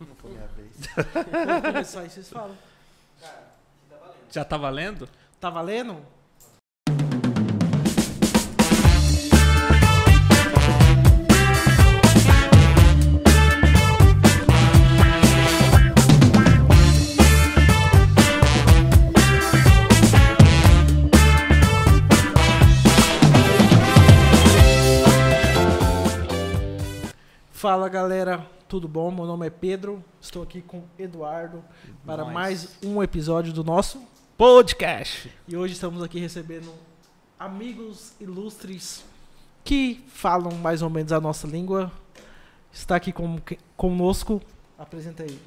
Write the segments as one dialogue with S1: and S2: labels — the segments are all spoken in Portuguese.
S1: Não foi minha vez.
S2: Quando começar aí, vocês falam.
S3: Já tá valendo?
S2: Tá valendo? Fala galera, tudo bom? Meu nome é Pedro, estou aqui com Eduardo para
S3: Nós.
S2: mais um episódio do nosso
S3: Podcast.
S2: e hoje estamos aqui recebendo amigos ilustres que falam mais ou menos a nossa língua. Está aqui com, conosco, apresenta aí.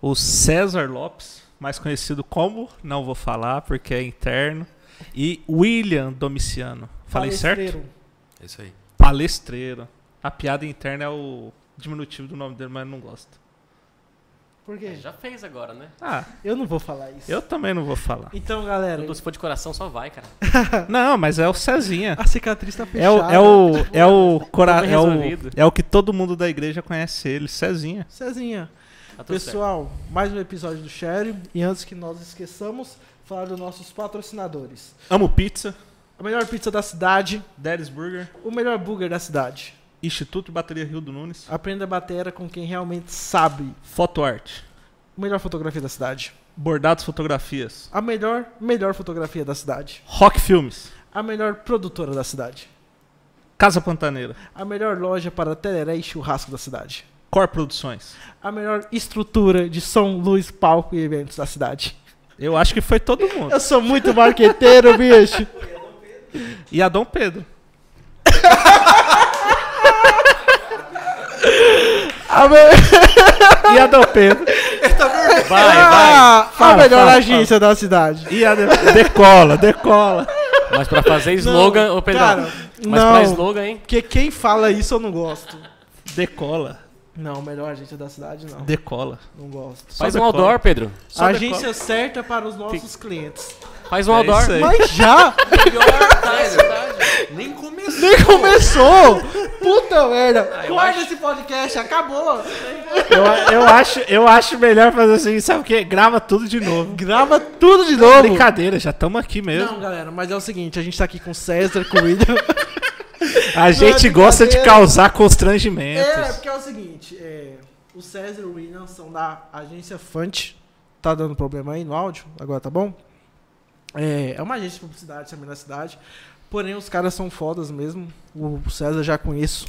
S3: O César Lopes, mais conhecido como, não vou falar porque é interno, e William Domiciano. Falei certo?
S2: Palestreiro.
S1: É isso aí.
S3: Palestreiro. A piada interna é o diminutivo do nome dele, mas eu não gosto.
S2: Por quê?
S4: É, já fez agora, né?
S3: Ah,
S2: Eu não vou falar isso.
S3: eu também não vou falar.
S2: Então, galera,
S4: se for de coração, só vai, cara.
S3: Não, mas é o Cezinha.
S2: a cicatriz tá
S3: É
S2: fechada.
S3: o, é o, é o, cora,
S4: bem
S3: é, o,
S4: resolvido.
S3: é o que todo mundo da igreja conhece ele, Cezinha.
S2: Cezinha.
S4: Tá tudo certo.
S2: Pessoal, mais um episódio do Share. E antes que nós esqueçamos, falar dos nossos patrocinadores.
S3: Amo pizza,
S2: A melhor pizza da cidade,
S3: Daddy's Burger,
S2: o melhor burger da cidade.
S3: Instituto de Bateria Rio do Nunes,
S2: Aprenda a batera com quem realmente sabe.
S3: Foto Arte,
S2: A melhor fotografia da cidade.
S3: Bordados Fotografias,
S2: A melhor, melhor fotografia da cidade.
S3: Rock Filmes,
S2: A melhor produtora da cidade.
S3: Casa Pantaneira,
S2: A melhor loja para tereré e churrasco da cidade.
S3: Cor Produções.
S2: A melhor estrutura de som, luz, palco e eventos da cidade.
S3: Eu acho que foi todo mundo.
S2: Eu sou muito marqueteiro, bicho.
S3: E a Dom Pedro.
S2: Me...
S3: E a Dom Pedro.
S4: Vai, vai.
S2: Ah, a
S3: Fala,
S2: melhor
S3: fala,
S2: agência da cidade.
S3: E a de... Decola, decola.
S4: Mas pra fazer slogan, ô Pedro.
S2: Cara,
S4: mas pra
S2: não.
S4: slogan, hein?
S2: Porque quem fala isso eu não gosto.
S3: Decola.
S2: Não, melhor agência da cidade não.
S3: Decola.
S2: Não gosto.
S4: Faz
S3: Só
S4: um
S3: decola.
S4: outdoor, Pedro.
S3: Só
S2: A
S3: decola.
S2: agência certa para os nossos clientes.
S4: Faz um
S3: É
S4: outdoor.
S2: Mas já.
S1: Nem começou.
S2: nem começou! Puta merda!
S4: eu
S2: Guarda
S4: acho-
S2: esse podcast, acabou!
S3: Eu, eu, acho, eu acho melhor fazer assim, sabe o quê? Grava tudo de novo.
S2: Grava tudo de novo!
S3: Brincadeira, já estamos aqui mesmo.
S2: Não, galera, mas é o seguinte, a gente tá aqui com o César, com o William.
S3: a gente
S2: é
S3: gosta de causar
S2: É,
S3: constrangimentos.
S2: porque é o seguinte, é, o César e o William são da agência Fant. Tá dando problema aí no áudio? Agora tá bom? É, é uma agência de publicidade também na cidade. Porém, os caras são fodas mesmo. O César já conheço.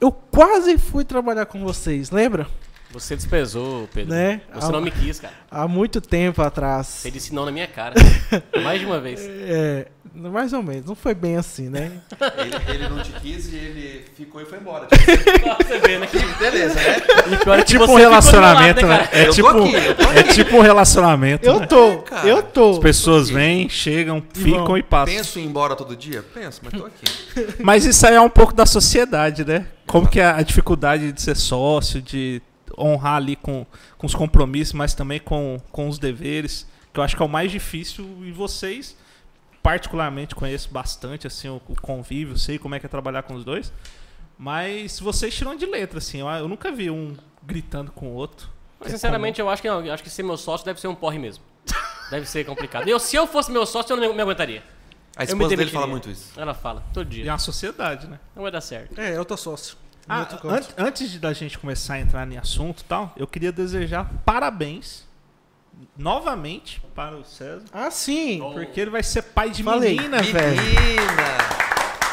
S2: Eu quase fui trabalhar com vocês, lembra?
S4: Você desprezou, Pedro.
S2: Né?
S4: Você
S2: há,
S4: não me quis, cara.
S2: há muito tempo atrás.
S4: Você disse não na minha cara. Mais de uma vez.
S2: É, mais ou menos. Não foi bem assim, né?
S1: Ele, ele não te quis e ele ficou e foi embora. Tipo,
S4: você ver, né?
S1: beleza, né?
S4: E pior
S3: É tipo um relacionamento,
S4: lado,
S3: né?
S4: cara?
S3: É
S1: Eu tô
S3: tipo,
S1: aqui, eu tô
S3: é tipo um relacionamento.
S2: Eu
S3: né?
S2: tô,
S1: cara.
S2: eu tô.
S3: As pessoas vêm, chegam, ficam
S2: vão.
S3: e passam.
S1: Penso em ir embora todo dia? Penso, mas tô aqui.
S3: Mas isso aí é um pouco da sociedade, né? Como que é a dificuldade de ser sócio, de honrar ali com, com os compromissos, mas também com, com os deveres, que eu acho que é o mais difícil e vocês, particularmente, conheço bastante assim o, o convívio, sei como é que é trabalhar com os dois, mas vocês tiram de letra, assim, eu, eu nunca vi um gritando com o outro.
S4: Mas sinceramente, eu acho que não. Eu acho que ser meu sócio deve ser um porre mesmo. Deve ser complicado. Eu, se eu fosse meu sócio, eu não me- aguentaria.
S1: A
S4: Eu me
S1: esposa dele fala muito isso.
S4: Ela fala, todo
S3: E
S4: dia.
S3: é uma sociedade, né?
S4: Não vai dar certo.
S2: É, eu tô sócio.
S3: Ah, an- antes de da gente começar a entrar em assunto e tal, eu queria desejar parabéns novamente para o César,
S2: Ah, sim.
S4: Oh.
S3: porque ele vai ser pai de
S2: Falei.
S3: menina, velho.
S1: Menina!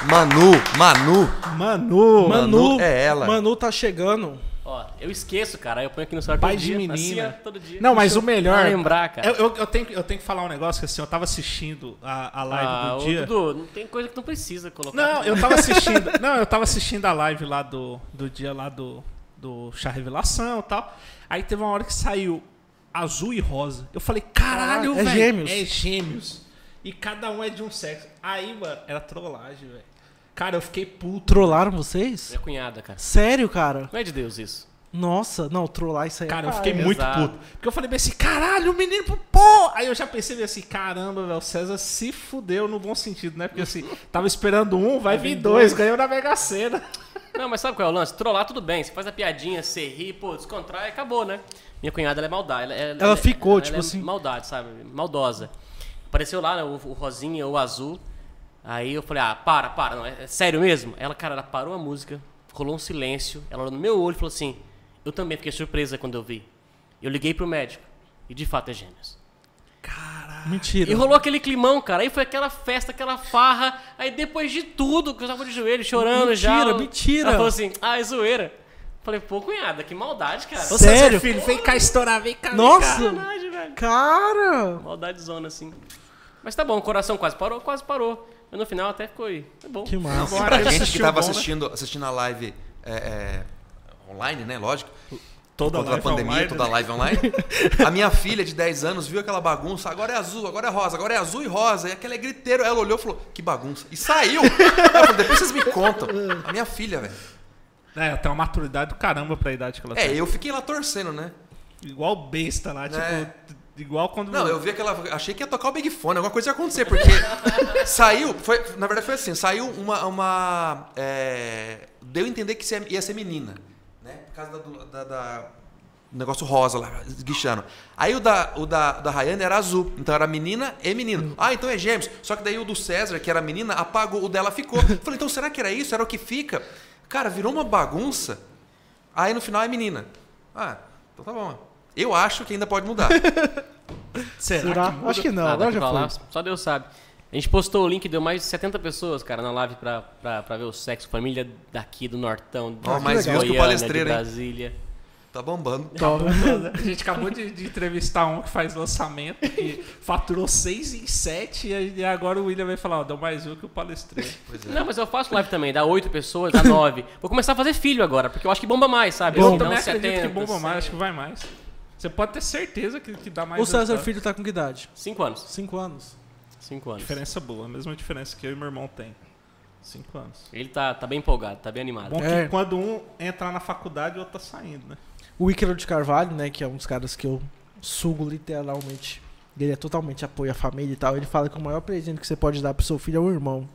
S1: Manu, Manu.
S3: Manu,
S2: Manu,
S1: é ela.
S2: Manu tá chegando.
S4: Ó, eu esqueço, cara. Eu ponho aqui no celular
S3: Pai
S4: todo
S3: de
S4: dia.
S3: menina.
S4: Assim, todo dia.
S3: Não, mas o
S4: Pra
S3: melhor.
S4: lembrar, cara.
S3: Eu, eu- eu tenho, eu tenho que falar um negócio que assim, eu tava assistindo a, a live
S4: ah,
S3: do dia.
S4: Dudu, não tem coisa que não precisa colocar.
S3: Não, eu tava assistindo. não, eu tava assistindo a live lá do, do dia lá do, do Chá Revelação e tal. Aí teve uma hora que saiu azul e rosa. Eu falei, caralho,
S2: Ah, é
S3: velho.
S2: gêmeos.
S3: É gêmeos. E cada um é de um sexo. Aí, mano, era trollagem, velho. Cara, eu fiquei puto.
S2: Trollaram vocês?
S4: Minha cunhada, cara.
S2: Sério, cara?
S4: Não é de Deus isso.
S2: Nossa, não, trollar isso aí. é
S3: Cara, eu fiquei muito
S4: Exato.
S3: puto. Porque eu falei bem assim, caralho, o menino, pô! Aí eu já pensei bem assim, caramba, velho, o César se fudeu no bom sentido, né? Porque assim, tava esperando um, vai vir dois, ganhou na Mega Sena.
S4: Não, mas sabe qual é o lance? Trollar tudo bem. Você faz a piadinha, você ri, pô, descontrai, acabou, né? Minha cunhada, ela é maldade. Ela,
S2: Ela ficou, tipo
S4: é
S2: assim-
S4: Maldade, sabe? Maldosa. Apareceu lá, né, o, o rosinha, o azul. Aí eu falei, ah, para, para, não, é, é sério mesmo? Ela, cara, ela parou a música, rolou um silêncio. Ela olhou no meu olho e falou assim: Eu também fiquei surpresa quando eu vi. Eu liguei pro médico. E de fato é gêmeos.
S2: Mentira.
S4: E rolou aquele climão, cara. Aí foi aquela festa, aquela farra. Aí depois de tudo, que eu tava de joelho, chorando
S2: Mentira,
S4: já. eu-
S2: mentira.
S4: Ela falou assim, ah, é zoeira. Falei, pô, cunhada, que maldade, cara.
S2: Ô, Sério?
S3: filho, vem cá estourar, vem cá.
S2: Nossa!
S4: Sacanagem, velho.
S2: Cara!
S4: Maldade zona, assim. Mas tá bom, o coração quase parou, quase parou. Mas no final até ficou aí. É bom.
S2: Que massa.
S1: Pra gente que tava
S3: bom, né?
S1: assistindo, assistindo a live é, é, online, né? Lógico.
S3: Toda live
S1: pandemia,
S3: online,
S1: toda
S3: né?
S1: live online. A minha filha de 10 anos viu aquela bagunça, agora é azul, agora é rosa, agora é azul e rosa. E aquele é griteiro. Ela olhou e falou, que bagunça. E saiu. Falei, depois vocês me contam. A minha filha, velho.
S3: É, tem uma maturidade do caramba pra idade que ela
S1: É,
S3: tem.
S1: eu fiquei lá torcendo, né?
S3: Igual besta lá, tipo.
S1: É.
S3: Igual quando.
S1: Não, eu vi aquela. Achei que ia tocar o Big Fone, alguma coisa ia acontecer, porque saiu. Foi, na verdade foi assim, saiu uma. uma é, deu a entender que ia ser menina. Né? Por causa da, do- da- da- negócio rosa lá, esguichando. Aí o da, o da, da Rayane era azul. Então era menina e menino. Ah, então é gêmeos. Só que daí o do César, que era menina, apagou, o dela ficou. Falei, então será que era isso? Era o que fica? Cara, virou uma bagunça. Aí no final é menina. Ah, então tá bom. Eu acho que ainda pode mudar.
S3: Será?
S2: Será?
S3: que?
S2: Acho que não,
S4: Ah,
S2: agora
S4: daqui
S2: já
S4: lá,
S2: foi.
S4: Só Deus sabe. A gente postou o link, deu mais de 70 pessoas, cara, na live pra, pra, pra ver o sexo. Família daqui do Nortão, de
S1: Ó, mais views que o
S4: Goiânia,
S1: palestreiro,
S4: de
S1: hein?
S4: Brasília.
S1: Tá bombando.
S2: Top.
S3: A gente acabou de, de entrevistar um que faz lançamento e faturou 6 em 7 e agora o William vai falar, ó, deu mais um que o palestreiro.
S1: Pois é.
S4: Não, mas eu faço live também, dá 8 pessoas, dá 9. Vou começar a fazer filho agora, porque eu acho que bomba mais, sabe?
S3: Eu
S4: Não
S3: também acredito
S4: 70,
S3: que bomba mais, acho que
S4: 100.
S3: vai mais. Você pode ter certeza que, que dá mais
S2: O César
S3: resultado.
S2: Filho tá com que idade?
S4: 5 anos.
S2: Cinco anos.
S4: 5 anos.
S3: Diferença boa, a mesma diferença que eu e meu irmão tem. 5 anos.
S4: Ele tá, tá bem empolgado, tá bem animado.
S3: Bom
S2: É.
S3: que quando um entrar na faculdade, o outro tá saindo, né?
S2: O Ícaro de Carvalho, né, que é um dos caras que eu sugo literalmente. Ele é totalmente apoio à família e tal. Ele fala que o maior presente que você pode dar pro seu filho é o irmão.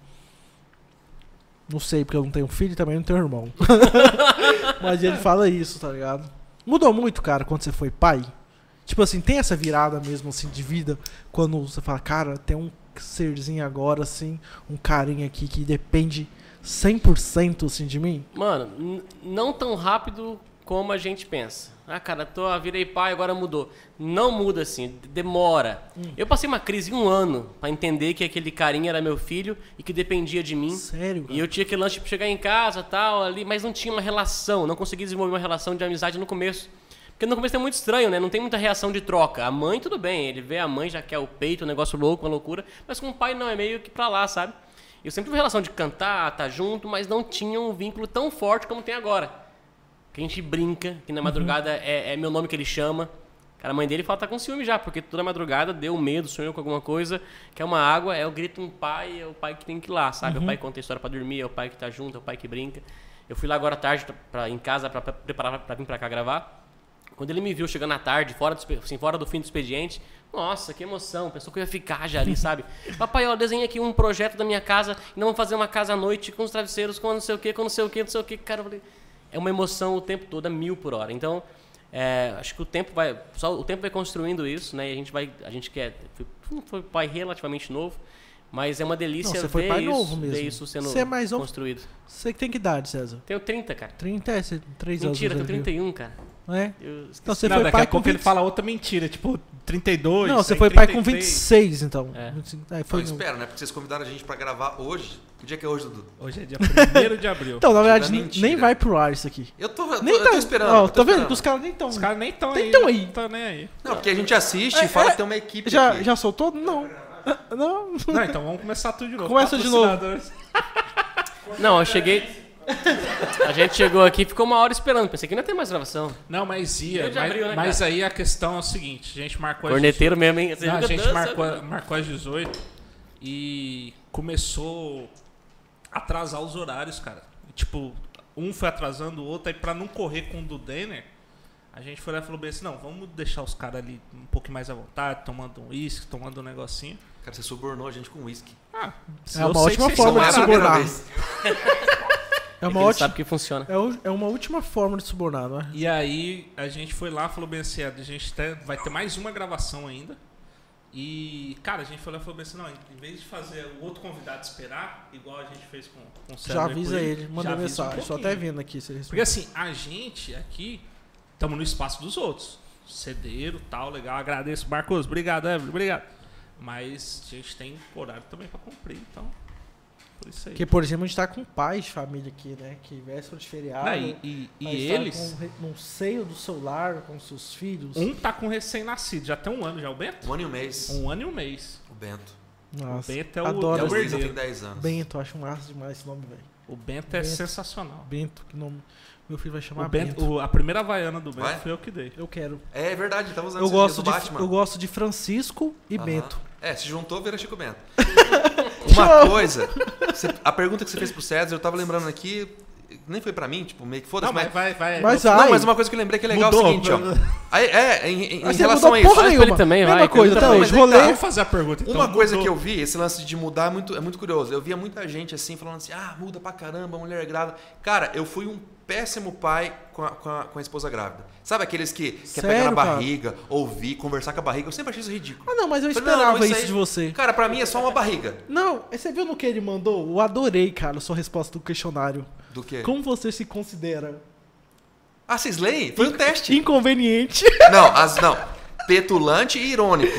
S2: Não sei, porque eu não tenho filho e também não tenho irmão. Mas ele fala isso, tá ligado? Mudou muito, cara, quando você foi pai? Tipo assim, tem essa virada mesmo, assim, de vida, quando você fala, cara, tem um serzinho agora, assim, um carinha aqui que depende 100% assim de mim?
S4: Mano, não tão rápido como a gente pensa. Ah, cara, tô, virei pai, agora mudou. Não muda assim, demora. Eu passei uma crise de um ano pra entender que aquele carinha era meu filho e que dependia de mim.
S2: Sério?
S4: E eu tinha aquele lance de chegar em casa tal, ali, mas não tinha uma relação, não consegui desenvolver uma relação de amizade no começo. Porque no começo é muito estranho, né? Não tem muita reação de troca. A mãe, tudo bem, ele vê a mãe, já quer o peito, um negócio louco, uma loucura. Mas com o pai, não, é meio que pra lá, sabe? Eu sempre tive relação de cantar, tá junto, mas não tinha um vínculo tão forte como tem agora. Que a gente brinca, que na madrugada é, é meu nome que ele chama. Cara, a mãe dele fala tá com ciúme já, porque toda madrugada deu medo, sonhou com alguma coisa, quer uma água, é o grito um pai, é o pai que tem que ir lá, sabe? É o pai que conta a história pra dormir, é o pai que tá junto, é o pai que brinca. Eu fui lá agora à tarde pra, em casa pra, pra preparar pra vir pra cá gravar. Quando ele me viu chegando à tarde, fora do, assim, fora do fim do expediente, nossa, que emoção, pensou que eu ia ficar já ali, sabe? Papai, ó, desenhei aqui um projeto da minha casa, e nós vamos fazer uma casa à noite com os travesseiros, com não sei o que, com não sei o que, não sei o que. Cara, eu falei, é uma emoção o tempo todo, a mil por hora. Então, é, acho que o tempo vai, só o tempo vai construindo isso, né? E a gente vai, a gente quer, foi, foi pai relativamente novo, mas é uma delícia
S2: Não, você foi pai
S4: isso,
S2: novo mesmo.
S4: ver isso sendo
S2: Você é mais novo?
S4: construído.
S2: Você que tem que idade, César?
S4: Tenho 30, cara.
S2: 30, é, você- 3 anos.
S4: Mentira, tenho
S2: velho que
S4: 31, cara.
S2: Eu. É?
S4: Eu esqueci.
S2: Então você
S3: não,
S2: foi
S3: daqui
S2: pai
S3: a
S2: com
S3: pouco
S2: 20...
S3: ele fala outra mentira, tipo 32.
S2: Não, você foi pai com
S3: 33.
S2: 26, então.
S4: É.
S2: É, foi
S1: Não, espera, né? Porque vocês convidaram a gente pra gravar hoje. Que dia que é hoje, Dudu?
S3: Hoje é dia 1 de abril.
S2: Então, na verdade,
S1: é
S2: nem- nem vai pro ar isso aqui.
S1: Eu tô, eu tô,
S2: Nem
S1: eu tô
S2: tá
S1: esperando.
S2: Ó,
S1: eu tô
S2: tá vendo?
S1: esperando.
S2: Os caras nem estão.
S3: Os caras nem estão
S2: Nem
S3: aí.
S2: tão aí.
S3: Não tão nem aí.
S1: Não, porque a gente assiste e fala que tem uma equipe
S2: Já,
S1: aqui.
S2: já soltou? Não. Não.
S3: Não, então vamos começar tudo de novo.
S2: Começa de novo.
S4: Não, eu cheguei. A gente chegou aqui e ficou uma hora esperando. Pensei que não ia ter mais gravação.
S3: Não, mas ia. Mas,
S4: abril, né,
S3: mas aí a questão é o seguinte: a gente marcou as
S4: Corneteiro mesmo, hein? Você
S3: 18, não, a gente marcou, marcou às 18 e começou a atrasar os horários, cara. Tipo, um foi atrasando o outro, aí pra não correr com o do Denner, a gente foi lá e falou bem assim: não, vamos deixar os caras ali um pouco mais à vontade, tomando um uísque, tomando um negocinho.
S1: Cara, você subornou a gente com uísque.
S3: Ah,
S2: É uma ótima forma de subornar. É
S4: É
S2: uma
S4: que ele
S2: ótima,
S4: sabe que funciona.
S2: é, o- é uma última forma de subornar, não é?
S3: E aí a gente foi lá, falou bem assim, "Ah, a gente te- vai ter mais uma gravação ainda. E, cara, a gente foi lá e falou bem assim, não, em vez de fazer o outro convidado esperar, igual a gente fez com, com o César
S2: Já avisa ele, manda
S3: já avisa um
S2: mensagem. Estou até
S3: pouquinho.
S2: vendo aqui se ele
S3: Porque assim, a gente aqui estamos no espaço dos outros. Cedeiro, tal, legal. Agradeço, Marcos. Obrigado, Evelyn. Obrigado. Mas a gente tem horário também pra cumprir, então. Por isso aí.
S2: Porque, por exemplo, a gente tá com pais de família aqui, né? Que véspera de feriado.
S3: Não, e e- e
S2: estar
S3: eles.
S2: com no seio do celular, com seus filhos.
S3: Um tá com recém-nascido, já tem um ano já, o Bento?
S1: Um ano e um mês.
S3: Um ano e um mês.
S1: O Bento.
S2: Nossa,
S3: o Bento é o,
S2: adoro
S3: é o
S1: o
S3: herdeiro.
S1: tem 10 anos.
S2: Bento, acho massa demais esse nome, velho.
S3: O Bento é
S2: Bento.
S3: sensacional.
S2: Bento, que nome. Meu filho vai
S3: O
S2: chamar
S3: Bento,
S2: Bento.
S3: o- a primeira Havaiana do Bento
S1: Vai?
S3: foi eu que dei.
S2: Eu quero.
S1: É verdade, ele tava usando
S2: Eu gosto,
S1: do
S2: de,
S1: Batman.
S2: eu gosto de Francisco e
S1: Aham.
S2: Bento.
S1: É, se juntou, vira Chico Bento. Uma coisa, você- a pergunta que você fez pro César, eu tava lembrando aqui, nem foi pra mim, tipo, meio que foda-se,
S3: Não,
S1: mas...
S3: mas vai, vai.
S2: Mas.
S1: Não, mas uma coisa que eu lembrei que é legal
S3: Mudou.
S1: é o seguinte, ó. Aí, é, em, em- em
S2: Mas você
S1: relação
S2: mudou
S1: a isso.
S2: porra
S4: Faz pra
S2: nenhuma.
S4: ele também,
S2: Mesma
S4: vai,
S2: coisa,
S4: que
S2: até
S1: eu também,
S2: hoje.
S1: mas é
S2: Rolê.
S3: Vamos fazer a pergunta. Então,
S1: Uma coisa que eu vi, esse lance de mudar é muito, é muito curioso. Eu via muita gente assim, falando assim, ah, muda pra caramba, mulher grávida. Cara, eu fui um péssimo pai com a, com a, com a esposa grávida. Sabe aqueles que quer
S2: Sério,
S1: pegar na
S2: cara?
S1: barriga, ouvir, conversar com a barriga? Eu sempre achei isso ridículo.
S2: Ah, não, mas eu
S1: Falei, não,
S2: esperava
S1: não,
S2: isso,
S1: aí-
S2: de você.
S1: Cara, pra mim é só uma barriga.
S2: Não, você viu no que ele mandou? Eu adorei, cara, a sua resposta do questionário.
S1: Do que?
S2: Como você se considera
S1: Ah, vocês leem? Foi um teste.
S2: inconveniente?
S1: Não, as, não. Petulante e irônico.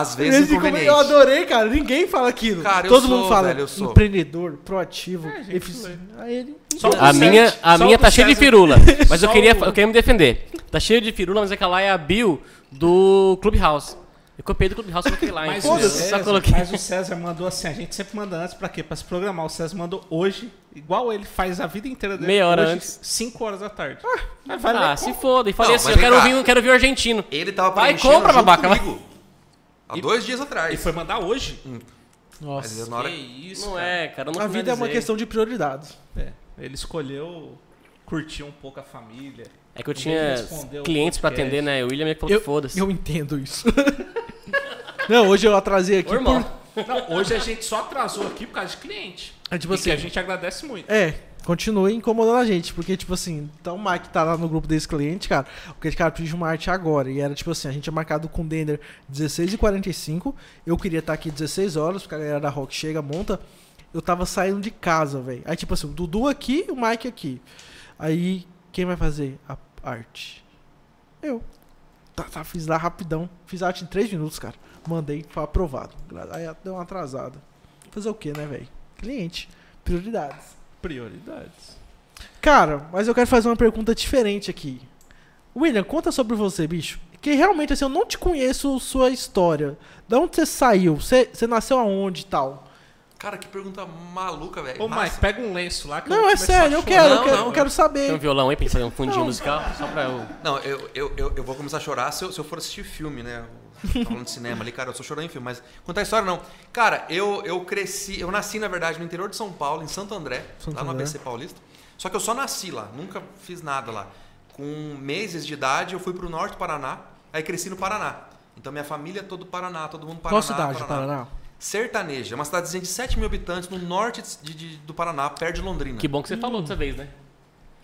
S1: Às vezes inconveniente.
S2: Eu adorei, cara. Ninguém fala aquilo.
S1: Cara, eu
S2: Todo
S1: sou,
S2: mundo fala
S1: velho, eu sou.
S2: empreendedor, proativo,
S3: É, gente,
S2: eficiente. Aí ele.
S4: A minha, a
S3: só
S4: minha tá cheia de firula. Mas eu queria, eu queria me defender. Tá cheio de firula, mas aquela lá é a bio do Clubhouse. Eu copiei do Clubhouse e coloquei lá.
S3: Mas o, César,
S4: só coloquei.
S3: mas o César mandou assim, a gente sempre manda antes pra quê? Pra se programar. O César mandou hoje, igual ele faz a vida inteira dele.
S4: Meia hora
S3: hoje,
S4: antes.
S3: 5 horas da tarde.
S2: Ah,
S3: vai
S4: Ah, se foda. E falei
S1: Não,
S4: assim, eu quero ouvir, eu quero ouvir o argentino.
S1: Ele tava
S4: Vai, compra, babaca, vai.
S1: Há dois dias atrás.
S3: E foi mandar hoje?
S2: Nossa.
S1: Mas na hora...
S3: Que isso,
S4: Não
S3: cara.
S4: é, cara. eu não
S2: A vida é uma questão de prioridades.
S3: É, ele escolheu curtir um pouco a família.
S4: É que eu tinha clientes pra
S3: podcast.
S4: atender, né? O William me falou
S2: Eu,
S4: que foda-se.
S2: eu entendo isso. não, hoje eu atrasei aqui
S4: Ô, irmão.
S2: por.
S3: Não, hoje a gente só atrasou aqui por causa de cliente.
S2: É tipo
S3: e
S2: assim.
S3: que a gente agradece muito.
S2: É, continue incomodando a gente. Porque, tipo assim, então o Mike tá lá no grupo desse cliente, cara. Porque esse cara pediu uma arte agora. E era tipo assim, a gente tinha marcado com o Dender 16h45. Eu queria estar aqui 16 horas, porque a galera da Rock chega, monta. Eu tava saindo de casa, velho. Aí, tipo assim, o Dudu aqui o Mike aqui. Aí, quem vai fazer a arte? Eu. Tá, tá, fiz lá rapidão. Fiz a arte em 3 minutos, cara. Mandei, foi aprovado. Aí deu uma atrasada. Fazer o que, né, velho? Cliente. Prioridades.
S3: Prioridades.
S2: Cara, mas eu quero fazer uma pergunta diferente aqui. William, conta sobre você, bicho. Que realmente, assim, eu não te conheço sua história. Da onde você saiu? Você, você nasceu aonde e tal?
S1: Cara, que pergunta maluca, velho.
S3: Ô. Mike, pega um lenço lá que eu
S2: Não,
S3: vou
S2: é sério, eu quero, eu
S1: Não,
S2: quero,
S1: não.
S2: eu quero
S4: Tem um
S2: saber.
S4: violão aí pra gente fazer um fundinho musical? Só pra eu...
S1: Não, eu, eu, eu, eu vou começar a chorar se eu, se eu for assistir filme, né? Tá falando de cinema ali, cara, eu sou chorando em filme, mas contar a história não. Cara, eu, eu cresci, eu nasci, na verdade, no interior de São Paulo, em Santo André,
S2: Santo
S1: lá no
S2: André.
S1: ABC Paulista. Só que eu só nasci lá, nunca fiz nada lá. Com meses de idade, eu fui pro norte do Paraná, aí cresci no Paraná. Então minha família é todo do Paraná, todo mundo Paraná.
S2: Qual cidade do Paraná?
S1: Sertaneja, é uma cidadezinha de 7 mil habitantes no norte de- de- do Paraná, perto de Londrina.
S4: Que bom que você falou dessa vez, né?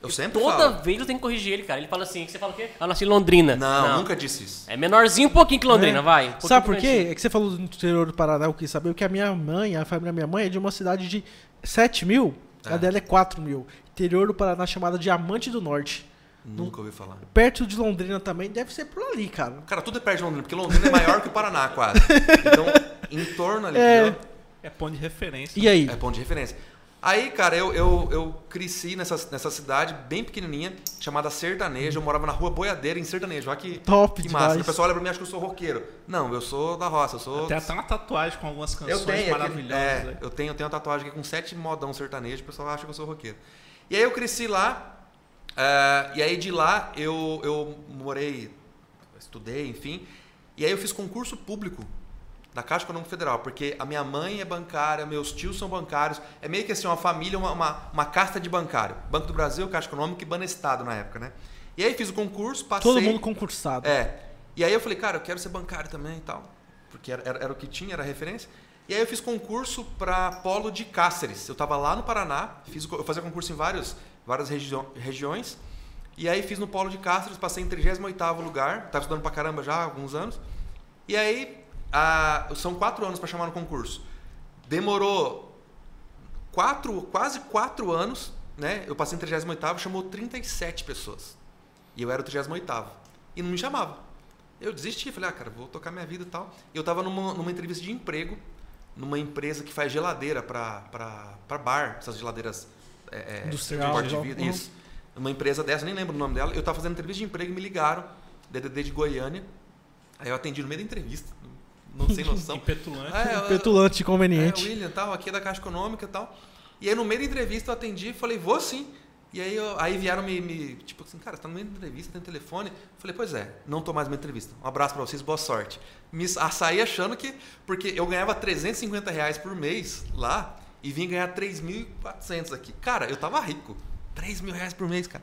S1: Eu sempre
S4: Toda
S1: falo.
S4: vez eu tenho que corrigir ele, cara. Ele fala assim, que você fala o quê? Ah, eu nasci em Londrina.
S1: Não, nunca disse isso.
S4: É menorzinho um pouquinho que Londrina,
S2: É.
S4: vai. Um
S2: Sabe por quê? É que você falou do interior do Paraná, eu quis saber que a minha mãe, a família da minha mãe é de uma cidade de 7 mil, a
S1: É.
S2: dela é 4 mil. Interior do Paraná chamada Diamante do Norte.
S1: Nunca ouvi falar.
S2: Perto de Londrina também, deve ser por ali, cara.
S1: Cara, tudo é perto de Londrina, porque Londrina é maior que o Paraná, quase. Então, em torno ali,
S2: É.
S3: É ponto de referência.
S2: E aí?
S1: É ponto de referência. Aí, cara, eu, eu, eu cresci nessa, nessa cidade bem pequenininha, chamada Sertaneja. Eu morava na rua Boiadeira, em Sertanejo. Olha que,
S2: Top
S1: que
S2: demais.
S1: massa. O pessoal olha pra mim e acha que eu sou roqueiro. Não, eu sou da roça, eu sou...
S3: Tem até uma tatuagem com algumas canções
S1: Eu tenho,
S3: maravilhosas.
S1: é,
S3: né?
S1: eu tenho, eu tenho uma tatuagem aqui com sete modão sertanejo, o pessoal acha que eu sou roqueiro. E aí eu cresci lá, é, e aí de lá eu, eu morei, estudei, enfim, e aí eu fiz concurso público da Caixa Econômica Federal, porque a minha mãe é bancária, meus tios são bancários, é meio que assim, uma família, uma, uma, uma casta de bancário. Banco do Brasil, Caixa Econômica e Banestado na época, né? E aí fiz o concurso, passei...
S2: Todo mundo concursado.
S1: É. E aí eu falei, cara, eu quero ser bancário também e tal. Porque era, era, era o que tinha, era a referência. E aí eu fiz concurso para Polo de Cáceres. Eu estava lá no Paraná, fiz, eu fazia concurso em vários, várias regi regiões. E aí fiz no Polo de Cáceres, passei em 38º lugar. Estava estudando pra caramba já há alguns anos. E aí, a- são quatro anos para chamar no concurso. Demorou quatro, quase quatro anos, né? Eu passei em 38º, chamou 37 pessoas. E eu era o 38º. E não me chamava. Eu desisti, falei, ah, cara, vou tocar minha vida e tal. E eu tava numa, numa entrevista de emprego, numa empresa que faz geladeira para bar, essas geladeiras é, é,
S2: Industrial,
S1: de vida,
S2: Uhum.
S1: isso. Uma empresa dessa, nem lembro o nome dela. Eu tava fazendo entrevista de emprego e me ligaram, DDD de Goiânia. Aí eu atendi no meio da entrevista, não sem noção.
S3: Impetulante.
S1: É,
S2: Petulante
S1: é,
S2: inconveniente.
S1: William, tal, aqui é da Caixa Econômica e tal. E aí no meio da entrevista eu atendi e falei, vou sim. E aí, eu- aí vieram me, me- Tipo assim, cara, você tá no meio da entrevista, tem telefone. Eu falei, pois é, não tô mais na entrevista. Um abraço pra vocês, boa sorte. Me saí achando que. Porque eu ganhava 350 reais por mês lá e vim ganhar 3.400 aqui. Cara, eu tava rico. 3 mil reais por mês, cara.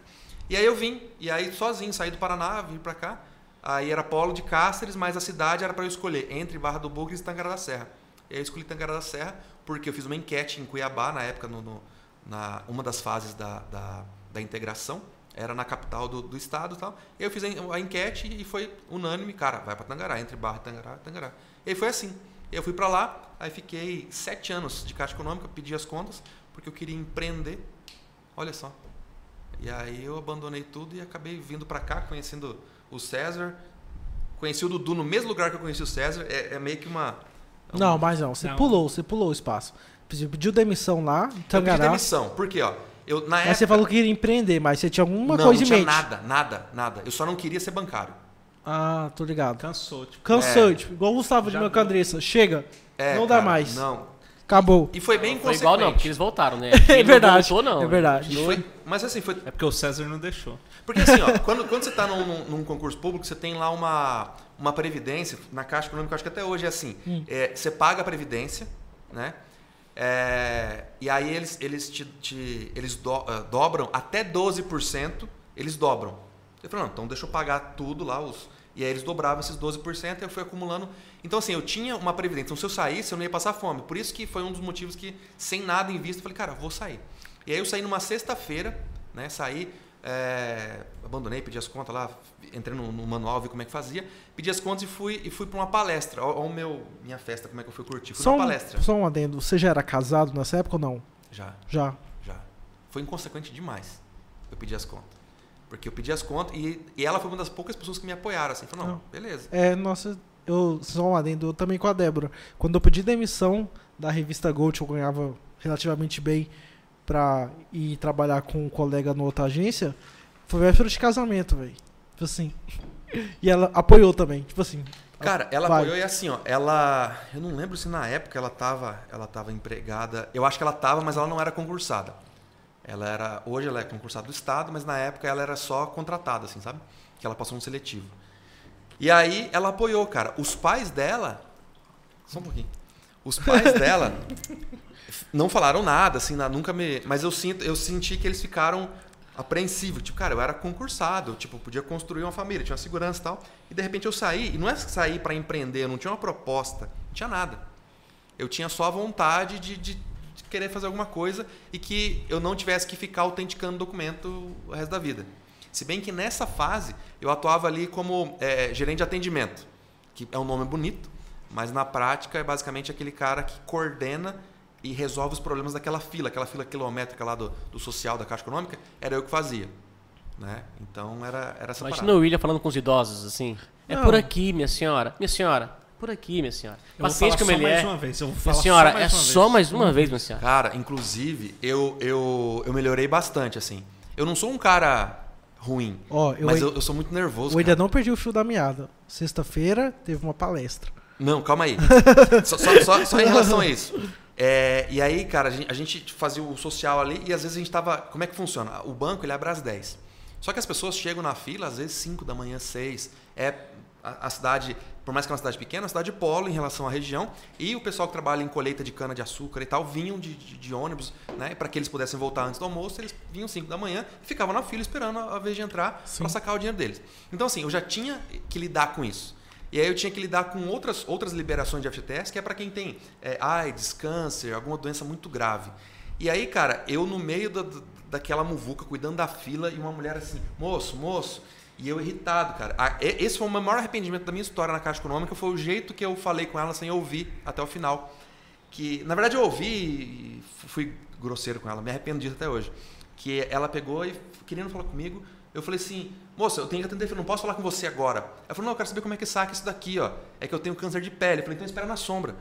S1: E aí eu vim, e aí sozinho, saí do Paraná, vim pra cá. Aí era Polo de Cáceres, mas a cidade era para eu escolher entre Barra do Bugre e Tangará da Serra. E aí eu escolhi Tangará da Serra porque eu fiz uma enquete em Cuiabá, na época, no, no- na uma das fases da, da, da integração. Era na capital do, do estado e tal. Eu fiz a, enquete e foi unânime, cara, vai para Tangará, entre Barra e Tangará, Tangará. E aí foi assim. Eu fui para lá, aí fiquei sete anos de Caixa Econômica, pedi as contas, porque eu queria empreender. Olha só. E aí eu abandonei tudo e acabei vindo para cá, conhecendo o César. Conheci o Dudu no mesmo lugar que eu conheci o César. É, é meio que uma. um-
S2: Não, mas não. Você
S3: Não.
S2: pulou, você pulou o espaço. Pediu, pediu demissão lá, em
S1: Eu pedi
S2: Tangará.
S1: demissão. Por quê, ó? Eu, na época,
S2: Mas você falou que queria empreender, mas você tinha alguma
S1: não,
S2: coisa
S1: não
S2: em
S1: tinha
S2: mente.
S1: nada, nada, nada. Eu só não queria ser bancário.
S2: Ah, tô ligado.
S3: Cansou, tipo.
S2: Cansou,
S1: É.
S2: tipo, igual o Gustavo de Melcandressa. Chega,
S1: É,
S2: não dá
S1: cara,
S2: mais.
S1: Não.
S2: Acabou.
S1: E foi bem
S4: Foi
S1: inconsequente.
S4: igual não, porque eles voltaram, né?
S2: É verdade,
S4: Não voltou, não.
S2: é verdade.
S1: Foi- mas assim, foi.
S3: É porque o César não deixou.
S1: Porque assim, ó, quando, quando você está num, num- concurso público, você tem lá uma, uma previdência, na Caixa Econômica, eu acho que até hoje é assim.
S2: Hum.
S1: É, você paga a previdência, né? É, e aí eles, eles, te, te- eles do- ah, dobram até 12%, eles dobram. Eu falei, não, então deixa eu pagar tudo lá. Os, e aí eles dobravam esses 12% e eu fui acumulando. Então, assim, eu tinha uma previdência. Então, se eu saísse, eu não ia passar fome. Por isso que foi um dos motivos que, sem nada em vista, eu falei, cara, vou sair. E aí eu saí numa sexta-feira, né? Saí, é, abandonei, pedi as contas lá, entrei no, no manual, vi como é que fazia, pedi as contas e fui, e fui para uma palestra. Olha o meu, minha festa, como é que eu fui curtir. Fui
S2: Só
S1: numa
S2: um,
S1: palestra.
S2: só um adendo. Você já era casado nessa época ou não?
S1: Já,
S2: Já.
S1: já. Foi inconsequente demais eu pedi as contas. Porque eu pedi as contas e, e ela foi uma das poucas pessoas que me apoiaram. Assim, falou, não,
S2: Não.
S1: beleza.
S2: É, nossa, eu só um adendo eu também com a Débora. Quando eu pedi demissão da revista Gold, eu ganhava relativamente bem pra ir trabalhar com um colega na outra agência, foi véspera de casamento, velho. Tipo assim. E ela apoiou também, tipo assim.
S1: Cara, ela
S2: Vai.
S1: apoiou e assim, ó, ela. Eu não lembro se na época ela tava, ela tava empregada. Eu acho que ela tava, mas ela não era concursada. Ela era. Hoje ela é concursada do Estado, mas na época ela era só contratada, assim, sabe? Que ela passou um seletivo. E aí ela apoiou, cara. Os pais dela. Só um pouquinho. Os pais dela não falaram nada, assim, na- nunca me. Mas eu, sinto, eu senti que eles ficaram apreensivos. Tipo, cara, eu era concursado, tipo, podia construir uma família, tinha uma segurança e tal. E de repente eu saí, e não é sair para empreender, eu não tinha uma proposta, não tinha nada. Eu tinha só a vontade de, de- de querer fazer alguma coisa e que eu não tivesse que ficar autenticando documento o resto da vida. Se bem que nessa fase eu atuava ali como é, gerente de atendimento, que é um nome bonito, mas na prática é basicamente aquele cara que coordena e resolve os problemas daquela fila, aquela fila quilométrica lá do, do social da Caixa Econômica, era eu que fazia. Né? Então era, era essa
S4: Imagina
S1: parada.
S4: o William falando com os idosos, assim. É
S2: Não.
S4: por aqui, minha senhora. Minha senhora, por aqui, minha senhora.
S3: Eu vou
S4: Paciente
S3: falar
S4: como
S3: só
S4: ele
S3: mais
S4: é.
S3: uma vez. Eu vou
S4: Minha senhora,
S3: só
S4: é só mais uma vez, minha senhora.
S1: Cara, inclusive, eu, eu, eu melhorei bastante, assim. Eu não sou um cara ruim,
S2: Ó, eu,
S1: mas eu, eu sou muito nervoso.
S2: eu ainda não perdi o fio da meada. Sexta-feira teve uma palestra.
S1: Não, calma aí. só, só, só- só em relação a isso. É, e aí, cara, a gente, a gente fazia o social ali e às vezes a gente tava. Como é que funciona? O banco ele abre às 10. Só que as pessoas chegam na fila, às vezes 5 da manhã, 6. É a, a cidade, por mais que é uma cidade pequena, é uma cidade polo em relação à região. E o pessoal que trabalha em colheita de cana de açúcar e tal vinham de, de, de ônibus, né? Para que eles pudessem voltar antes do almoço, eles vinham 5 da manhã e ficavam na fila esperando a, a vez de entrar para sacar o dinheiro deles. Então, assim, eu já tinha que lidar com isso. E aí eu tinha que lidar com outras, outras liberações de FGTS, que é para quem tem é, AIDS, câncer, alguma doença muito grave. E aí, cara, eu no meio da, daquela muvuca, cuidando da fila, e uma mulher assim, moço, moço, e eu irritado, cara. Esse foi o maior arrependimento da minha história na Caixa Econômica, foi o jeito que eu falei com ela sem ouvir até o final. Que, na verdade, eu ouvi e fui grosseiro com ela, me arrependo disso até hoje. Que ela pegou e querendo falar comigo, eu falei assim, moça, eu tenho que atender, eu não posso falar com você agora. Ela falou, não, eu quero saber como é que saca isso daqui, ó. É que eu tenho câncer de pele. Eu falei, então espera na sombra.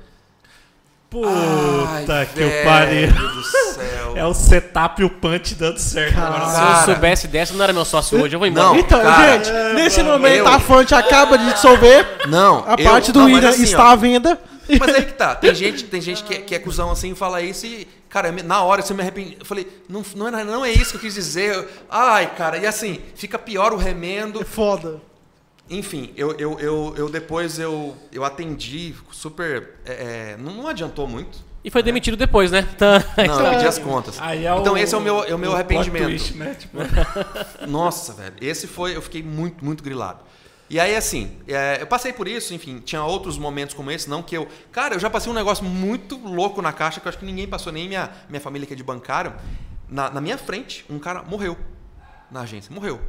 S3: Puta
S1: Ai,
S3: que
S1: velho
S3: pariu.
S1: do céu.
S3: É o setup e o punch dando certo. Agora,
S4: Se
S1: Cara.
S4: eu soubesse dessa, eu não era meu sócio hoje. Eu vou embora.
S1: Não.
S2: Então,
S1: cara,
S2: gente, nesse momento
S1: eu-
S2: a fonte acaba de dissolver.
S1: Não,
S2: A
S1: eu-
S2: parte do
S1: não, mas
S2: William
S1: assim,
S2: está
S1: ó,
S2: à venda.
S1: Mas aí que tá. Tem gente, tem gente que, é- que é cuzão assim e fala isso e, cara, na hora você me arrependi. Eu falei, não, não, era, não é isso que eu quis dizer. Eu- Ai, cara, e assim, fica pior o remendo.
S2: É foda.
S1: Enfim, eu, eu, eu, eu depois eu, eu atendi super. é, é, não, não adiantou muito.
S4: E foi demitido depois, né? Tá.
S1: Não, eu pedi as contas.
S3: Aí é
S1: Então esse é o meu, é o meu
S3: plot
S1: arrependimento.
S3: twist, né? Tipo,
S1: Nossa, velho. Esse foi. Eu fiquei muito, muito grilado. E aí, assim, é, eu passei por isso, enfim, tinha outros momentos como esse, não que eu. Cara, eu já passei um negócio muito louco na caixa que eu acho que ninguém passou, nem minha, minha família que é de bancário. Na, na minha frente, um cara morreu na agência. Morreu.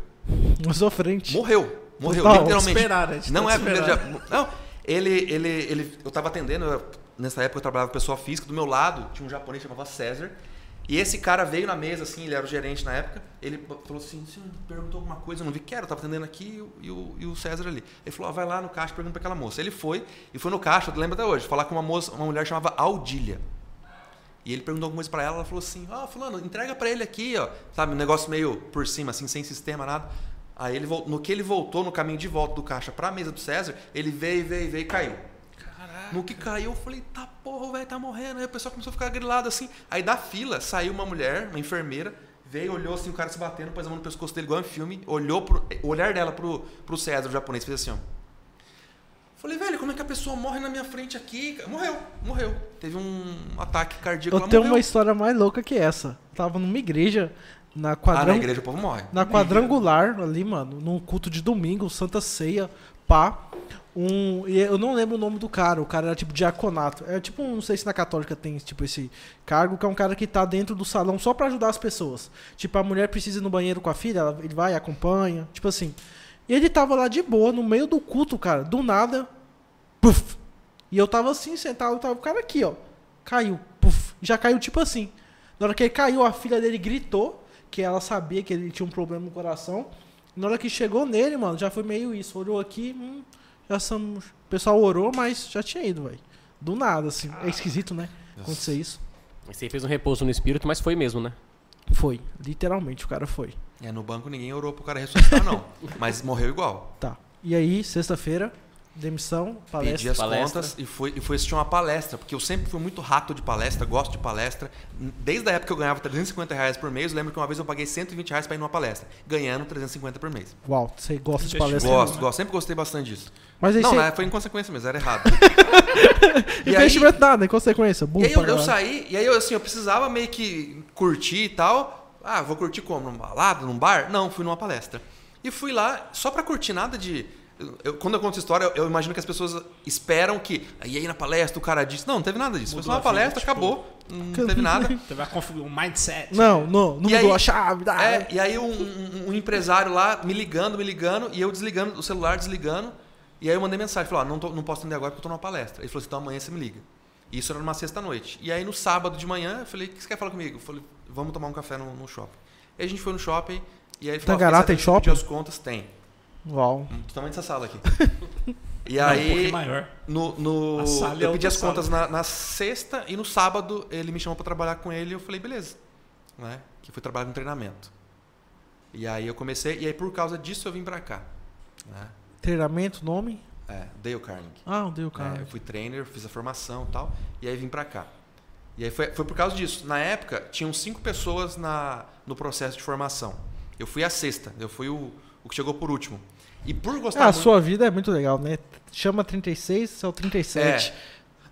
S2: Na sua frente.
S1: Morreu. Morreu,
S2: Total.
S1: literalmente.
S3: Esperar,
S1: não
S3: tá
S1: é a primeira. já- Não, ele, ele, ele. Eu tava atendendo, eu- nessa época eu trabalhava com pessoa física, do meu lado tinha um japonês que chamava César. E esse cara veio na mesa, assim, ele era o gerente na época. Ele falou assim: você perguntou alguma coisa, eu não vi que era, eu tava atendendo aqui e o, e o, César ali. Ele falou: ah, vai lá no caixa pergunta pra aquela moça. Ele foi e foi no caixa, eu lembro até hoje, falar com uma moça, uma mulher chamava Aldília. E ele perguntou alguma coisa pra ela, ela falou assim: "Ah, fulano, entrega pra ele aqui, ó". Sabe, um negócio meio por cima assim, sem sistema nada. Aí ele no que ele voltou no caminho de volta do caixa pra mesa do César, ele veio, veio, veio e caiu. No que caiu, eu falei: "Tá porra, o velho tá morrendo". Aí o pessoal começou a ficar grilado assim. Aí da fila saiu uma mulher, uma enfermeira, veio, olhou assim o cara se batendo, pôs a mão no pescoço dele igual em filme, olhou pro o olhar dela pro pro César, o japonês, fez assim, ó. Falei, velho, como é que a pessoa morre na minha frente aqui? Morreu, morreu. Teve um ataque cardíaco,
S2: Eu tenho
S1: morreu.
S2: uma história mais louca que essa. Tava numa igreja, na
S1: Ah,
S2: quadran...
S1: na igreja o povo morre.
S2: na quadrangular ali, mano, num culto de domingo, Santa Ceia, pá. Um, eu não lembro o nome do cara, o cara era tipo diaconato. É tipo, não sei se na católica tem tipo esse cargo, que é um cara que tá dentro do salão só pra ajudar as pessoas. Tipo, a mulher precisa ir no banheiro com a filha, ele vai, acompanha, tipo assim. E ele tava lá de boa, no meio do culto, cara, do nada, puf. E eu tava assim, sentado, tava o cara aqui, ó. Caiu, puf. Já caiu tipo assim. Na hora que ele caiu, a filha dele gritou, que ela sabia que ele tinha um problema no coração. Na hora que chegou nele, mano, já foi meio isso. Olhou aqui, hum, já somos. O pessoal orou, mas já tinha ido, velho. Do nada, assim. É esquisito, né? Acontecer isso.
S4: Você fez um repouso no espírito, mas foi mesmo, né?
S2: Foi. Literalmente, o cara foi.
S1: É, no banco ninguém orou pro cara ressuscitar, não. Mas morreu igual.
S2: Tá. E aí, sexta-feira, demissão, palestra.
S1: Pedi as
S4: Palestra.
S1: contas e fui, e fui assistir uma palestra, porque eu sempre fui muito rato de palestra, gosto de palestra. Desde a época que eu ganhava 350 reais por mês, eu lembro que uma vez eu paguei 120 reais pra ir numa palestra, ganhando 350 por mês.
S2: Uau, você gosta de palestra?
S1: Gosto, gosto, sempre gostei bastante disso.
S2: Mas aí
S1: Não,
S2: você.
S1: né, foi em consequência mesmo, era errado. e aí,
S2: Investimento nada, em consequência.
S1: E aí eu, eu saí, e aí eu, assim, eu precisava meio que curtir e tal. Ah, vou curtir como? Numa balada, num bar? Não, fui numa palestra. E fui lá só pra curtir, nada de. Eu- quando eu conto essa história, eu, eu imagino que as pessoas esperam que. E aí na palestra o cara disse. Não, não teve nada disso. Foi só uma
S3: Mudou a vida,
S1: palestra,
S3: tipo-
S1: acabou. Não teve nada.
S3: Teve a um mindset.
S2: Não, não, não
S1: E
S2: mudou
S1: aí-
S2: a chave. Dá.
S1: É, e aí um, um- um empresário lá me ligando, me ligando, e eu desligando, o celular desligando. E aí eu mandei mensagem, falei, ó, não, tô- não posso atender agora porque eu tô numa palestra. Ele falou assim, então amanhã você me liga. Isso era numa sexta-noite. E aí no sábado de manhã, eu falei, o que você quer falar comigo? Eu falei, vamos tomar um café no, no shopping. Aí a gente foi no shopping, e aí ele falou, ó,
S2: Tangará tem shopping?
S1: as contas? Tem.
S2: Uau.
S1: Do tamanho dessa sala aqui. E
S3: Não, um
S1: aí,
S3: pouquinho maior.
S1: no, no-
S3: sala é
S1: eu pedi as contas
S3: sala.
S1: na, na sexta e no sábado ele me chamou para trabalhar com ele e eu falei, beleza. Né? Que fui trabalhar no treinamento. E aí eu comecei, e aí por causa disso eu vim para cá. Né?
S2: Treinamento, nome?
S1: É, Dale Carnegie.
S2: Ah, o Deu,
S1: É,
S2: cara.
S1: eu fui trainer, fiz a formação e tal, e aí vim para cá. E aí foi, foi por causa disso. Na época, tinham cinco pessoas na, no processo de formação. Eu fui a sexta, eu fui o, o que chegou por último. E por gostar
S2: Ah, a
S1: muito...
S2: sua vida é muito legal, né? Chama 36, você é o 37.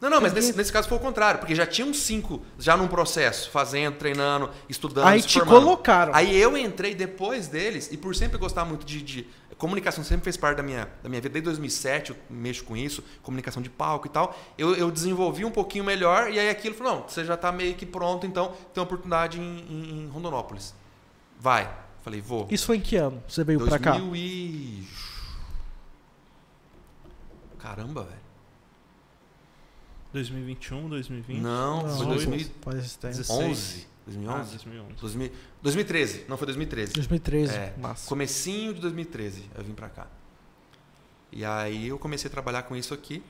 S1: Não, não, mas
S2: Porque-
S1: nesse, nesse caso foi o contrário, porque já tinham cinco já num processo, fazendo, treinando, estudando,
S2: Aí te colocaram.
S1: Aí eu entrei depois deles, e por sempre gostar muito de, de comunicação sempre fez parte da minha, da minha vida. Desde 2007 eu mexo com isso, comunicação de palco e tal. Eu, eu desenvolvi um pouquinho melhor e aí aquilo falou, não, você já está meio que pronto, então tem uma oportunidade em, em, em Rondonópolis. Vai. Falei, vou.
S2: Isso foi em que ano? Você veio pra cá?
S1: 2000 e... Caramba, velho.
S3: 2021, 2020.
S1: Não, foi
S2: Não,
S1: 2011.
S2: Faz tempo.
S1: 2011.
S3: Ah,
S1: 2011?
S3: 2011.
S1: 2000 2013. Não, foi 2013.
S2: 2013.
S1: É,
S2: Massa.
S1: comecinho de 2013 eu vim pra cá. E aí eu comecei a trabalhar com isso aqui.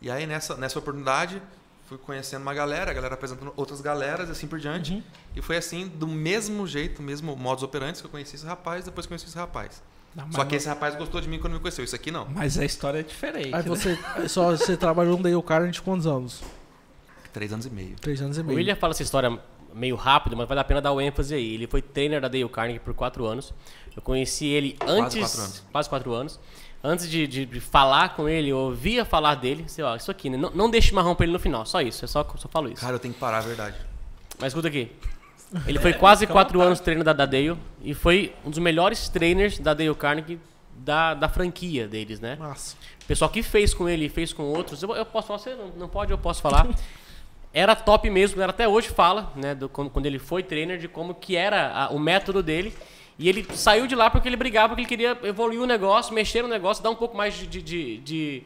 S1: E aí nessa, nessa oportunidade fui conhecendo uma galera, a galera apresentando outras galeras e assim por diante.
S2: Uhum.
S1: E foi assim, do mesmo jeito, mesmo modus operandi que eu conheci esse rapaz, depois conheci esse rapaz.
S3: Não,
S1: Só que
S3: não-
S1: esse rapaz gostou de mim quando me conheceu. Isso aqui não.
S3: Mas a história é diferente.
S2: Aí
S3: né?
S2: você, só, você trabalhou no Dale Carnegie de quantos anos?
S1: Três anos e meio.
S2: Três anos e
S4: O
S2: meio.
S4: William fala essa história meio rápido, mas vale a pena dar o ênfase aí. Ele foi trainer da Dale Carnegie por quatro anos. Eu conheci ele antes.
S1: quatro anos.
S4: Quase quatro anos. Antes de, de- de falar com ele, eu ouvia falar dele. Assim, ó, isso aqui, né? Não, não deixe marrom pra ele no final. Só isso. Eu só, só falo isso.
S1: Cara, eu tenho que parar, é verdade.
S4: Mas escuta aqui. Ele foi quase quatro anos trainer da, da Dale e foi um dos melhores trainers da Dale Carnegie da, da franquia deles, né?
S2: Massa.
S4: O pessoal que fez com ele e fez com outros, eu, eu posso falar, você não, não pode, eu posso falar. Era top mesmo, era até hoje fala, né, do, quando, quando ele foi trainer, de como que era a- o método dele. E ele saiu de lá porque ele brigava, porque ele queria evoluir o negócio, mexer no negócio, dar um pouco mais de, de, de, de,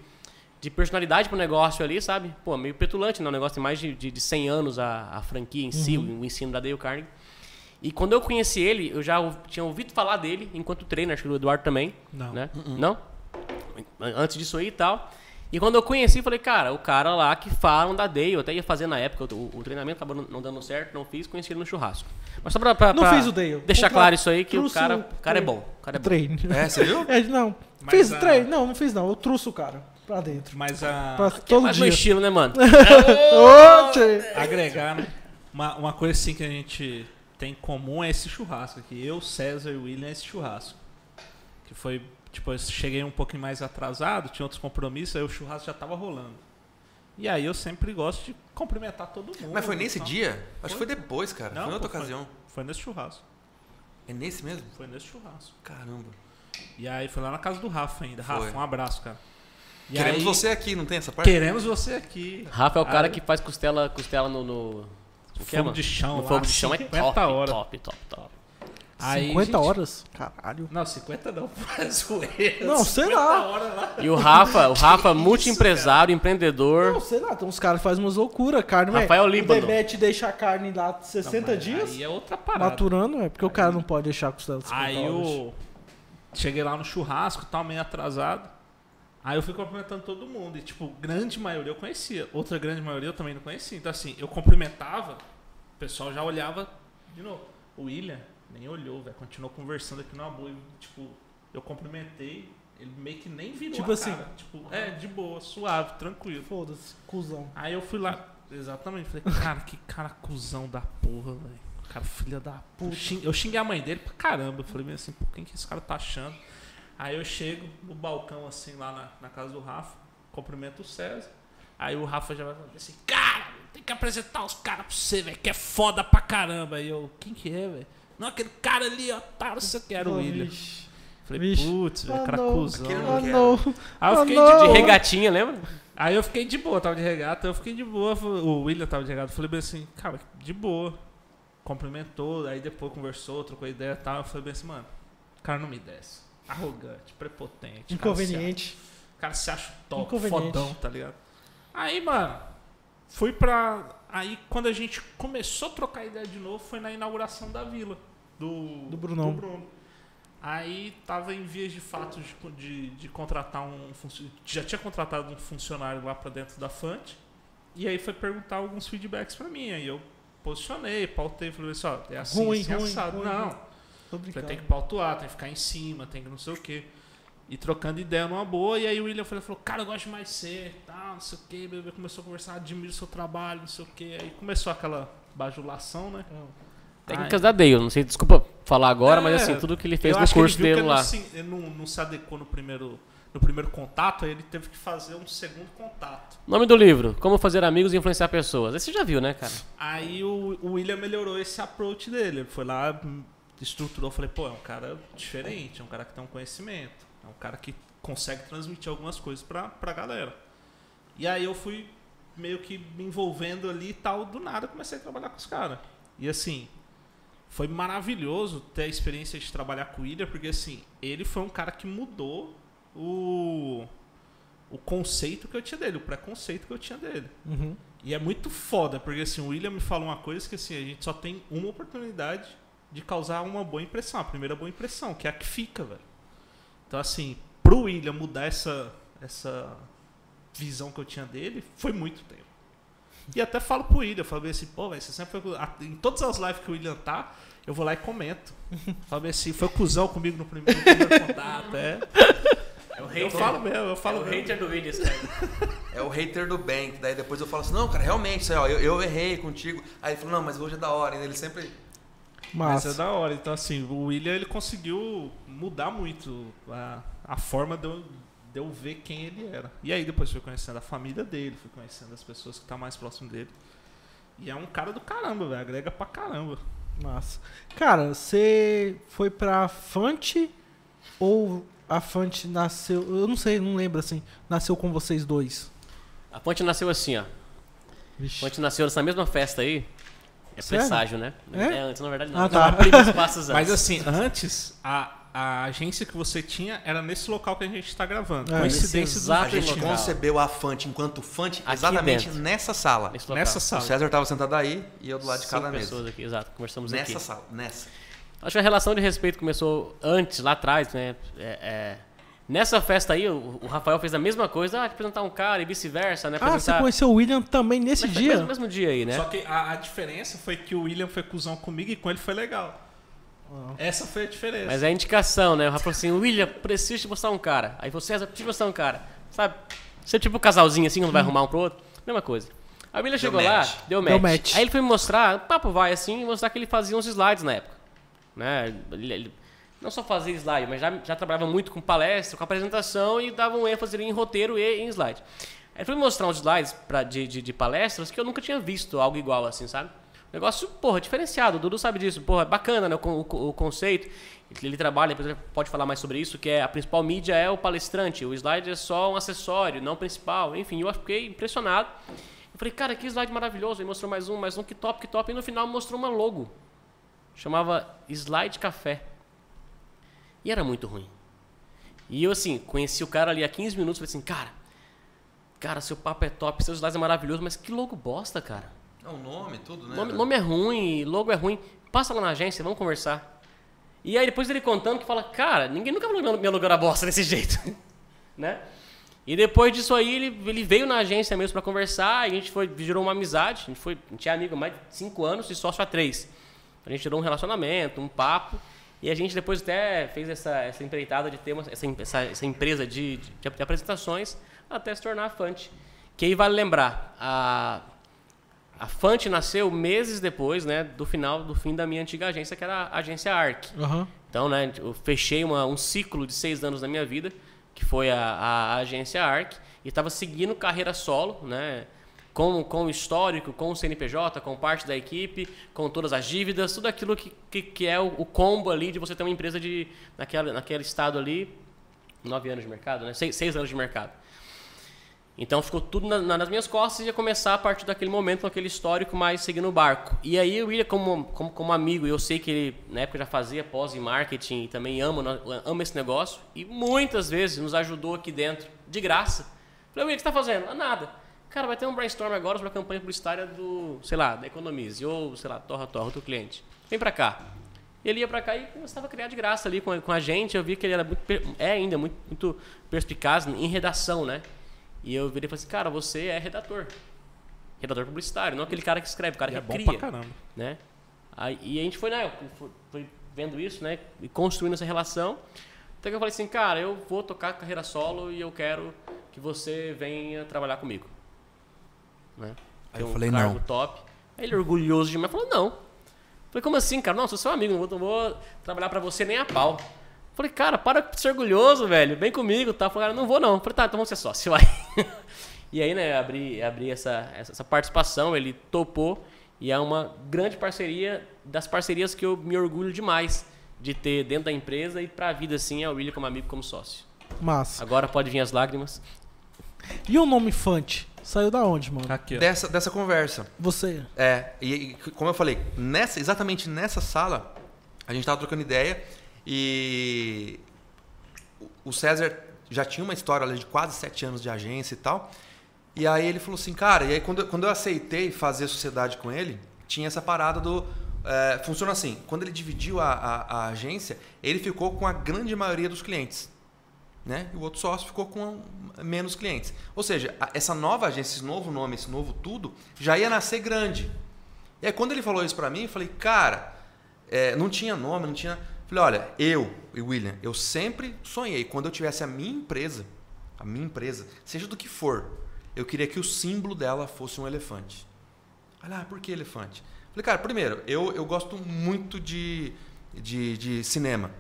S4: de personalidade pro negócio ali, sabe? Pô, meio petulante, né? O negócio tem mais de, de, de 100 anos a, a franquia em si, o, o ensino da Dale Carnegie. E quando eu conheci ele, eu já tinha ouvido falar dele enquanto trainer, acho que o Eduardo também.
S3: Não.
S4: Né? Não? Antes disso aí e tal. E quando eu conheci, falei, cara, o cara lá que falam da Dale, eu até ia fazer na época, o, o treinamento acabou não, dando certo, não fiz, conheci ele no churrasco. Mas só pra, pra-
S2: Não
S4: pra
S2: fiz o Dale.
S4: deixar
S2: Contra-
S4: claro isso aí, que o cara,
S2: o-
S4: o cara é bom. O cara é bom.
S2: Treino.
S1: É, você viu?
S2: É, não.
S3: Mas
S2: fiz
S3: a-
S2: treino. Não, não fiz não. Eu trouxe o cara pra dentro.
S3: Mas a.
S2: Pra
S4: é
S2: todo
S4: mais meu
S2: dia.
S4: estilo, né, mano?
S2: Tchê.
S3: agregar, né? Uma, uma coisa assim que a gente tem em comum é esse churrasco aqui. Eu, César e o William, é esse churrasco. Que foi, tipo, eu cheguei um pouquinho mais atrasado, tinha outros compromissos, aí o churrasco já tava rolando. E aí eu sempre gosto de cumprimentar todo mundo.
S1: Mas foi nesse
S3: então.
S1: dia? Acho que foi depois, cara.
S3: Não,
S1: foi em outra
S3: pô, foi-
S1: ocasião.
S3: Foi nesse churrasco.
S1: É nesse mesmo?
S3: Foi nesse churrasco.
S1: Caramba.
S3: E aí foi lá na casa do Rafa ainda.
S1: Foi.
S3: Rafa, um abraço, cara. E
S1: Queremos
S3: aí-
S1: você aqui, não tem essa parte?
S3: Queremos você aqui.
S4: Rafa é o cara
S3: Aí-
S4: que faz costela, costela no. no o que é,
S3: Fogo
S4: mano?
S3: de chão
S4: No
S3: lá,
S4: fogo de chão é
S3: 50
S4: top,
S3: horas.
S4: top, top, top.
S3: Aí,
S2: 50
S3: gente-
S2: horas? Caralho.
S3: Não, 50 não. É zoeira.
S2: Não, sei
S3: 50
S2: lá.
S4: E o Rafa, o Rafa, multi-empresário, empreendedor.
S2: Não, sei lá, tem uns caras que fazem umas loucuras. Carne,
S4: Rafael
S2: o
S4: Líbano.
S2: Debete deixa a carne lá 60
S3: Mas
S2: dias,
S3: Aí é outra parada.
S2: maturando, é porque o cara não pode deixar a costela 50
S3: Aí
S2: horas.
S3: eu cheguei lá no churrasco, tal, meio atrasado. Aí eu fui cumprimentando todo mundo. E, tipo, grande maioria eu conhecia. Outra grande maioria eu também não conhecia. Então, assim, eu cumprimentava, o pessoal já olhava de novo. O William nem olhou, velho. Continuou conversando aqui numa boa. e, Tipo, eu cumprimentei, ele meio que nem virou
S2: Tipo assim.
S3: cara. Tipo, é, de boa, suave, tranquilo.
S2: Foda-se, cuzão.
S3: Aí eu fui lá, exatamente, falei, cara, que cara cuzão da porra, velho. Cara, filha da puta. Eu xinguei a mãe dele pra caramba. Eu falei assim, pô, quem que esse cara tá achando? Aí eu chego no balcão, assim, lá na, na casa do Rafa, cumprimento o César. Aí o Rafa já vai falar assim, cara, tem que apresentar os caras pra você, velho, que é foda pra caramba. Aí eu, quem que é, velho? Não, aquele cara ali, ó, tá, não sei o que, era o William.
S2: vixe.
S3: Falei, putz, velho,
S2: Ah,
S3: cara
S2: não.
S3: cuzão.
S1: Aquele
S2: Ah.
S3: Aí eu
S2: Ah,
S3: fiquei
S4: De
S3: de
S4: regatinha, lembra?
S3: Aí eu fiquei de boa, tava de regata, eu fiquei de boa. O William tava de regata, eu falei bem assim, cara, de boa. Cumprimentou, aí depois conversou, trocou ideia e tal. Eu falei bem assim, mano, o cara não me desce. Arrogante, prepotente. o cara se
S2: Inconveniente.
S3: acha- cara se acha top,
S2: Inconveniente.
S3: fodão, tá ligado? Aí, mano, fui pra. Aí quando a gente começou a trocar ideia de novo, foi na inauguração da vila. Do,
S2: Do Brunão.
S3: Bruno. Aí tava em vias de fato de, de, de contratar um funcionário. Já tinha contratado um funcionário lá pra dentro da Fante. E aí foi perguntar alguns feedbacks pra mim. Aí eu posicionei, pautei, falei assim, ó, é assim,
S2: Ruim,
S3: assim,
S2: ruim,
S3: assado.
S2: ruim,
S3: Não,
S2: ruim.
S3: Falei, tem que pautuar, tem que ficar em cima, tem que não sei o quê. E trocando ideia numa boa, e aí o William falou, falou cara, eu gosto de mais ser, tal, não sei o quê. Bebê começou a conversar, admiro o seu trabalho, não sei o quê. Aí começou aquela bajulação, né?
S4: Técnicas da Dale, não sei, desculpa falar agora, mas
S3: É,
S4: assim, tudo que ele fez no curso dele lá.
S3: Ele não, não, se adequou no primeiro, no primeiro contato, aí ele teve que fazer um segundo contato.
S4: Nome do livro: Como Fazer Amigos e Influenciar Pessoas. Esse você já viu, né, cara?
S3: Aí o, o William melhorou esse approach dele. Ele foi lá, estruturou. Falei, pô, é um cara diferente, é um cara que tem um conhecimento, é um cara que consegue transmitir algumas coisas pra, pra galera. E aí eu fui meio que me envolvendo ali e tal, do nada comecei a trabalhar com os caras. E assim, foi maravilhoso ter a experiência de trabalhar com o William, porque assim, ele foi um cara que mudou o, o conceito que eu tinha dele, o preconceito que eu tinha dele.
S2: Uhum.
S3: E é muito foda, porque assim, o William me falou uma coisa que assim, a gente só tem uma oportunidade de causar uma boa impressão, a primeira boa impressão, que é a que fica, velho. Então assim, pro William mudar essa essa visão que eu tinha dele, foi muito tempo. E até falo pro William, eu falei assim, pô, velho, você sempre foi. Em todas as lives que o William tá, eu vou lá e comento. Falei assim, foi cuzão comigo no primeiro, no primeiro contato, é.
S4: É o
S3: Eu
S4: hater,
S3: falo mesmo, eu
S4: é
S3: falo
S4: o
S3: mesmo.
S4: hater do Williams, cara.
S1: É o hater do bem, que daí depois eu falo assim, não, cara, realmente, isso aí, ó, eu, eu errei contigo. Aí ele falou, não, mas hoje é da hora, e ele sempre.
S3: Mas
S2: Massa.
S3: é da hora. Então, assim, o William ele conseguiu mudar muito a, a forma de eu, de eu ver quem ele era. E aí depois fui conhecendo a família dele, fui conhecendo as pessoas que estão mais próximo dele. E é um cara do caramba, velho. Agrega pra caramba.
S2: Massa. Cara, você foi pra Fante ou a Fante nasceu. Eu não sei, não lembro assim. Nasceu com vocês dois.
S4: A Ponte nasceu assim, ó. A
S2: Vixe.
S4: Ponte nasceu nessa mesma festa aí. É
S2: Sério?
S4: presságio, né?
S2: É?
S4: antes, na verdade, não.
S2: Ah, tá.
S4: Não, passos
S3: Mas
S4: antes.
S3: assim, antes, a, a agência que você tinha era nesse local que a gente tá gravando.
S2: É.
S3: Coincidência
S4: exato
S1: A gente
S4: local.
S1: concebeu a Fante enquanto Fante
S4: Aqui
S1: exatamente
S4: dentro.
S1: nessa sala.
S3: Nessa
S1: O
S3: sala.
S1: César tava sentado aí e eu do lado de cada mesa.
S4: pessoas aqui, exato. Conversamos
S1: Nessa
S4: aqui.
S1: sala, nessa.
S4: Acho que a relação de respeito começou antes, lá atrás, né? É, é, Nessa festa aí, o, o Rafael fez a mesma coisa, ah, apresentar um cara e vice-versa, né?
S2: Ah, você
S4: Apresentar...
S2: conheceu o William também nesse
S4: Mas
S2: dia?
S4: mesmo, mesmo dia aí, né?
S3: Só que a, a diferença foi que o William foi cuzão comigo e com ele foi legal.
S2: Ah.
S3: Essa foi a diferença.
S4: Mas é a indicação, né? O Rafa falou assim, William, preciso te mostrar um cara. Aí você, César, preciso te mostrar um cara. Sabe? Você tipo um casalzinho assim, quando vai arrumar um pro outro. Mesma coisa. Aí o William chegou lá,
S1: match.
S4: deu
S2: Deu
S4: match.
S2: match.
S4: Aí ele foi me mostrar, o papo vai assim, e mostrar que ele fazia uns slides na época. Né? Ele, ele não só fazia slide, mas já, já trabalhava muito com palestra, com apresentação e dava um ênfase em roteiro e em slide. Aí ele foi mostrar uns slides pra, de, de, de palestras que eu nunca tinha visto algo igual assim, sabe? Negócio, porra, diferenciado. O Dudu sabe disso. Porra, bacana, né? O, o, o conceito. Ele trabalha, depois ele pode falar mais sobre isso, que é a principal mídia é o palestrante. O slide é só um acessório, não principal. Enfim, eu fiquei impressionado. Eu falei, cara, que slide maravilhoso. Ele mostrou mais um, mais um, que top, que top. E no final mostrou uma logo. Chamava Slide Café. E era muito ruim. E eu, assim, conheci o cara ali há 15 minutos. Falei assim, cara, cara, seu papo é top, seu slide é maravilhoso, mas que logo bosta, cara.
S1: É o nome, tudo, né?
S4: Nome, nome é ruim, logo é ruim. Passa lá na agência, vamos conversar. E aí depois ele contando que fala, cara, ninguém nunca me alugou- me alugou na bosta desse jeito. né? E depois disso aí, ele, ele veio na agência mesmo pra conversar, e a gente foi, gerou uma amizade, a gente, foi, a gente é amigo há mais de 5 anos e sócio há 3. A gente gerou um relacionamento, um papo, e a gente depois até fez essa, essa empreitada de ter uma, essa, essa, essa empresa de, de, de apresentações até se tornar a Fante. Que aí vale lembrar, a, a Fante nasceu meses depois, né, do final, do fim da minha antiga agência, que era a agência ARC.
S2: Aham.
S4: Então, né, eu fechei uma- um ciclo de seis anos da minha vida, que foi a, a agência ARC, e estava seguindo carreira solo, né, com, com o histórico, com o CNPJ, com parte da equipe, com todas as dívidas, tudo aquilo que, que, que é o, o combo ali de você ter uma empresa de, naquela, naquele estado ali, nove anos de mercado, né, seis, seis anos de mercado. Então ficou tudo na- na- nas minhas costas e ia começar a partir daquele momento, com aquele histórico mais seguindo o barco. E aí o William, como, como, como amigo, eu sei que ele na época já fazia pós marketing e também ama, ama esse negócio, e muitas vezes nos ajudou aqui dentro, de graça. Falei, o que você está fazendo? Ah, nada. Cara, vai ter um brainstorm agora sobre a campanha publicitária do, sei lá, da Economize, ou, sei lá, Torra Torra, outro cliente. Vem pra cá. Ele ia pra cá e começava a criar de graça ali com a, com a gente. Eu vi que ele era muito, é ainda muito, muito perspicaz em redação, né? E eu virei e falei assim, cara, você é redator. Redator publicitário, não aquele cara que escreve, o cara
S3: E
S4: que
S3: é bom
S4: cria.
S3: pra caramba.
S4: né? Aí, e a gente foi, né, foi vendo isso, né, e construindo essa relação. Até que eu falei assim, cara, eu vou tocar carreira solo e eu quero que você venha trabalhar comigo. Né?
S1: Aí eu
S4: um
S1: falei,
S4: cargo
S1: não.
S4: top. Aí ele orgulhoso de mim falou, não. Falei, como assim, cara? Não, sou seu amigo, não vou, não vou trabalhar pra você nem a pau. Falei, cara, para de ser orgulhoso, velho. Vem comigo, tá? Falei, cara, não vou não. Falei, tá, então vamos ser sócio, vai. e aí, né, abri, abri essa, essa, essa participação, ele topou. E é uma grande parceria, das parcerias que eu me orgulho demais de ter dentro da empresa e pra vida, assim, é o William como amigo, como sócio.
S2: Massa.
S4: Agora pode vir as lágrimas.
S2: E o nome Fante? Saiu da onde, mano?
S3: Aqui, ó.
S1: Dessa, dessa conversa.
S2: Você.
S1: É, e, e como eu falei, nessa, exatamente nessa sala, a gente tava trocando ideia e o- César já tinha uma história ali de quase sete anos de agência e tal. E aí ele falou assim, cara, e aí quando, eu- quando eu aceitei fazer sociedade com ele, tinha essa parada do. é, funciona assim, quando ele dividiu a, a- a agência, ele ficou com a grande maioria dos clientes. Né? E o outro sócio ficou com menos clientes. Ou seja, essa nova agência, esse novo nome, esse novo tudo, já ia nascer grande. E aí quando ele falou isso pra mim, eu falei, cara, é, não tinha nome, não tinha. Falei, olha, eu e William, eu sempre sonhei, quando eu tivesse a minha empresa, a minha empresa, seja do que for, eu queria que o símbolo dela fosse um elefante. Olha, ah, por que elefante? Falei, cara, primeiro, eu, eu gosto muito de, de, de cinema.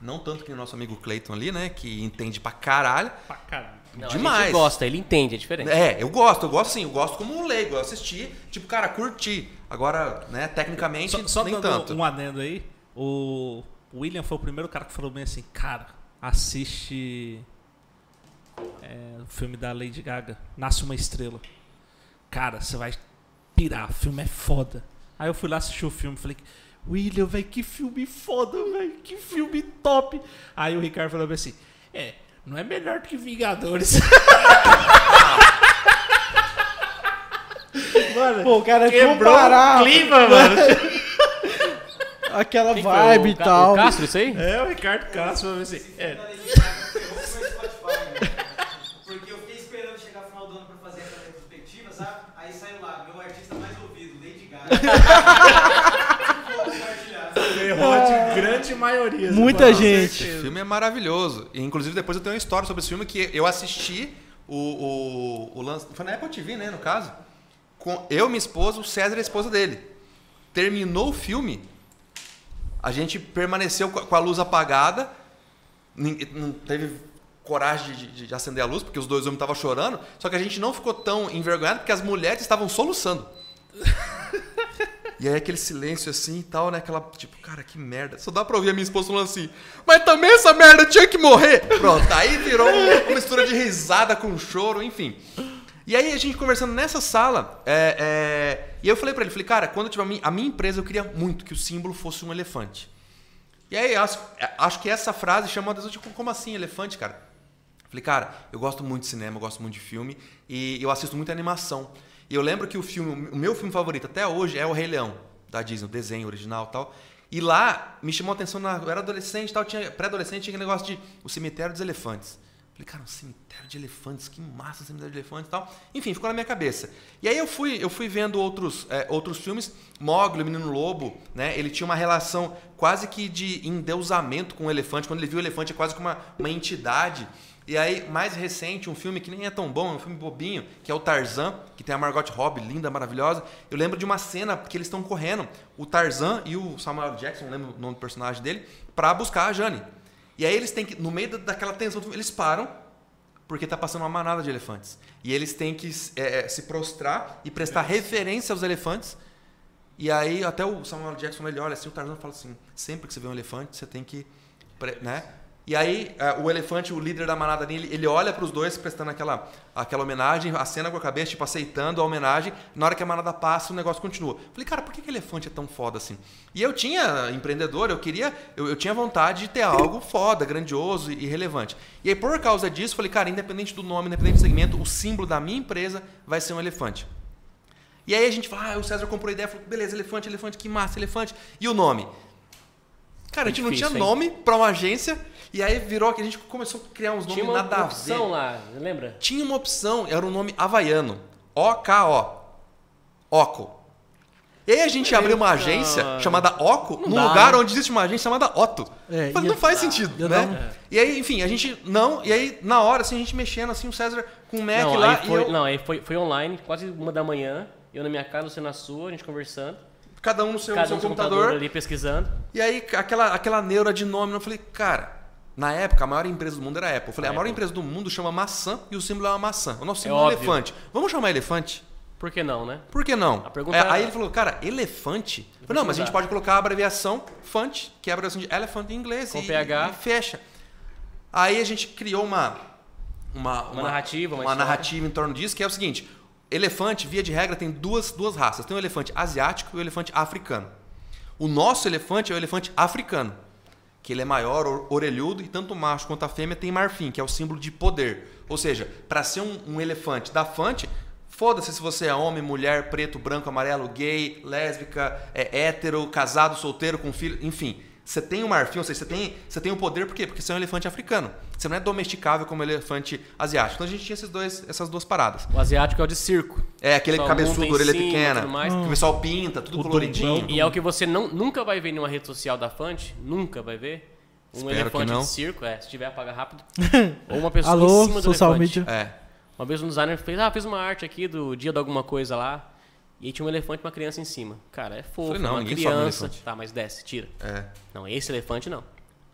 S1: Não tanto que o nosso amigo Clayton ali, né? Que entende pra caralho.
S3: Pra caralho.
S4: Não, A
S1: Demais.
S4: gente gosta, ele entende, é diferente.
S1: É, eu gosto, eu gosto sim, eu gosto como um leigo, eu assisti, tipo, cara, curti. Agora, né, tecnicamente,
S3: Só, só
S1: nem
S3: dando
S1: tanto.
S3: um adendo aí, o William foi o primeiro cara que falou bem assim, cara, assiste é, o filme da Lady Gaga, Nasce uma Estrela. Cara, você vai pirar, o filme é foda. Aí eu fui lá assistir o filme, falei, William, velho, que filme foda, velho, que filme top. Aí o Ricardo falou assim, é, não é melhor do que Vingadores. mano,
S2: Pô, o cara é
S3: quebrou
S2: comparar
S3: o clima, mano.
S2: aquela
S4: Quem
S2: vibe e tal.
S4: O Castro, isso aí?
S3: É, o Ricardo Castro falou assim, é,
S5: Porque eu fiquei esperando chegar no final do ano pra fazer aquela retrospectiva, sabe? Aí saiu lá, meu artista mais ouvido, Lady Gaga. Vou compartilhar.
S3: errou de grande maioria.
S2: Muita
S3: mano.
S2: gente.
S1: Esse filme é maravilhoso. E, inclusive, depois eu tenho uma história sobre esse filme que eu assisti o, o, o lance. Foi na Apple TV, né, no caso. Com eu, minha esposa, o César e a esposa dele. Terminou o filme, a gente permaneceu com a- luz apagada, não teve coragem de, de- de acender a luz, porque os dois homens estavam chorando, só que a gente não ficou tão envergonhado porque as mulheres estavam soluçando. E aí aquele silêncio assim e tal, né? Aquela, tipo, cara, que merda. Só dá pra ouvir a minha esposa falando assim, mas também essa merda tinha que morrer. Pronto, aí virou uma, mistura de risada com choro, enfim. E aí a gente conversando nessa sala, é, é, e eu falei pra ele, falei, cara, quando eu tiver a minha, a minha empresa, eu queria muito que o símbolo fosse um elefante. E aí acho, acho que essa frase chamou a atenção, tipo, como assim, elefante, cara? Falei, cara, eu gosto muito de cinema, eu gosto muito de filme e eu assisto muita animação. E eu lembro que o filme, o meu filme favorito até hoje é O Rei Leão, da Disney, o desenho original e tal. E lá me chamou a atenção, na, eu era adolescente tal, tinha pré-adolescente, tinha aquele negócio de o cemitério dos elefantes. Falei, cara, um cemitério de elefantes, que massa um cemitério de elefantes e tal. Enfim, ficou na minha cabeça. E aí eu fui, eu fui vendo outros, é, outros filmes. Mogli, o Menino Lobo, né? Ele tinha uma relação quase que de endeusamento com o elefante. Quando ele viu o elefante, é quase que uma, uma entidade. E aí, mais recente, um filme que nem é tão bom, é um filme bobinho, que é o Tarzan, que tem a Margot Robbie, linda, maravilhosa. Eu lembro de uma cena que eles estão correndo, o Tarzan e o Samuel Jackson, não lembro o nome do personagem dele, pra buscar a Jane. E aí eles têm que, no meio da- daquela tensão, eles param, porque tá passando uma manada de elefantes. E eles têm que é, se prostrar e prestar referência aos elefantes. E aí até o Samuel Jackson ele olha assim, o Tarzan fala assim, sempre que você vê um elefante, você tem que, né? E aí é, o elefante, o líder da manada ali, ele, olha para os dois prestando aquela, aquela homenagem, acena com a cabeça, tipo aceitando a homenagem. Na hora que a manada passa, o negócio continua. Falei, cara, por que, que elefante é tão foda assim? E eu tinha empreendedor, eu queria, eu, eu tinha vontade de ter algo foda, grandioso e relevante. E aí por causa disso, falei, cara, independente do nome, independente do segmento, o símbolo da minha empresa vai ser um elefante. E aí a gente fala, ah, o César comprou a ideia, falou, beleza, elefante, elefante, que massa, elefante. E o nome? Cara, a gente não
S4: difícil,
S1: tinha
S4: hein?
S1: nome pra uma agência, e aí virou que a gente começou a criar uns
S4: Tinha
S1: nomes
S4: uma
S1: nada a
S4: opção
S1: ver.
S4: lá, lembra?
S1: Tinha uma opção, era um nome havaiano. O-K-O. Oco. E aí a gente abriu uma agência
S4: Ah,
S1: chamada Oco, num
S4: dá,
S1: lugar
S4: né?
S1: onde existe uma agência chamada Otto.
S2: É,
S1: Falei, não faz sentido,
S2: ia
S1: né?
S2: um-
S1: E aí, enfim, a gente não, e aí na hora assim a gente mexendo assim o César com o Mac
S4: não,
S1: lá
S4: aí
S1: e
S4: foi,
S1: eu,
S4: não, aí foi, foi online, quase uma da manhã. Eu na minha casa, você na sua, a gente conversando.
S1: cada um no seu,
S4: cada
S1: seu
S4: um no seu
S1: computador.
S4: computador ali pesquisando.
S1: E aí, aquela, aquela neura de nome, eu falei, cara, na época, a maior empresa do mundo era a Apple. Eu falei,
S4: A
S1: a maior empresa do mundo chama maçã e o símbolo é uma maçã. O nosso símbolo é, um
S4: óbvio.
S1: elefante. Vamos chamar elefante?
S4: Por que não, né?
S1: Por que não?
S4: A pergunta
S1: É,
S4: era-
S1: aí ele falou, cara, elefante? Eu falei, não, mas a gente pode colocar a abreviação FUNT, que é a abreviação de elephant em inglês.
S4: Com
S1: e,
S4: PH.
S1: E fecha. Aí a gente criou uma uma,
S4: Uma narrativa, uma
S1: uma narrativa em torno disso, que é o seguinte: elefante, via de regra, tem duas, duas raças. Tem o elefante asiático e o elefante africano. O nosso elefante é o elefante africano, que ele é maior, or- orelhudo, e tanto o macho quanto a fêmea tem marfim, que é o símbolo de poder. Ou seja, para ser um, um elefante da fante, foda-se se você é homem, mulher, preto, branco, amarelo, gay, lésbica, é hétero, casado, solteiro, com filho, enfim. Você tem o marfim, ou seja, você tem, você tem o poder, por quê? Porque você é um elefante africano. Você não é domesticável como o elefante asiático. Então a gente tinha esses dois, essas duas paradas.
S4: O asiático é o de circo.
S1: É aquele
S4: Só
S1: cabeçudo,
S4: em
S1: orelha
S4: cima,
S1: pequena,
S4: tudo mais.
S1: que o pessoal pinta, tudo
S3: O
S1: coloridinho.
S4: E é o que você não, nunca vai ver em uma rede social da Fante, nunca vai ver. Um
S1: Espero que
S4: elefante
S1: não.
S4: de circo, é, se tiver apaga rápido. Ou uma pessoa em
S2: Alô,
S4: cima do
S2: social
S4: elefante.
S2: media.
S1: É.
S4: Uma vez um designer fez, ah, fiz uma arte aqui do dia de alguma coisa lá. E aí tinha um elefante e uma criança em cima. Cara, é fofo,
S1: Falei, não,
S4: uma criança.
S1: elefante.
S4: Tá, mas desce, tira.
S1: É.
S4: Não, esse elefante não.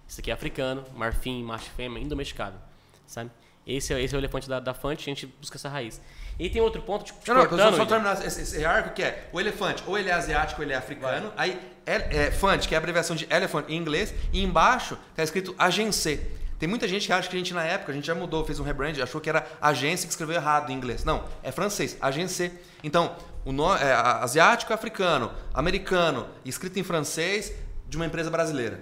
S4: Esse aqui é africano, marfim, macho fêmea, indomesticável. Sabe? Esse é, esse é o elefante da, da Fante, a gente busca essa raiz. E tem outro ponto, tipo, te
S1: Não, não,
S4: cortando,
S1: só, só
S4: Ida.
S1: terminar esse, esse arco que é o elefante, ou ele é asiático ou ele é africano. Aí, é, é, Fant, que é a abreviação de elephant em inglês, e embaixo tá escrito agência. Tem muita gente que acha que a gente, na época, a gente já mudou, fez um rebrand, achou que era agência que escreveu errado em inglês. Não, é francês, agência. Então, o no, é, asiático, africano, americano, escrito em francês, de uma empresa brasileira.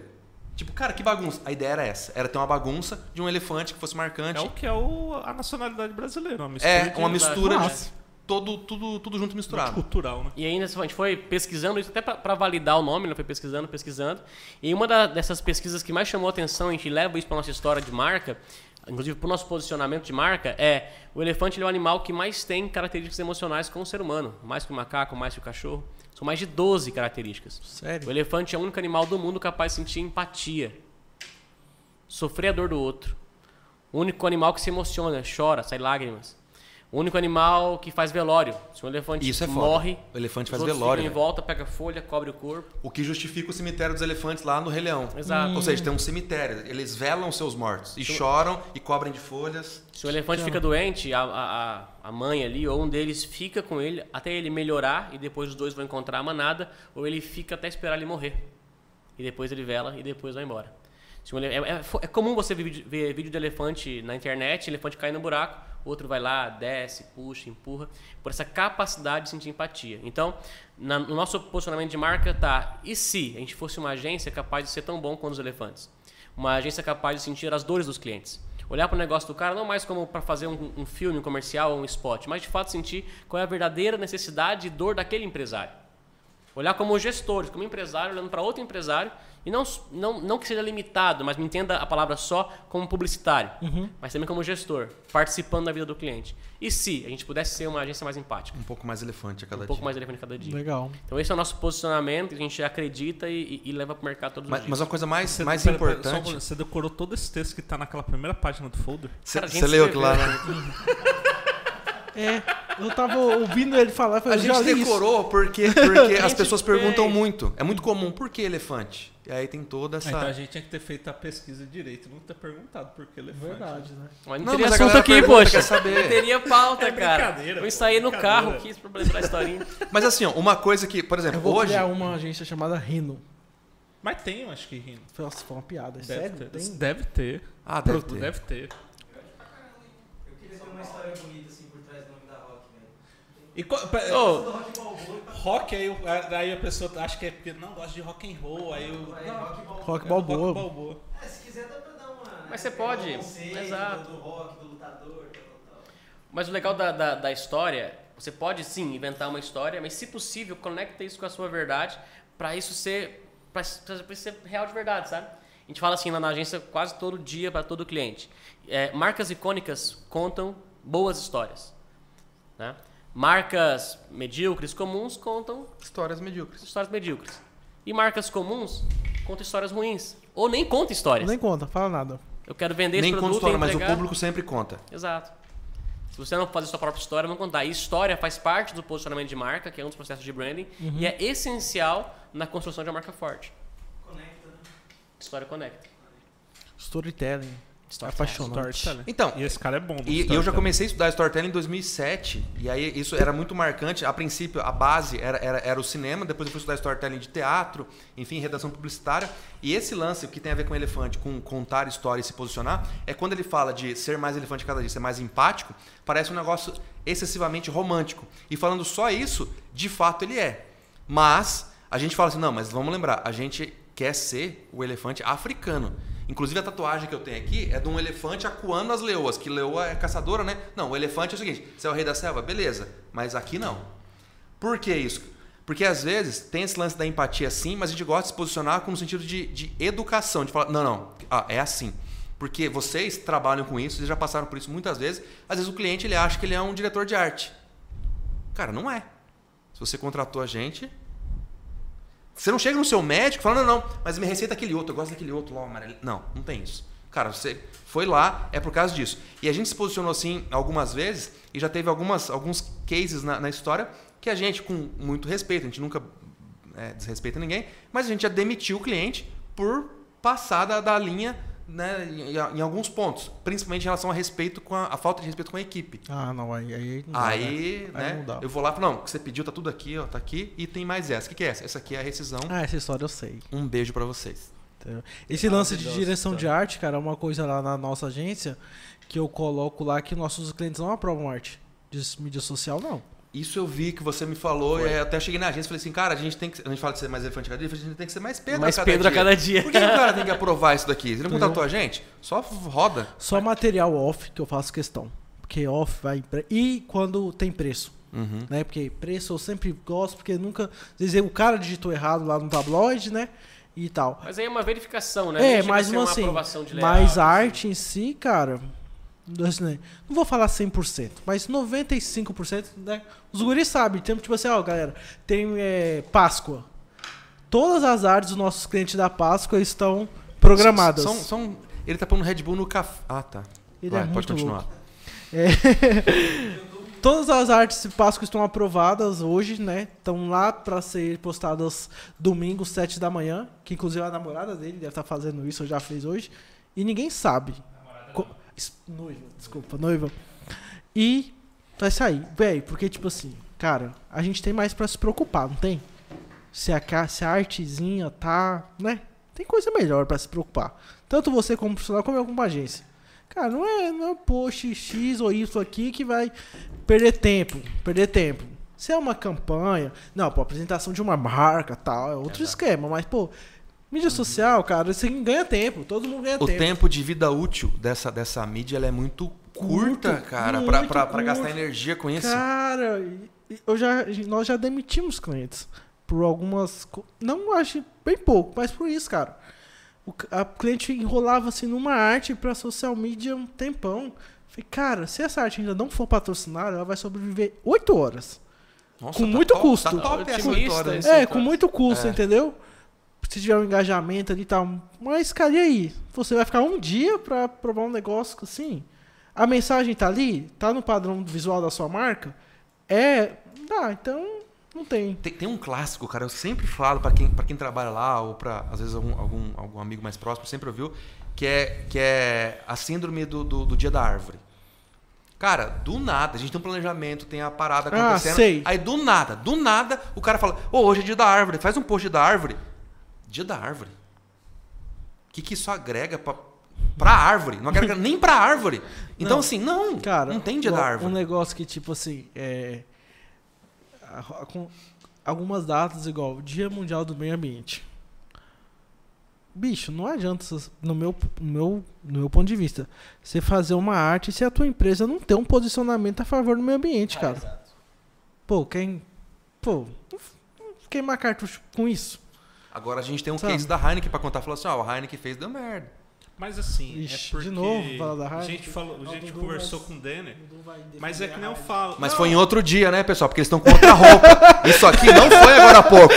S1: Tipo, cara, que bagunça. A ideia era essa. Era ter uma bagunça de um elefante que fosse marcante.
S3: É o que é o, a nacionalidade brasileira, uma mistura
S1: É,
S3: de-
S1: uma mistura de todo, tudo, tudo junto misturado.
S3: cultural, né?
S4: E ainda a gente foi pesquisando isso até para validar o nome, né? foi pesquisando, pesquisando. E uma da- dessas pesquisas que mais chamou a atenção, a gente leva isso para nossa história de marca, inclusive para o nosso posicionamento de marca, é o elefante ele é o animal que mais tem características emocionais com o ser humano, mais que o macaco, mais que o cachorro. São mais de 12 características. O
S2: Sério?
S4: elefante é o único animal do mundo capaz de sentir empatia, sofrer a dor do outro. O único animal que se emociona, chora, sai lágrimas. O único animal que faz velório. Se um elefante
S1: Isso é foda.
S4: morre,
S1: O elefante faz velório,
S4: ficam em
S1: velho.
S4: volta, pega folha, cobre o corpo.
S1: O que justifica o cemitério dos elefantes lá no Rei Leão.
S4: Exato.
S1: Ou seja, tem um cemitério. Eles velam seus mortos. E choram e cobrem de folhas.
S4: Se o elefante fica doente, a, a, a- mãe ali, ou um deles fica com ele até ele melhorar e depois os dois vão encontrar a manada, ou ele fica até esperar ele morrer. E depois ele vela e depois vai embora. Se um é, é é comum você ver, vídeo- ver vídeo de elefante na internet, elefante cai no buraco, outro vai lá, desce, puxa, empurra, por essa capacidade de sentir empatia. Então, na- no nosso posicionamento de marca tá, e se a gente fosse uma agência capaz de ser tão bom quanto os elefantes? Uma agência capaz de sentir as dores dos clientes. Olhar para o negócio do cara não mais como para fazer um, um filme, um comercial ou um spot, mas de fato sentir qual é a verdadeira necessidade e dor daquele empresário. Olhar como gestores, como empresário, olhando para outro empresário, e não, não, não que seja limitado, mas me entenda a palavra só como publicitário, mas também como gestor, participando da vida do cliente. E se a gente pudesse ser uma agência mais empática,
S1: Um pouco mais elefante a cada
S4: um pouco
S1: dia.
S4: mais elefante cada dia?
S2: Legal.
S4: Então esse é o nosso posicionamento, a gente acredita e, e- e leva para o mercado todos
S1: Mas,
S4: os
S1: mas
S4: dias.
S1: uma coisa mais,
S3: Você-
S1: mais
S3: pera- pera, só um
S1: importante.
S3: momento, você decorou todo esse texto que tá naquela primeira página do folder?
S1: Você
S4: Cara, a gente
S1: você leu aquilo lá, né?
S2: É, eu tava ouvindo ele falar, eu falei,
S1: A
S2: eu
S1: gente
S2: li isso.
S1: decorou porque, porque as pessoas perguntam muito. É muito comum. Por que elefante? E aí tem toda essa.
S3: Ah, então a gente tinha que ter feito a pesquisa direito, não ter perguntado por que elefante.
S2: Verdade, né?
S4: Mas não,
S1: Não,
S4: teria assunto aqui,
S1: pergunta,
S4: poxa.
S1: saber.
S4: Não teria pauta,
S3: É
S4: cara.
S3: brincadeira,
S4: Eu ensaiei no carro, quis pra lembrar a historinha.
S1: Mas assim, ó, uma coisa que, por
S2: Eu
S1: exemplo,
S2: vou
S1: hoje.
S2: criar uma agência chamada Rino.
S3: Mas tem, eu acho que rindo.
S2: Nossa, foi uma piada. é
S3: Deve
S2: Sério?
S3: ter.
S2: Tem?
S3: Deve ter.
S1: Ah, deve
S3: Pro-
S1: ter.
S3: Deve ter.
S5: Eu queria ter uma história bonita assim por trás do nome da Rock, velho.
S3: E qual- pe-
S4: Ô,
S5: Do Rock
S3: aí, o- aí a pessoa acha que é porque não gosta de rock and roll, aí o. Não,
S5: Rock Balboa.
S2: Rock
S3: é
S2: Balboa.
S3: Rock Balboa.
S5: É, se quiser dá pra dar uma. né,
S4: Mas você pode,
S5: conceito
S4: exato.
S5: Do rock, do lutador, tal, tal, tal.
S4: Mas o legal da, da, da história, você pode sim inventar uma história, mas se possível, conecta isso com a sua verdade pra isso ser para isso ser real de verdade, sabe? A gente fala assim lá na agência quase todo dia para todo cliente. É, marcas icônicas contam boas histórias, né? Marcas medíocres, comuns contam
S1: Histórias medíocres.
S4: histórias medíocres. E marcas comuns contam histórias ruins ou nem contam histórias.
S2: Nem conta, fala nada.
S4: Eu quero vender
S1: Nem
S4: esse
S1: conta
S4: produto
S1: história,
S4: e
S1: mas o público sempre conta.
S4: Exato. Se você não fazer sua própria história, vão contar. E história faz parte do posicionamento de marca, que é um dos processos de branding, e é essencial na construção de uma marca forte.
S5: Conecta, né?
S4: História conecta.
S2: Storytelling. Apaixonante.
S3: Storytelling.
S1: Então,
S3: E esse cara é bom.
S1: E eu já comecei a estudar storytelling em 2007. E aí isso era muito marcante. A princípio, a base era, era, era o cinema. Depois eu fui estudar storytelling de teatro, enfim, redação publicitária. E esse lance, o que tem a ver com o elefante, com contar história e se posicionar, é quando ele fala de ser mais elefante cada dia, ser mais empático, parece um negócio excessivamente romântico. E falando só isso, de fato ele é. Mas a gente fala assim, não, mas vamos lembrar, a gente quer ser o elefante africano. Inclusive a tatuagem que eu tenho aqui é de um elefante acuando as leoas, que leoa é caçadora, né? Não, o elefante é o seguinte, você é o rei da selva, beleza, mas aqui não. Por que isso? Porque às vezes tem esse lance da empatia sim, mas a gente gosta de se posicionar como sentido de, de educação, de falar, não, não, ah, é assim. Porque vocês trabalham com isso, vocês já passaram por isso muitas vezes. Às vezes o cliente ele acha que ele é um diretor de arte. Cara, não é. Se você contratou a gente, você não chega no seu médico falando, não, não, mas me receita aquele outro, eu gosto daquele outro lá, amarelo. Não, não tem isso. Cara, você foi lá, é por causa disso. E a gente se posicionou assim algumas vezes e já teve algumas, alguns cases na, na história que a gente, com muito respeito, a gente nunca é, desrespeita ninguém, mas a gente já demitiu o cliente por passar da, da linha né, em, em alguns pontos, principalmente em relação a respeito com a, a falta de respeito com a equipe.
S2: Ah, não, aí, aí não dá,
S1: Aí,
S2: né? Aí
S1: né,
S2: não dá.
S1: eu vou lá e falo, não, o que você pediu tá tudo aqui, ó, tá aqui, e tem mais essa. O que, que é essa? Essa aqui é a rescisão.
S2: Ah, essa história eu sei.
S1: Um beijo pra vocês.
S2: Esse lance de direção de arte, cara, é uma coisa lá na nossa agência que eu coloco lá que nossos clientes não aprovam arte de mídia social, não.
S1: Isso eu vi que você me falou, e até cheguei na agência e falei assim, cara, a gente tem que. A gente fala de ser mais elefante a cada dia, a gente tem que ser mais Pedro
S4: Mais
S1: a cada
S4: Pedro a
S1: dia.
S4: cada dia.
S1: Por que, que o cara tem que aprovar isso daqui? Você não contratou a gente? Só roda.
S2: Só material off que eu faço questão. Porque off vai. E quando tem preço.
S1: Uhum.
S2: Né? Porque preço eu sempre gosto, porque nunca. Às vezes o cara digitou errado lá no tabloide, né? E tal.
S4: Mas aí é uma verificação, né?
S2: É,
S4: a
S2: mas
S4: ser
S2: uma assim.
S4: aprovação de
S2: Mas
S4: layout,
S2: a
S4: assim.
S2: arte em si, cara. Assim, Não vou falar 100%, mas 95%, né? Os guris sabem. Tem, tipo assim, ó, galera, tem é, Páscoa. Todas as artes dos nossos clientes da Páscoa estão programadas.
S1: São, são- ele tá pondo Red Bull no café. Ah, tá.
S2: Ele
S1: Vai,
S2: é
S1: pode continuar.
S2: louco. É. Todas as artes de Páscoa estão aprovadas hoje, né? Estão lá para ser postadas domingo, 7 da manhã. Que inclusive a namorada dele deve estar fazendo isso, ou já fez hoje. E ninguém sabe. Noiva, desculpa, noiva. E vai sair. Véi, porque tipo assim, cara, a gente tem mais para se preocupar, não tem? Se a, se a artezinha tá, né? Tem coisa melhor para se preocupar. Tanto você como profissional, como eu como agência. Cara, não é, não é um post X ou Y aqui que vai perder tempo. Perder tempo. Se é uma campanha, não, pô, apresentação de uma marca tal, é outro esquema. Mas, pô, mídia social, cara, você ganha tempo. Todo mundo ganha
S1: O
S2: tempo.
S1: tempo de vida útil dessa, dessa mídia ela é muito curta,
S2: Curto,
S1: cara, pra,
S2: muito
S1: pra, pra
S2: curto.
S1: gastar energia com isso.
S2: Cara, eu já, nós já demitimos clientes por algumas. Não acho bem pouco, mas por isso, cara. O a cliente enrolava-se numa arte pra social media um tempão. Falei, cara, se essa arte ainda não for patrocinada, ela vai sobreviver 8 horas.
S1: Nossa,
S2: com
S1: tá
S2: muito
S1: top-
S2: custo.
S1: Tá top essa
S2: É,
S4: Sim,
S2: com muito custo,
S1: É.
S2: entendeu? Se tiver um engajamento ali e tal. Mas, cara, e aí? Você vai ficar um dia pra provar um negócio assim? A mensagem tá ali? Tá no padrão visual da sua marca? É. Ah, então não tem.
S1: Tem, tem um clássico, cara, eu sempre falo pra quem, pra quem trabalha lá, ou pra, às vezes, algum, algum, algum amigo mais próximo, sempre ouviu, que é, que é a síndrome do, do, do dia da árvore. Cara, do nada, a gente tem um planejamento, tem a parada
S2: Ah,
S1: acontecendo.
S2: sei.
S1: Aí do nada, do nada, o cara fala: Ô, hoje é dia da árvore, faz um post da árvore. Dia da árvore. O que, que isso agrega pra, pra árvore? Não agrega nem pra árvore. Então,
S2: Não.
S1: assim, não.
S2: Cara,
S1: não tem dia da árvore.
S2: Um negócio que, tipo assim, é. com algumas datas, igual Dia Mundial do Meio Ambiente. Bicho, não adianta, no meu, no meu, no meu ponto de vista, você fazer uma arte se a tua empresa não tem um posicionamento a favor do meio ambiente, cara.
S5: exato.
S2: Pô, quem. Pô, queimar cartucho com isso.
S1: Agora a gente tem um
S2: Sabe?
S1: case da Heineken pra contar. Falou assim, ó, a Heineken fez, deu merda.
S3: Mas assim,
S2: Ixi,
S3: é
S2: de
S3: porque
S2: novo, fala da
S3: a
S2: Heineken.
S3: gente, falou, a
S2: Não,
S3: gente conversou
S2: vai-
S3: com o Denner, mas é que nem eu falo.
S1: Mas
S3: Não,
S1: foi em outro dia, né, pessoal? Porque eles estão com outra roupa. Isso aqui não foi agora há pouco.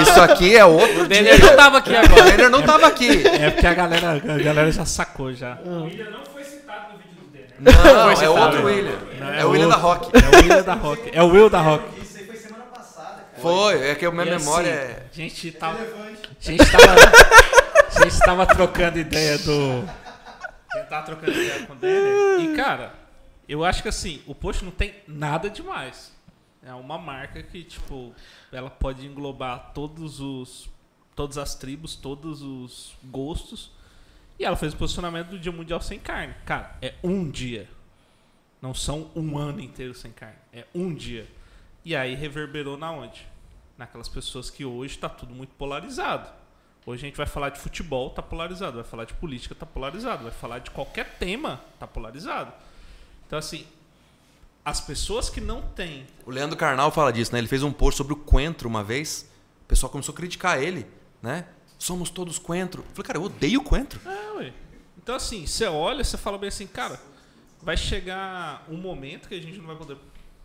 S1: Isso aqui é outro
S4: O
S1: dia.
S4: Denner não tava aqui
S1: O
S4: agora.
S1: Denner não tava aqui.
S3: É porque a galera, a galera já sacou já.
S6: O William não foi citado no vídeo do Denner.
S1: Não,
S4: Foi
S1: é outro William.
S3: Não,
S1: É o William da. Rock.
S3: É o Will da Rock. É o Will da Rock.
S5: Isso aí foi semana passada, cara.
S1: Foi, é que a minha
S3: E
S1: memória
S3: assim,
S1: é.
S3: A gente tava, a gente tava, a gente tava trocando ideia do, Quem tá trocando ideia com o Denner. E, cara, eu acho que assim, o post não tem nada demais. É uma marca que, tipo, ela pode englobar todos os. todas as tribos, todos os gostos. E ela fez o posicionamento do Dia Mundial Sem Carne. Cara, é um dia. Não são um ano inteiro sem carne. É um dia. E aí reverberou na onde? Naquelas pessoas que hoje está tudo muito polarizado. Hoje a gente vai falar de futebol, tá polarizado. Vai falar de política, tá polarizado. Vai falar de qualquer tema, tá polarizado. Então, assim, as pessoas que não têm.
S1: O Leandro Carnal fala disso, né? Ele fez um post sobre o coentro uma vez. O pessoal começou a criticar ele, né? Somos todos coentro. Eu falei, cara, eu odeio coentro.
S3: É, ué. Então, assim, você olha, você fala bem assim, cara, vai chegar um momento que a gente não vai poder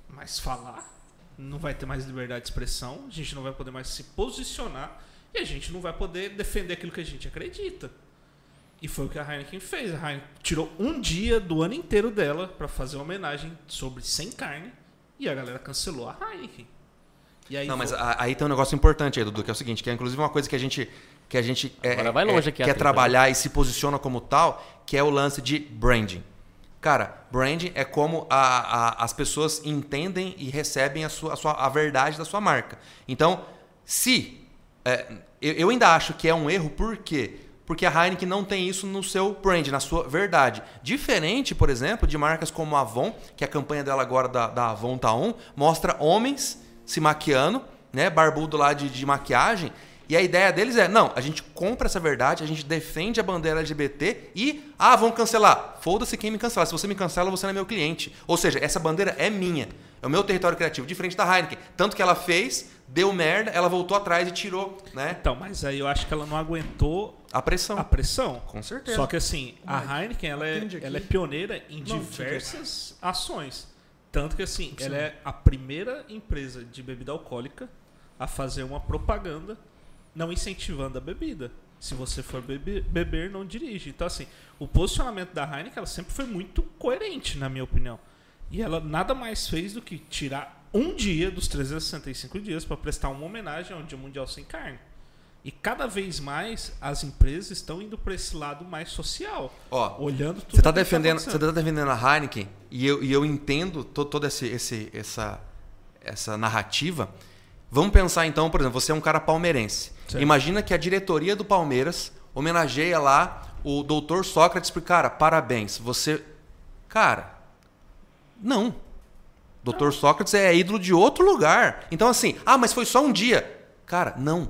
S3: mais falar, não vai ter mais liberdade de expressão, a gente não vai poder mais se posicionar e a gente não vai poder defender aquilo que a gente acredita. E foi o que a Heineken fez. A Heineken tirou um dia do ano inteiro dela para fazer uma homenagem sobre sem carne e a galera cancelou a Heineken. E aí
S1: Não, mas
S3: foi-
S1: a- aí tem um negócio importante aí, Dudu, que é o seguinte, que é inclusive uma coisa que a gente que a gente é,
S4: Agora vai longe
S1: é, quer trabalhar e se posiciona como tal, que é o lance de branding. Cara, branding é como a- a- as pessoas entendem e recebem a, sua, a, sua- a verdade da sua marca. Então, se é, eu, eu ainda acho que é um erro, por quê? Porque a Heineken não tem isso no seu brand, na sua verdade. Diferente, por exemplo, de marcas como a Avon, que a campanha dela agora da, da Avon tá on, mostra homens se maquiando, né, barbudo lá de, de maquiagem, e a ideia deles é, não, a gente compra essa verdade, a gente defende a bandeira LGBT e, ah, vão cancelar. Foda-se quem me cancelar. Se você me cancela, você não é meu cliente. Ou seja, essa bandeira é minha. É o meu território criativo, diferente da Heineken. Tanto que ela fez, deu merda, ela voltou atrás e tirou, né,
S3: Então, mas aí eu acho que ela não aguentou
S1: a pressão.
S3: a pressão.
S1: Com certeza.
S3: Só que assim, a Heineken ela é, ela é pioneira em
S2: Não,
S3: diversas ações. Tanto que assim, ela é a primeira empresa de bebida alcoólica a fazer uma propaganda não incentivando a bebida. Se você for bebe- beber, não dirige. Então assim, o posicionamento da Heineken ela sempre foi muito coerente, na minha opinião. E ela nada mais fez do que tirar um dia dos 365 dias para prestar uma homenagem ao Dia Mundial Sem Carne. E cada vez mais as empresas estão indo para esse lado mais social,
S1: Ó,
S3: olhando tudo.
S1: você tá
S3: que tá
S1: defendendo, você
S3: acontecendo.
S1: tá defendendo a Heineken e eu, e eu entendo to- toda esse, esse, essa, essa narrativa. Vamos pensar então, por exemplo, você é um cara palmeirense.
S3: Certo.
S1: Imagina que a diretoria do Palmeiras homenageia lá o doutor Sócrates por cara, parabéns. Você. Cara, não. Doutor Sócrates é ídolo de outro lugar. Então, assim, ah, mas foi só um dia. Cara, não.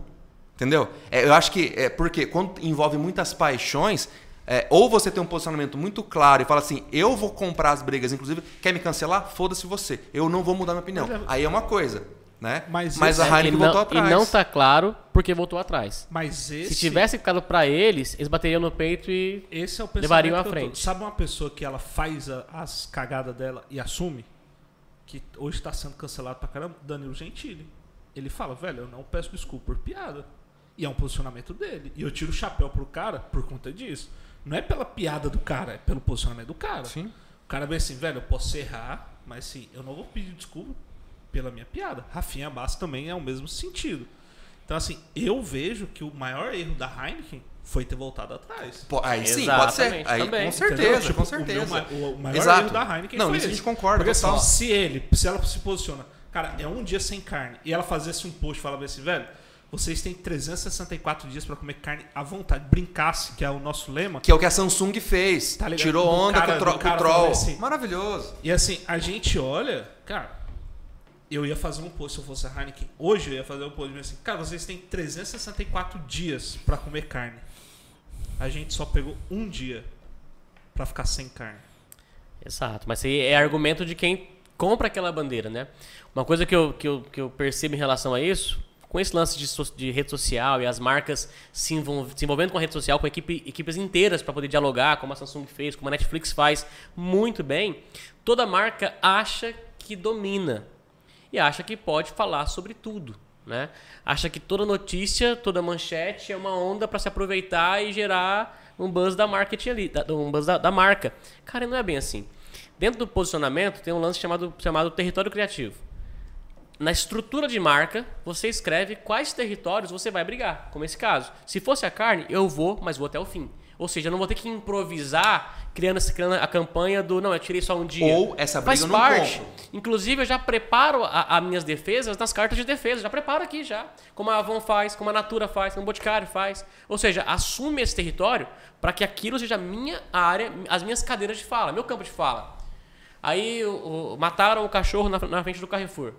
S1: Entendeu? É, eu acho que é porque quando envolve muitas paixões, é, ou você tem um posicionamento muito claro e fala assim, eu vou comprar as brigas, inclusive, quer me cancelar? Foda-se você. Eu não vou mudar minha opinião. Aí é uma coisa, né?
S3: Mas
S1: Mas a
S4: É,
S1: Heineken
S4: e,
S1: voltou
S4: não,
S1: atrás.
S4: e não tá claro porque voltou atrás.
S3: Mas esse,
S4: Se tivesse ficado pra eles, eles bateriam no peito e.
S3: esse é o
S4: levariam à frente.
S3: Sabe uma pessoa que ela faz a- as cagadas dela e assume? Que hoje está sendo cancelado pra caramba? Danilo Gentili. Ele fala, velho, eu não peço desculpa por piada. E é um posicionamento dele. E eu tiro o chapéu pro cara por conta disso. Não é pela piada do cara, é pelo posicionamento do cara.
S1: Sim.
S3: O cara vê assim, velho, eu posso errar, mas sim, eu não vou pedir desculpa pela minha piada. Rafinha Bass também é o mesmo sentido. Então, assim, eu vejo que o maior erro da Heineken foi ter voltado atrás.
S1: Po- Aí sim, pode ser.
S4: Exatamente,
S1: Aí,
S4: também.
S1: com certeza,
S3: Tipo,
S1: com
S3: o meu
S1: certeza.
S3: O, maior
S1: Exato.
S3: erro da Heineken
S1: Não,
S3: foi
S1: isso a gente concorda,
S3: Porque
S1: total.
S3: assim, se ele, se ela se posiciona, cara, é um dia sem carne, e ela fazesse um post e falava assim, velho, vocês têm 364 dias pra comer carne à vontade, brincasse, que é o nosso lema.
S1: Que é o que a Samsung fez.
S3: Tá?
S1: Tirou onda
S3: cara-
S1: com o, tro
S3: do cara
S1: com o troll.
S3: assim.
S1: Maravilhoso.
S3: E assim, a gente olha, cara, eu ia fazer um post se eu fosse a Heineken. Hoje eu ia fazer um post assim, cara, vocês têm 364 dias pra comer carne. A gente só pegou um dia pra ficar sem carne.
S4: Exato, mas aí é argumento de quem compra aquela bandeira, né? Uma coisa que eu, que eu, que eu percebo em relação a isso, com esse lance de, de rede social e as marcas se, envol- se envolvendo com a rede social, com equipe, equipes inteiras para poder dialogar, como a Samsung fez, como a Netflix faz muito bem, toda marca acha que domina e acha que pode falar sobre tudo. Né? Acha que toda notícia, toda manchete é uma onda para se aproveitar e gerar um buzz da marketing ali, um buzz da, da marca. Cara, não é bem assim. Dentro do posicionamento tem um lance chamado, chamado território criativo. Na estrutura de marca, você escreve quais territórios você vai brigar, como esse caso. Se fosse a carne, eu vou, mas vou até o fim. Ou seja, eu não vou ter que improvisar criando, criando a campanha do não, eu tirei só um dia.
S1: Ou essa briga
S4: Faz
S1: eu não
S4: parte.
S1: compro.
S4: Inclusive, eu já preparo as minhas defesas nas cartas de defesa. Já preparo aqui já. Como a Avon faz, como a Natura faz, como o Boticário faz. Ou seja, assume esse território para que aquilo seja a minha área, as minhas cadeiras de fala, meu campo de fala. Aí o- o- mataram o cachorro na, na frente do Carrefour.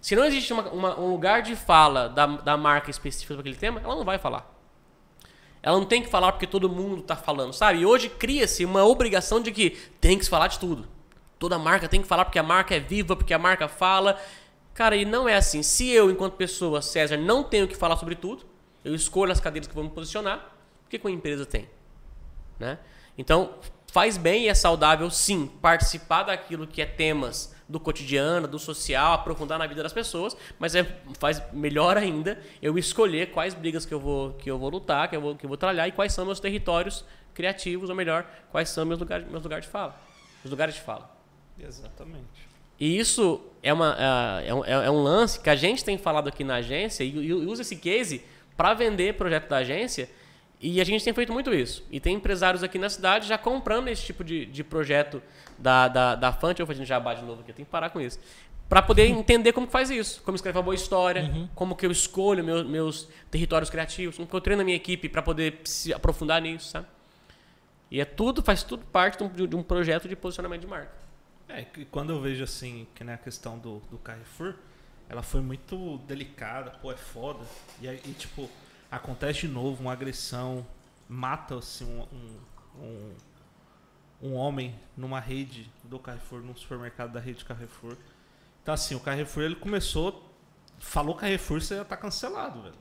S4: Se não existe uma- uma- um lugar de fala da, da marca específica para aquele tema, ela não vai falar. Ela não tem que falar porque todo mundo está falando, sabe? E hoje cria-se uma obrigação de que tem que se falar de tudo. Toda marca tem que falar porque a marca é viva, porque a marca fala. Cara, e não é assim. Se eu, enquanto pessoa, César, não tenho que falar sobre tudo, eu escolho as cadeiras que vou me posicionar, o que que uma empresa tem? Né? Então, faz bem e é saudável, sim, participar daquilo que é temas do cotidiano, do social, aprofundar na vida das pessoas, mas é, faz melhor ainda eu escolher quais brigas que eu vou, que eu vou lutar, que eu vou, que eu vou trabalhar e quais são meus territórios criativos, ou melhor, quais são meus lugares, meus lugares de fala. Os lugares de fala.
S3: Exatamente.
S4: E isso é, uma, é, é um, é um lance que a gente tem falado aqui na agência e, e usa esse case para vender projeto da agência. E a gente tem feito muito isso. E tem empresários aqui na cidade já comprando esse tipo de, de projeto da, da, da Fant. Eu vou fazendo jabá de novo aqui, eu tenho que parar com isso. Para poder entender como que faz isso. Como escrever uma boa história, como que eu escolho meus, meus territórios criativos, como que eu treino a minha equipe para poder se aprofundar nisso, sabe? E é tudo, faz tudo parte de um, de um projeto de posicionamento de marca.
S3: É, que quando eu vejo assim, que na questão do, do Carrefour, ela foi muito delicada, pô, é foda. E aí, e, tipo, acontece de novo uma agressão, mata assim, um, um, um, um homem numa rede do Carrefour, num supermercado da rede Carrefour. Então assim, o Carrefour ele começou, falou Carrefour, você já tá cancelado, velho.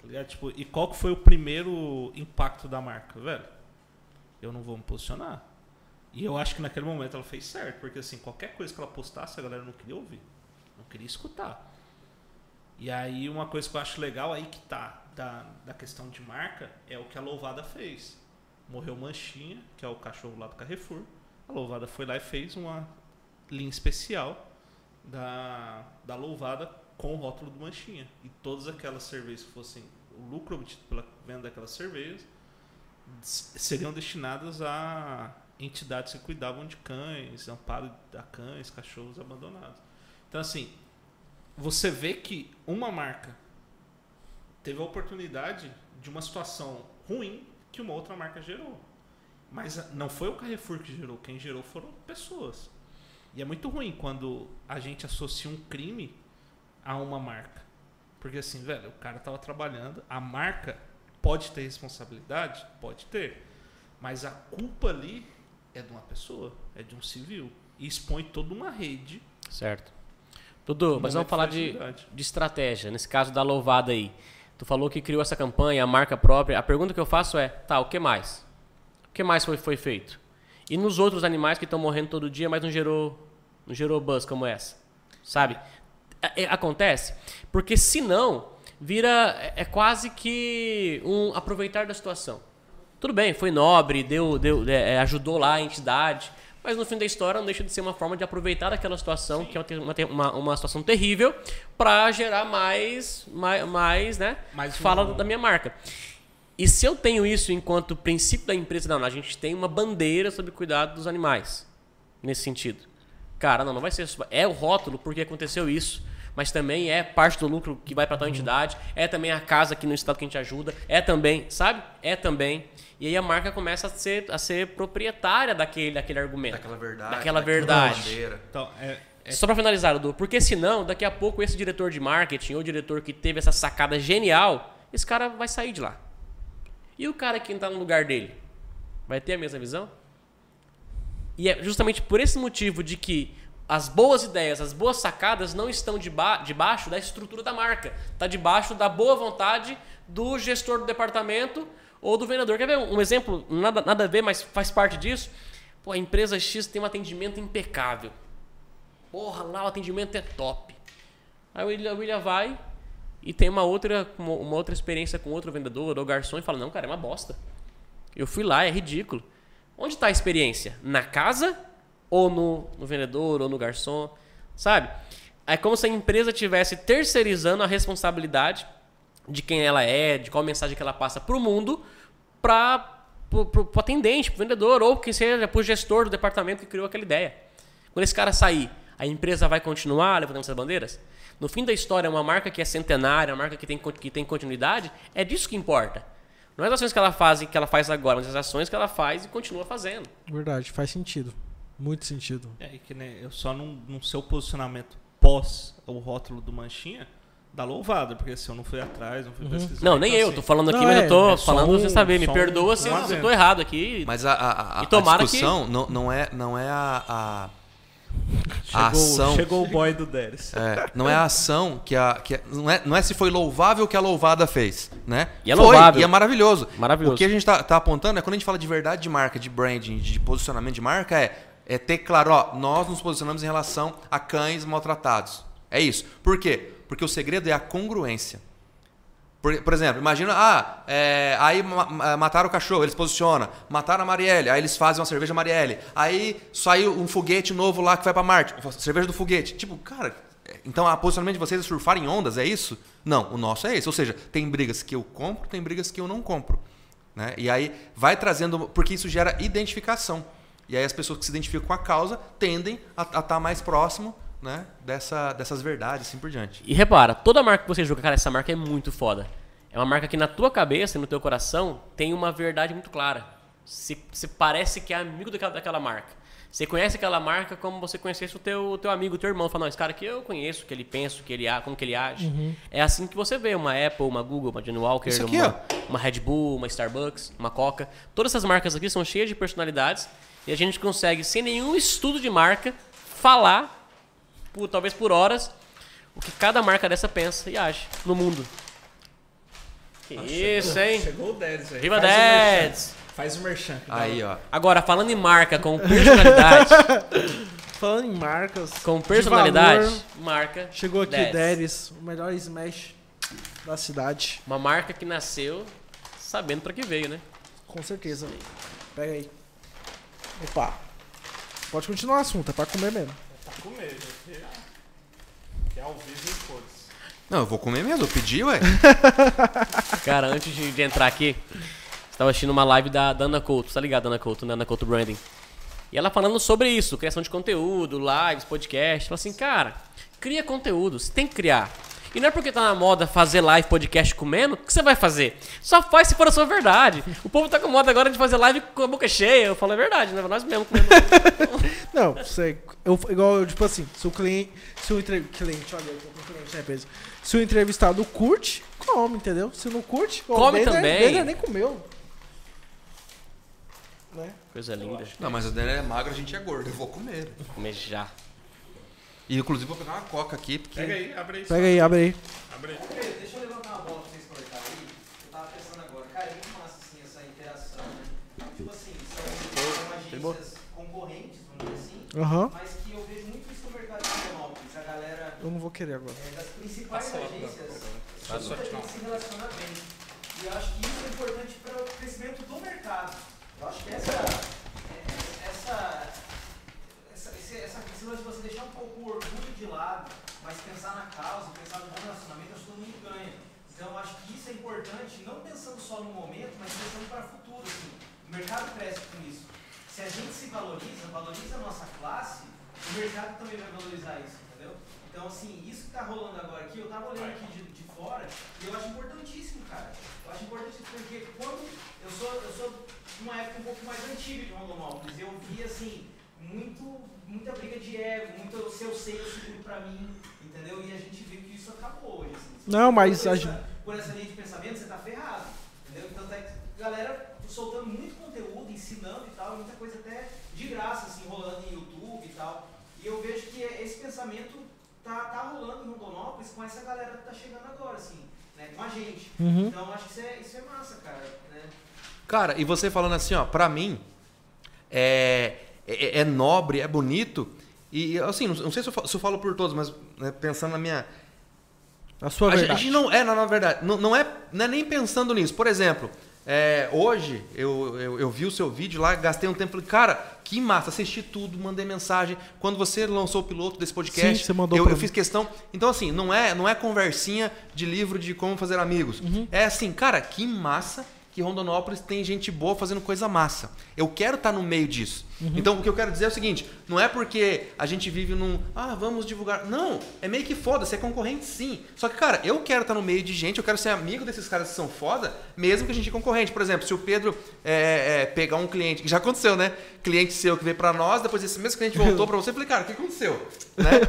S3: Tá ligado? Tipo, e qual que foi o primeiro impacto da marca, velho? Eu não vou me posicionar. E eu acho que naquele momento ela fez certo, porque assim, qualquer coisa que ela postasse, a galera não queria ouvir. Não queria escutar. E aí uma coisa que eu acho legal aí que tá da, da questão de marca é o que a Louvada fez. Morreu Manchinha, que é o cachorro lá do Carrefour. A Louvada foi lá e fez uma linha especial da, da Louvada com o rótulo do Manchinha. E todas aquelas cervejas que fossem o lucro obtido pela venda daquelas cervejas seriam destinadas a entidades que cuidavam de cães, amparo a cães, cachorros abandonados. Então, assim, você vê que uma marca teve a oportunidade de uma situação ruim que uma outra marca gerou. Mas não foi o Carrefour que gerou, quem gerou foram pessoas. E é muito ruim quando a gente associa um crime a uma marca. Porque assim, velho, o cara tava trabalhando, a marca pode ter responsabilidade? Pode ter. Mas a culpa ali é de uma pessoa, é de um civil. E expõe toda uma rede.
S4: Certo. Dudu, mas vamos falar
S3: de
S4: de estratégia. Nesse caso da louvada aí. Tu falou que criou essa campanha, a marca própria. A pergunta que eu faço é, tá, o que mais? O que mais foi, foi feito? E nos outros animais que estão morrendo todo dia, mas não gerou, não gerou buzz como essa? Sabe? É- é- acontece? Porque senão, vira. É, é quase que um aproveitar da situação. Tudo bem, foi nobre, deu, deu, é, ajudou lá a entidade, mas no fim da história não deixa de ser uma forma de aproveitar daquela situação, que é uma, uma, uma situação terrível, para gerar mais, mais, mais né,
S3: Mais
S4: fala da minha marca. E se eu tenho isso enquanto princípio da empresa, não, a gente tem uma bandeira sobre cuidado dos animais, nesse sentido. Cara, não, não vai ser. É o rótulo porque aconteceu isso. Mas também é parte do lucro que vai para tal entidade. É também a casa aqui no estado que a gente ajuda. É também, sabe? É também. E aí a marca começa a ser, a ser proprietária daquele, daquele argumento.
S1: Daquela verdade. Daquela
S4: verdade.
S1: bandeira.
S3: Então, é, é
S4: Só pra finalizar, Dudu, porque senão, daqui a pouco, esse diretor de marketing ou diretor que teve essa sacada genial, esse cara vai sair de lá. E o cara que tá no lugar dele? Vai ter a mesma visão? E é justamente por esse motivo de que as boas ideias, as boas sacadas não estão deba debaixo da estrutura da marca. Está debaixo da boa vontade do gestor do departamento ou do vendedor. Quer ver um exemplo? Nada, nada a ver, mas faz parte disso. Pô, a empresa X tem um atendimento impecável. Porra, lá o atendimento é top. Aí o William, o William vai e tem uma outra, uma, outra experiência com outro vendedor ou garçom e fala: Não, cara, é uma bosta. Eu fui lá, é ridículo. Onde está a experiência? Na casa ou no, no vendedor ou no garçom? Sabe? É como se a empresa tivesse terceirizando a responsabilidade de quem ela é, de qual mensagem que ela passa para o mundo, para pro atendente, pro vendedor, ou que seja pro gestor do departamento que criou aquela ideia. Quando esse cara sair, a empresa vai continuar levantando essas bandeiras? No fim da história, uma marca que é centenária, uma marca que tem, que tem continuidade, é disso que importa. Não é as ações que ela faz que ela faz agora, mas as ações que ela faz e continua fazendo.
S2: Verdade, faz sentido. Muito sentido.
S3: É, e que nem eu só não, no seu posicionamento pós o rótulo do Manchinha, dá louvado, porque se eu não fui atrás, não fui pesquisar.
S4: Não, nem
S3: então,
S4: eu,
S3: assim,
S4: tô falando aqui,
S2: Não,
S4: mas
S2: é,
S4: eu tô
S3: é
S4: falando
S3: um-
S4: você saber. Me
S3: só um-
S4: perdoa se eu
S3: exemplo.
S4: tô errado aqui.
S1: Mas a, a, a,
S4: E
S1: a discussão não, não é, não é a, a,
S3: Chegou,
S1: a ação.
S3: chegou o boy do Deres.
S1: É, não é a ação que a. Que a- não, é, não é se foi louvável que a louvada fez, né?
S4: E é
S1: foi,
S4: louvável.
S1: E é maravilhoso.
S4: Maravilhoso.
S1: O que a gente tá, tá apontando é quando a gente fala de verdade de marca, de branding, de posicionamento de marca, é, é ter claro, ó, nós nos posicionamos em relação a cães maltratados. É isso. Por quê? Porque o segredo é a congruência. Por, por exemplo, imagina, ah, é, aí ma- ma- mataram o cachorro, eles posicionam. Mataram a Marielle, aí eles fazem uma cerveja Marielle. Aí saiu um foguete novo lá que vai pra Marte, cerveja do foguete. Tipo, cara, é, então a posicionamento de vocês é surfar em ondas, é isso? Não, o nosso é esse. Ou seja, tem brigas que eu compro, tem brigas que eu não compro. Né? E aí vai trazendo, porque isso gera identificação. E aí as pessoas que se identificam com a causa tendem a estar mais próximo né, dessa, dessas verdades, assim por diante.
S4: E repara, toda marca que você julga, cara, essa marca é muito foda. É uma marca que na tua cabeça e no teu coração tem uma verdade muito clara. Você, você parece que é amigo daquela, daquela marca. Você conhece aquela marca como você conhecesse o teu, o teu amigo, o teu irmão. Fala, não, esse cara aqui eu conheço, o que ele pensa, o que ele, a- como que ele age. É assim que você vê uma Apple, uma Google, uma Johnny Walker,
S1: aqui,
S4: uma, uma Red Bull, uma Starbucks, uma Coca. Todas essas marcas aqui são cheias de personalidades e a gente consegue, sem nenhum estudo de marca, falar, por, talvez por horas, o que cada marca dessa pensa e age no mundo. Que isso, hein?
S3: Chegou o Deres aí.
S4: Viva
S3: Faz o merchan.
S4: Dads!
S3: Faz o merchan.
S1: Aí, ó.
S4: Agora, falando em marca com personalidade,
S2: Falando em marcas.
S4: com
S2: de
S4: personalidade,
S2: valor,
S4: marca.
S2: chegou aqui o Deres, o melhor Smash da cidade.
S4: Uma marca que nasceu sabendo pra que veio, né?
S2: Com certeza. Pega aí. Opa. Pode continuar o assunto, é pra comer mesmo.
S3: Tá com medo. aqui, Que é ao vivo e foda-se.
S1: Não, eu vou comer mesmo, eu pedi, ué.
S4: Cara, antes de, de entrar aqui, estava assistindo uma live da, da Ana Couto, tá ligado, Ana Couto, né? Ana Couto Branding. E ela falando sobre isso, criação de conteúdo, lives, podcast. Ela assim, cara, cria conteúdo, você tem que criar. E não é porque tá na moda fazer live, podcast comendo, que você vai fazer. Só faz se for a sua verdade. O povo tá com moda agora de fazer live com a boca cheia. Eu falo, é verdade, né? Nós mesmo comendo.
S2: Não, você. Eu, igual, eu, tipo assim, se o cliente. Se o entre, cliente, olha, eu tô com cliente, né, peso? Se o entrevistado curte, come, entendeu? Se não curte,
S4: Come
S2: Dele-
S4: também.
S2: Nem comeu. Né?
S4: Coisa linda.
S1: Não, mas o Daniel é magro, a gente é gordo. Eu vou comer.
S4: Vou comer já.
S1: E inclusive vou pegar uma coca aqui, porque.
S3: Pega aí, abre aí.
S2: Pega aí, abre aí.
S3: Abre aí.
S5: Deixa eu levantar uma bola pra vocês conectarem aí. Eu tava pensando agora, cara, é muito massa assim essa interação, né? Tipo assim, são, são agências concorrentes, vamos dizer assim,
S2: Aham.
S5: mas que eu vejo muito isso no mercado de Florianópolis. A galera
S2: Eu não vou querer agora.
S5: é, das principais
S3: Passa
S5: agências,
S3: Passa
S5: muita
S3: lá.
S5: gente se relaciona bem. E eu acho que isso é importante para o crescimento do mercado. Eu acho que essa, é- essa, essa, esse, essa, lance de você deixar um pouco o orgulho de lado, mas pensar na causa, pensar no bom relacionamento, acho que todo mundo ganha. Então acho que isso é importante, não pensando só no momento, mas pensando para o futuro. Assim. O mercado cresce com isso. Se a gente se valoriza, valoriza a nossa classe, o mercado também vai valorizar isso, entendeu? Então, assim, isso que tá rolando agora aqui, eu tava olhando aqui de, de fora e eu acho importantíssimo, cara. Eu acho importantíssimo porque quando eu sou, eu sou de uma época um pouco mais antiga de Rondonópolis, eu vi, assim, muito, muita briga de ego, muito se eu sei, eu seguro pra mim, entendeu? E a gente viu que isso acabou hoje, assim. Se
S2: Não,
S5: você
S2: mas
S5: for
S2: a
S5: por
S2: gente-
S5: essa, por essa linha de pensamento, você tá ferrado, entendeu? Então, tá, a galera soltando muito conteúdo, ensinando e tal, muita coisa até de graça, assim, rolando em YouTube e tal. E eu vejo que esse pensamento tá, tá rolando em Rondonópolis com essa galera que tá chegando agora, assim, né? Com a gente.
S2: Uhum.
S5: Então acho que isso é, isso é massa, cara. Né?
S1: Cara, e você falando assim, ó, pra mim, é, é, é nobre, é bonito. E assim, não, sei se eu, falo, se eu falo por todos, mas né, pensando na minha.
S2: A sua
S1: A gente, a
S2: verdade.
S1: gente não é, na, na verdade, não, não, é, não é nem pensando nisso. Por exemplo, é, hoje eu, eu, eu vi o seu vídeo lá, gastei um tempo, falei, cara, que massa, assisti tudo, mandei mensagem. Quando você lançou o piloto desse podcast,
S2: Sim, você mandou
S1: eu, eu fiz questão. Então, assim, não é, não é conversinha de livro de como fazer amigos.
S2: Uhum.
S1: É assim, cara, que massa que Rondonópolis tem gente boa fazendo coisa massa. Eu quero estar no meio disso. Então, o que eu quero dizer é o seguinte: não é porque a gente vive num. Ah, vamos divulgar. Não, é meio que foda, você é concorrente sim. Só que, cara, eu quero estar no meio de gente, eu quero ser amigo desses caras que são foda, mesmo que a gente é concorrente. Por exemplo, se o Pedro é, é, pegar um cliente, que já aconteceu, né? Cliente seu que veio pra nós, depois esse mesmo cliente voltou pra você, eu falei, cara, o que aconteceu? Né?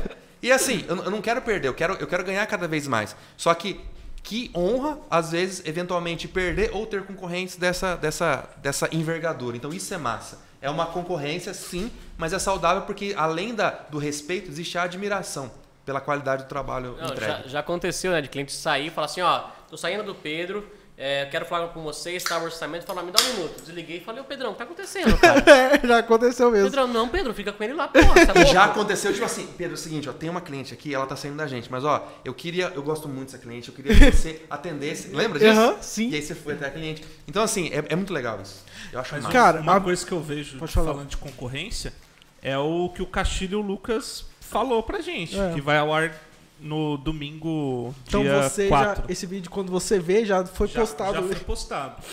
S1: E assim, eu, eu não quero perder, eu quero, eu quero ganhar cada vez mais. Só que que honra, às vezes, eventualmente perder ou ter concorrentes dessa, dessa, dessa envergadura. Então isso é massa. É uma concorrência, sim, mas é saudável porque, além da, do respeito, existe a admiração pela qualidade do trabalho
S4: Não,
S1: entregue.
S4: já, já aconteceu, né? De cliente sair e falar assim, ó, tô saindo do Pedro, é, quero falar com você, está o orçamento, falar, me dá um minuto. Desliguei e falei, ô Pedrão, o que tá acontecendo, cara?
S2: É, já aconteceu mesmo.
S4: Pedrão, não, Pedro, fica com ele lá, porra, tá
S1: já aconteceu, tipo assim, Pedro, é o seguinte, ó, tem uma cliente aqui, ela tá saindo da gente, mas ó, eu queria, eu gosto muito dessa cliente, eu queria que você atendesse. Lembra disso?
S2: Aham, sim.
S1: E aí você foi até a cliente. Então, assim, é, é muito legal isso. Eu acho
S3: Mas
S1: massa.
S2: Cara,
S3: uma
S2: a-
S3: coisa que eu vejo falando de concorrência é o que o Castilho e o Lucas falou pra gente,
S2: É.
S3: que vai ao ar no domingo,
S2: Então
S3: dia
S2: você
S3: 4.
S2: já. Esse vídeo, quando você vê, já foi
S3: Já-
S2: postado.
S3: Já foi postado.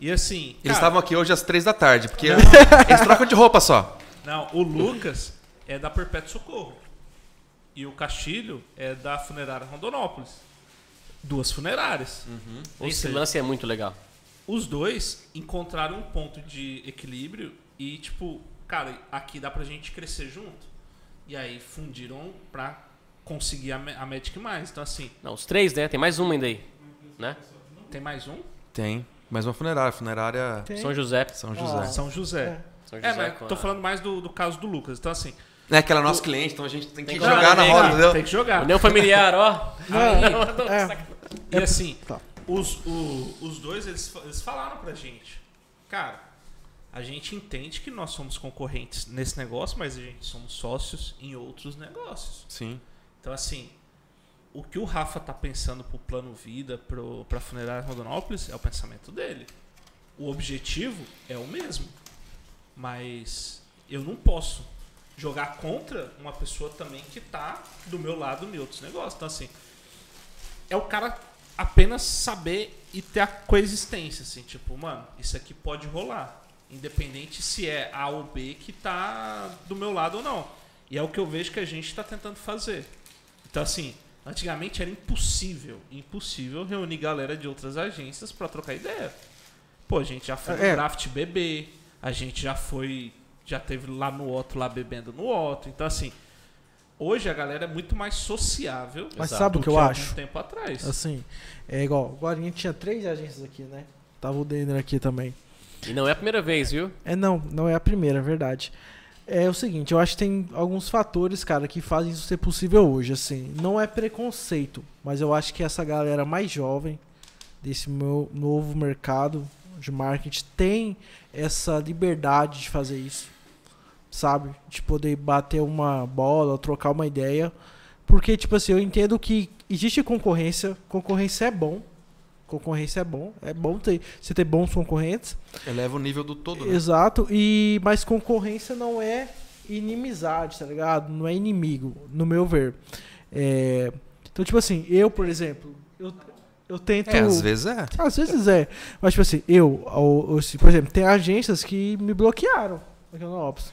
S3: E assim,
S1: Eles
S3: cara,
S1: estavam aqui hoje às três da tarde, porque eles trocam de roupa só.
S3: Não, o Lucas é da Perpétuo Socorro. E o Castilho é da funerária Rondonópolis. Duas funerárias. Ou
S4: Esse
S3: seja,
S4: lance é muito legal.
S3: os dois encontraram um ponto de equilíbrio e, tipo, cara, aqui dá pra gente crescer junto. E aí fundiram pra conseguir a, a Magic Mais. Então, assim,
S4: Não, os três, né? Tem mais uma ainda aí, né?
S3: tem mais um?
S1: Tem, mas uma funerária, funerária
S2: Tem.
S4: São José.
S1: São José.
S2: Ah.
S3: São José.
S4: São
S3: É,
S4: José
S3: mas tô
S4: a-
S3: falando mais do, do caso do Lucas. Então, assim,
S1: É que ela é nosso cliente, então a gente tem que
S4: Tem que
S1: jogar
S4: jogar
S1: na roda, entendeu?
S3: tem que jogar.
S4: União familiar, ó.
S2: Não, é,
S3: E assim,
S2: Tá.
S3: os, o- os dois, eles, eles falaram pra gente, cara, a gente entende que nós somos concorrentes nesse negócio, mas a gente somos sócios em outros negócios.
S1: Sim.
S3: Então, assim, o que o Rafa tá pensando pro plano vida, pro, pra funerária Rondonópolis, é o pensamento dele. O objetivo é o mesmo. Mas eu não posso jogar contra uma pessoa também que tá do meu lado em outros negócios. Então, assim, é o cara apenas saber e ter a coexistência, assim, tipo, mano, isso aqui pode rolar. Independente se é A ou B que tá do meu lado ou não. E é o que eu vejo que a gente tá tentando fazer. Então, assim, antigamente era impossível, impossível reunir galera de outras agências pra trocar ideia. Pô, a gente já foi no
S2: É.
S3: draft bebê, a gente já foi, já teve lá no Otto, lá bebendo no Otto. Então, assim, hoje a galera é muito mais sociável
S2: Mas
S3: do
S2: sabe o que eu acho?
S3: tempo atrás.
S2: Assim, é igual. Agora a gente tinha três agências aqui, né? Tava o Denner aqui também.
S4: E não é a primeira vez, viu?
S2: É, não, não é a primeira, é verdade. É o seguinte, eu acho que tem alguns fatores, cara, que fazem isso ser possível hoje, assim. Não é preconceito, mas eu acho que essa galera mais jovem desse meu novo mercado de marketing tem essa liberdade de fazer isso, sabe? De poder bater uma bola, trocar uma ideia. Porque, tipo assim, eu entendo que existe concorrência, concorrência é bom. Concorrência é bom, é bom ter, você ter bons concorrentes.
S1: Eleva o nível do todo, né?
S2: Exato, e mas concorrência não é inimizade, tá ligado? Não é inimigo, no meu ver. É, então, tipo assim, eu, por exemplo, eu, eu tento.
S1: É, às vezes é.
S2: Às vezes é. Mas, tipo assim, eu, ao- se, por exemplo, tem agências que me bloquearam aqui no Ops.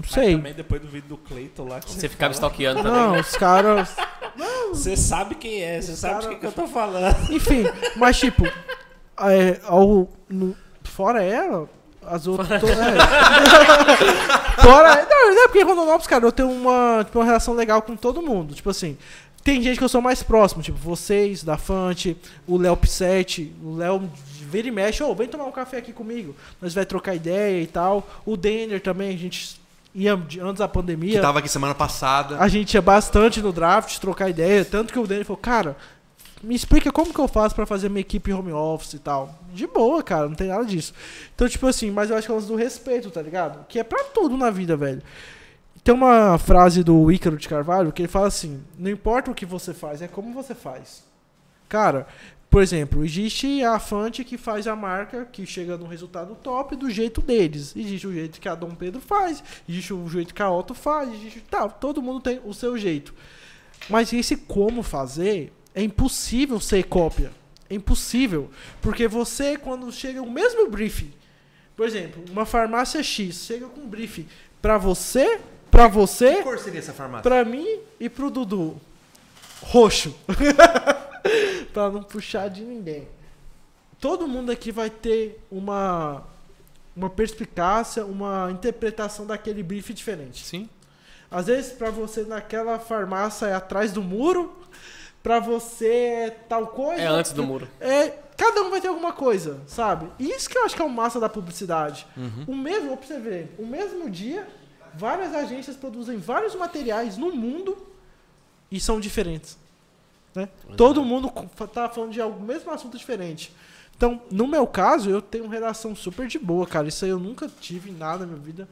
S2: Não
S3: Mas
S2: sei.
S3: também depois do vídeo do Cleiton lá que
S4: Você
S3: você
S4: ficava
S3: fala,
S4: stalkeando também.
S2: Não, os caras.
S3: Você sabe quem é, você sabe
S2: cara-
S3: de que eu tô falando.
S2: Enfim, mas tipo, é, ao, no- fora ela, as outras. to- é. fora. Não, não é porque Rondonópolis, cara, eu tenho uma, tipo, uma relação legal com todo mundo. Tipo assim, tem gente que eu sou mais próximo, tipo vocês, da Fante, o Léo Pissetti, o Léo vira e mexe, ô, vem tomar um café aqui comigo. Nós vai trocar ideia e tal. O Denner também, a gente ia antes da
S1: Que
S2: pandemia.
S1: tava aqui semana passada.
S2: A gente ia bastante no draft, trocar ideia. Tanto que o Danny falou, cara, me explica como que eu faço pra fazer minha equipe home office e tal. De boa, cara, não tem nada disso. Então, tipo assim, mas eu acho que é lance do respeito, tá ligado? Que é pra tudo na vida, velho. Tem uma frase do Ícaro de Carvalho que ele fala assim: não importa o que você faz, é como você faz. Cara, por exemplo, existe a Fante que faz a marca que chega num resultado top do jeito deles. Existe o jeito que a Dom Pedro faz, existe o jeito que a Otto faz, existe, tá, todo mundo tem o seu jeito. Mas esse como fazer é impossível ser cópia. É impossível. Porque você, quando chega o mesmo briefing, por exemplo, uma farmácia X chega com um briefing pra você, pra
S1: Que
S2: você,
S1: cor seria essa farmácia?
S2: pra mim e pro Dudu. Roxo. pra não puxar de ninguém. Todo mundo aqui vai ter uma, uma perspicácia, uma interpretação daquele briefing diferente.
S1: Sim.
S2: Às vezes, pra você naquela farmácia é atrás do muro, pra você é tal coisa.
S4: É antes do muro.
S2: É, cada um vai ter alguma coisa, sabe? E Isso que eu acho que é o massa da publicidade.
S1: Uhum.
S2: O mesmo, pra você ver, o mesmo dia, várias agências produzem vários materiais no mundo e são diferentes. Né? Todo mundo tá falando de algum mesmo assunto diferente. Então, no meu caso, eu tenho uma relação super de boa, cara. Isso aí eu nunca tive nada na minha vida.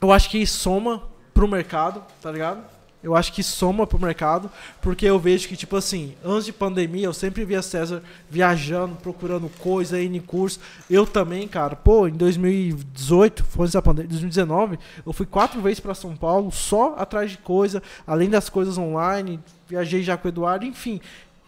S2: Eu acho que soma pro mercado, tá ligado? Eu acho que soma pro mercado, porque eu vejo que, tipo assim, antes de pandemia, eu sempre via César viajando, procurando coisa, indo em curso. Eu também, cara, pô, em 2018, foi antes da pandemia, 2019, eu fui quatro vezes pra São Paulo, só atrás de coisa, além das coisas online, viajei já com o Eduardo, enfim.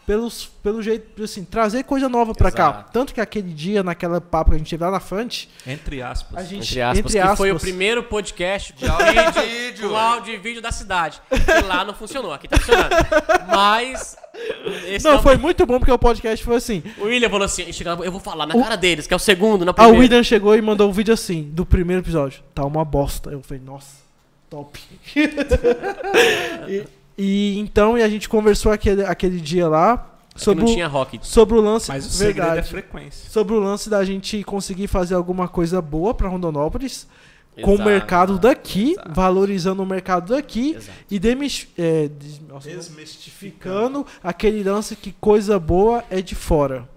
S2: Pelos, pelo jeito, assim, trazer coisa nova pra cá. Tanto que aquele dia, naquela papo que a gente teve lá na Fante,
S3: Entre aspas.
S2: a gente.
S4: Entre aspas, que foi o primeiro podcast
S1: De áudio e vídeo.
S4: com áudio e vídeo da cidade. Que lá não funcionou, aqui tá funcionando. Mas. Esse
S2: Não,
S4: é
S2: foi muito bom porque o podcast foi assim.
S4: O William falou assim: "Chega lá, eu vou falar na
S2: O-
S4: cara deles, que é o segundo, na
S2: A
S4: primeira.
S2: William chegou e mandou um vídeo assim, do primeiro episódio. Tá uma bosta. Eu falei, nossa, top. e, e então, e a gente conversou aquele, aquele dia lá
S4: É
S2: sobre,
S4: não
S2: o,
S4: tinha rock.
S2: sobre o lance.
S3: Mas o segredo é
S2: verdade.
S3: frequência.
S2: sobre o lance da gente conseguir fazer alguma coisa boa pra Rondonópolis com o mercado daqui,
S4: exato.
S2: valorizando o mercado daqui
S4: Exato.
S2: e demis, é, des- nossa,
S3: Desmistificando.
S2: ficando aquele lance que coisa boa é de fora.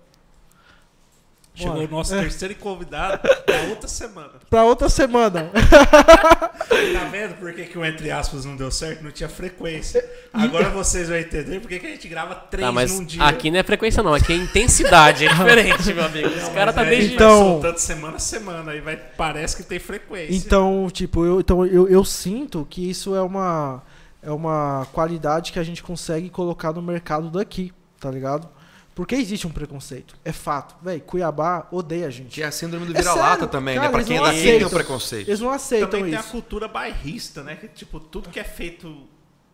S3: Chegou
S2: Bora.
S3: o nosso
S2: É.
S3: terceiro convidado na outra semana.
S2: Pra outra semana.
S3: Tá vendo por que, que o entre aspas não deu certo? Não tinha frequência. Agora vocês vão entender por que, que a gente grava três
S4: Tá, mas
S3: num dia.
S4: aqui não é frequência, não. Aqui é intensidade. É diferente, meu amigo. Os caras tá
S3: Mas aí
S4: desde.
S2: Então-
S3: Vai soltando semana a semana. Aí vai, parece que tem frequência.
S2: Então, tipo, eu, então eu, eu sinto que isso é uma, é uma qualidade que a gente consegue colocar no mercado daqui, tá ligado? Porque existe um preconceito. É fato. Véi, Cuiabá odeia a gente.
S1: Que é a síndrome do
S2: É
S1: vira-lata
S2: sério,
S1: também,
S2: cara,
S1: né? Pra quem é
S2: não
S1: daqui tem o
S2: aceitam.
S1: preconceito.
S2: Eles não aceitam
S3: Também tem a
S2: isso.
S3: cultura bairrista, né? Que, tipo, tudo que é feito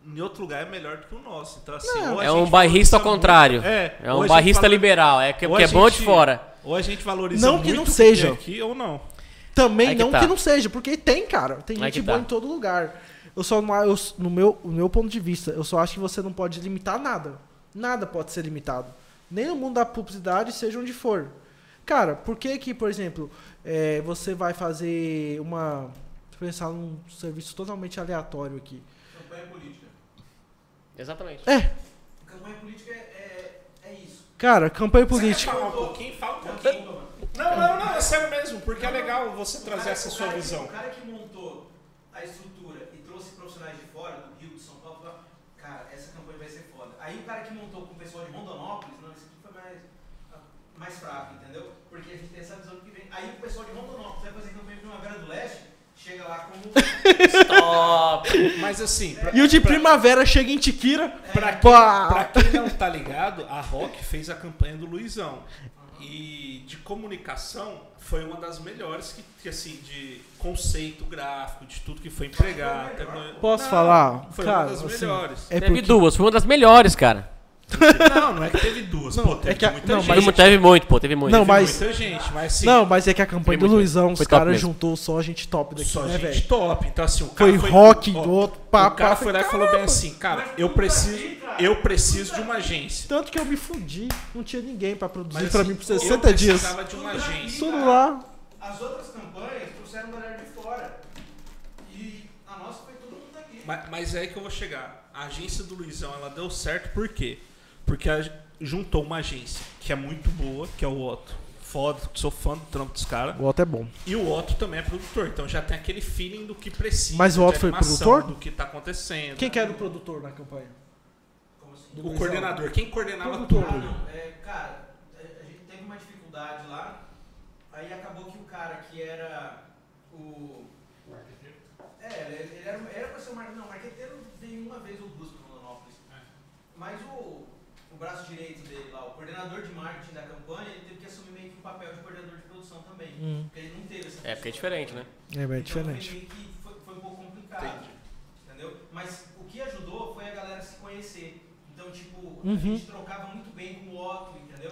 S3: em outro lugar é melhor do que o nosso. Então, assim,
S2: Não.
S3: ou a
S4: É um
S3: gente
S4: bairrista ao contrário.
S3: muito- É,
S4: É um
S3: a gente
S4: barrista
S3: valor-
S4: liberal. É que, que
S3: a
S4: é bom de
S3: gente-
S4: fora.
S3: Ou a gente valoriza
S2: Não que não seja.
S3: aqui ou não.
S2: Também
S4: Aí que
S2: não
S4: tá.
S2: que não seja, porque tem, cara. Tem
S4: Aí
S2: gente
S4: que
S2: boa
S4: tá.
S2: em todo lugar. Eu só não, eu, no meu, no meu ponto de vista, eu só acho que você não pode limitar nada. Nada pode ser limitado. Nem no mundo da publicidade, seja onde for. Cara, por que que, por exemplo, é, você vai fazer uma... Deixa eu pensar num serviço totalmente aleatório aqui.
S5: Campanha política.
S4: Exatamente.
S5: Campanha política é, é, é isso.
S2: Cara, campanha política.
S3: Fala um pouquinho, fala um pouquinho. Não, não, não, é sério mesmo, porque é legal você trazer
S5: cara-
S3: essa sua visão.
S5: O cara que montou a estrutura e trouxe profissionais de fora, do Rio, de São Paulo, falou, cara, essa campanha vai ser foda. Aí o cara que montou com o pessoal de Rondonópolis, não, esse aqui foi mais, mais fraco, entendeu? Porque a gente tem essa visão do que vem. Aí o pessoal de Rondonópolis vai fazer campanha Primavera do Leste, chega lá como.
S4: Stop!
S3: Mas assim, pra,
S2: E o de
S3: pra-
S2: primavera chega em Tiquira.
S3: Pra quem, pra quem não tá ligado, a Rock fez a campanha do Luizão. E de comunicação foi uma das melhores que, que, assim, de conceito gráfico, de tudo que foi empregado.
S2: Posso
S3: Não,
S2: falar?
S3: Foi
S2: Cara,
S3: uma das
S2: assim,
S3: melhores.
S2: É
S4: Teve
S2: porque...
S4: duas, foi uma das melhores, cara.
S3: Não, não é que teve duas.
S2: Não,
S3: pô, teve
S2: é que a-
S3: muita
S2: não,
S3: gente.
S2: mas-
S4: Teve, muito, pô, teve muito.
S2: Não,
S3: Teve
S2: mas-
S3: muita gente, mas assim,
S2: Não, mas é que a campanha
S4: Foi
S2: do Luizão, os
S4: Foi
S2: caras juntou só gente top daqui,
S3: só
S2: né,
S3: gente
S2: velho?
S3: top. Então assim, o cara
S2: Foi rock
S3: ó,
S2: do outro papo.
S3: O cara foi lá e falou bem assim, cara, eu preciso, eu preciso de uma agência.
S2: Tanto que eu me fudi, não tinha ninguém pra produzir
S3: Mas,
S2: pra
S3: assim,
S2: mim por
S3: eu
S2: 60 dias.
S3: precisava de uma agência.
S2: Tudo lá.
S5: As outras campanhas trouxeram galera de fora. E a nossa foi todo mundo daqui.
S3: Mas, mas é aí que eu vou chegar. A agência do Luizão, ela deu certo por quê? Porque a- juntou uma agência que é muito boa, que é o Otto. Foda, sou fã do trampo dos caras.
S2: O Otto é bom.
S3: E o Otto também é produtor, então já tem aquele feeling do que precisa.
S2: Mas o Otto foi produtor?
S3: Do que tá acontecendo.
S2: Quem que era o produtor na campanha?
S5: Como assim?
S2: Do
S3: O coordenador. Quem coordenava
S2: Produtor.
S5: Ah,
S3: tudo?
S5: não. É, cara, a, a gente teve uma dificuldade lá. Aí acabou que o cara que era o. É, ele, ele era, era pra ser o marqueteiro. Não, o marqueteiro veio uma vez ou duas para Rondonópolis. Mas o, o braço direito dele lá, o coordenador de marketing da campanha, ele teve que assumir meio que o papel de coordenador de produção também.
S2: Hum.
S5: Porque ele não teve essa
S4: É, porque é diferente, né?
S2: É bem
S5: Então,
S2: diferente.
S5: Foi, meio que foi, foi um pouco complicado. Entendeu? Mas o que ajudou foi a galera se conhecer. Então, tipo, a
S2: Uhum.
S5: gente trocava muito bem com o Otto, entendeu?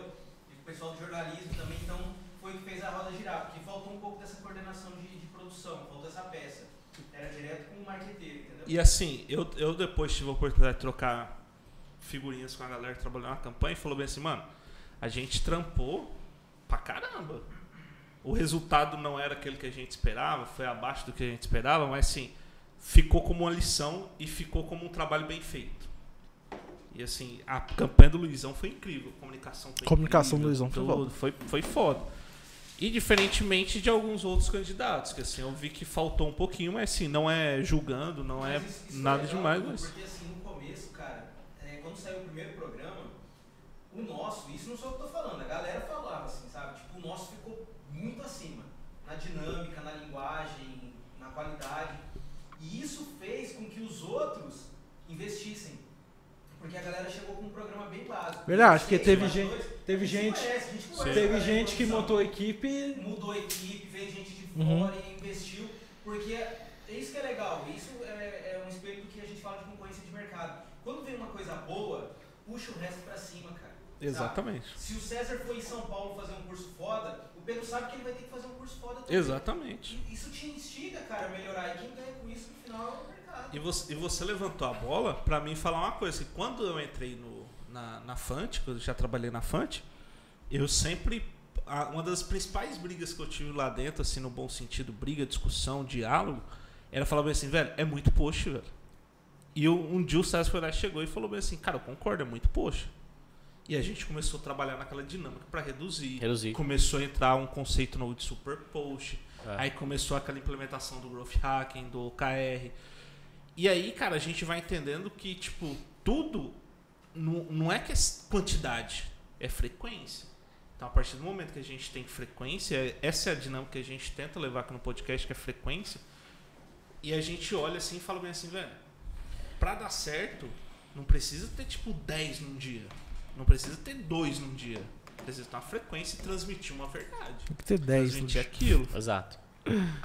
S5: E o pessoal do jornalismo também. Então, foi o que fez a roda girar. Porque faltou um pouco dessa coordenação de, de produção, faltou essa peça. Era direto com o marqueteiro, entendeu?
S3: E assim, eu, eu depois tive a oportunidade de trocar figurinhas com a galera que trabalhou na campanha e falou bem assim, mano, a gente trampou pra caramba. O resultado não era aquele que a gente esperava, foi abaixo do que a gente esperava, mas assim, ficou como uma lição e ficou como um trabalho bem feito. E assim, a campanha do Luizão foi incrível, a comunicação foi
S2: Comunicação do
S3: incrível,
S2: Luizão foi
S3: tudo, foi, foi foda. E diferentemente de alguns outros candidatos, que assim, eu vi que faltou um pouquinho, mas assim, não é julgando, não é
S5: Mas isso- isso
S3: nada
S5: legal,
S3: demais, mas.
S5: Porque assim, no começo, cara, é, quando saiu o primeiro programa, o nosso, isso não sou eu que tô falando, a galera falava assim, sabe? Tipo, o nosso ficou muito acima. Na dinâmica, na linguagem, na qualidade. E isso fez com que os outros investissem. Porque a galera chegou com um programa bem básico.
S2: Verdade, porque teve gente-
S5: dois,
S2: teve
S5: gente conhece,
S2: Teve
S5: cara,
S2: gente que montou a equipe.
S5: mudou a equipe, veio gente de
S2: Uhum.
S5: fora e investiu, porque é isso que é legal, isso é, é um espelho do que a gente fala de concorrência de mercado. Quando vem uma coisa boa, puxa o resto pra cima, cara.
S3: Exatamente.
S5: Sabe? Se o César foi em São Paulo fazer um curso foda, o Pedro sabe que ele vai ter que fazer um curso foda também.
S3: Exatamente.
S5: E Isso te instiga, cara, a melhorar. E quem ganha com isso no final é o mercado.
S3: E você, e você levantou a bola pra mim falar uma coisa, que quando eu entrei no, na, na Fante, quando eu já trabalhei na Fante, eu sempre. uma das principais brigas que eu tive lá dentro, assim, no bom sentido, briga, discussão, diálogo, era falar bem assim, velho, é muito post, velho. E eu- um dia o César foi lá e chegou e falou bem assim, cara, eu concordo, é muito post. E a gente começou a trabalhar naquela dinâmica pra reduzir.
S4: Reduzir.
S3: Começou a entrar um conceito novo de super post.
S4: É.
S3: Aí começou aquela implementação do growth hacking, do OKR. E aí, cara, a gente vai entendendo que, tipo, tudo não, não é que é quantidade, é frequência. Então, a partir do momento que a gente tem frequência, essa é a dinâmica que a gente tenta levar aqui no podcast, que é frequência. E a gente olha assim e fala bem assim, velho, pra dar certo, não precisa ter, tipo, 10 num dia. Não precisa ter dois num dia. Precisa ter uma frequência e transmitir uma verdade.
S2: Tem que ter 10.
S3: Transmitir aquilo.
S4: Exato.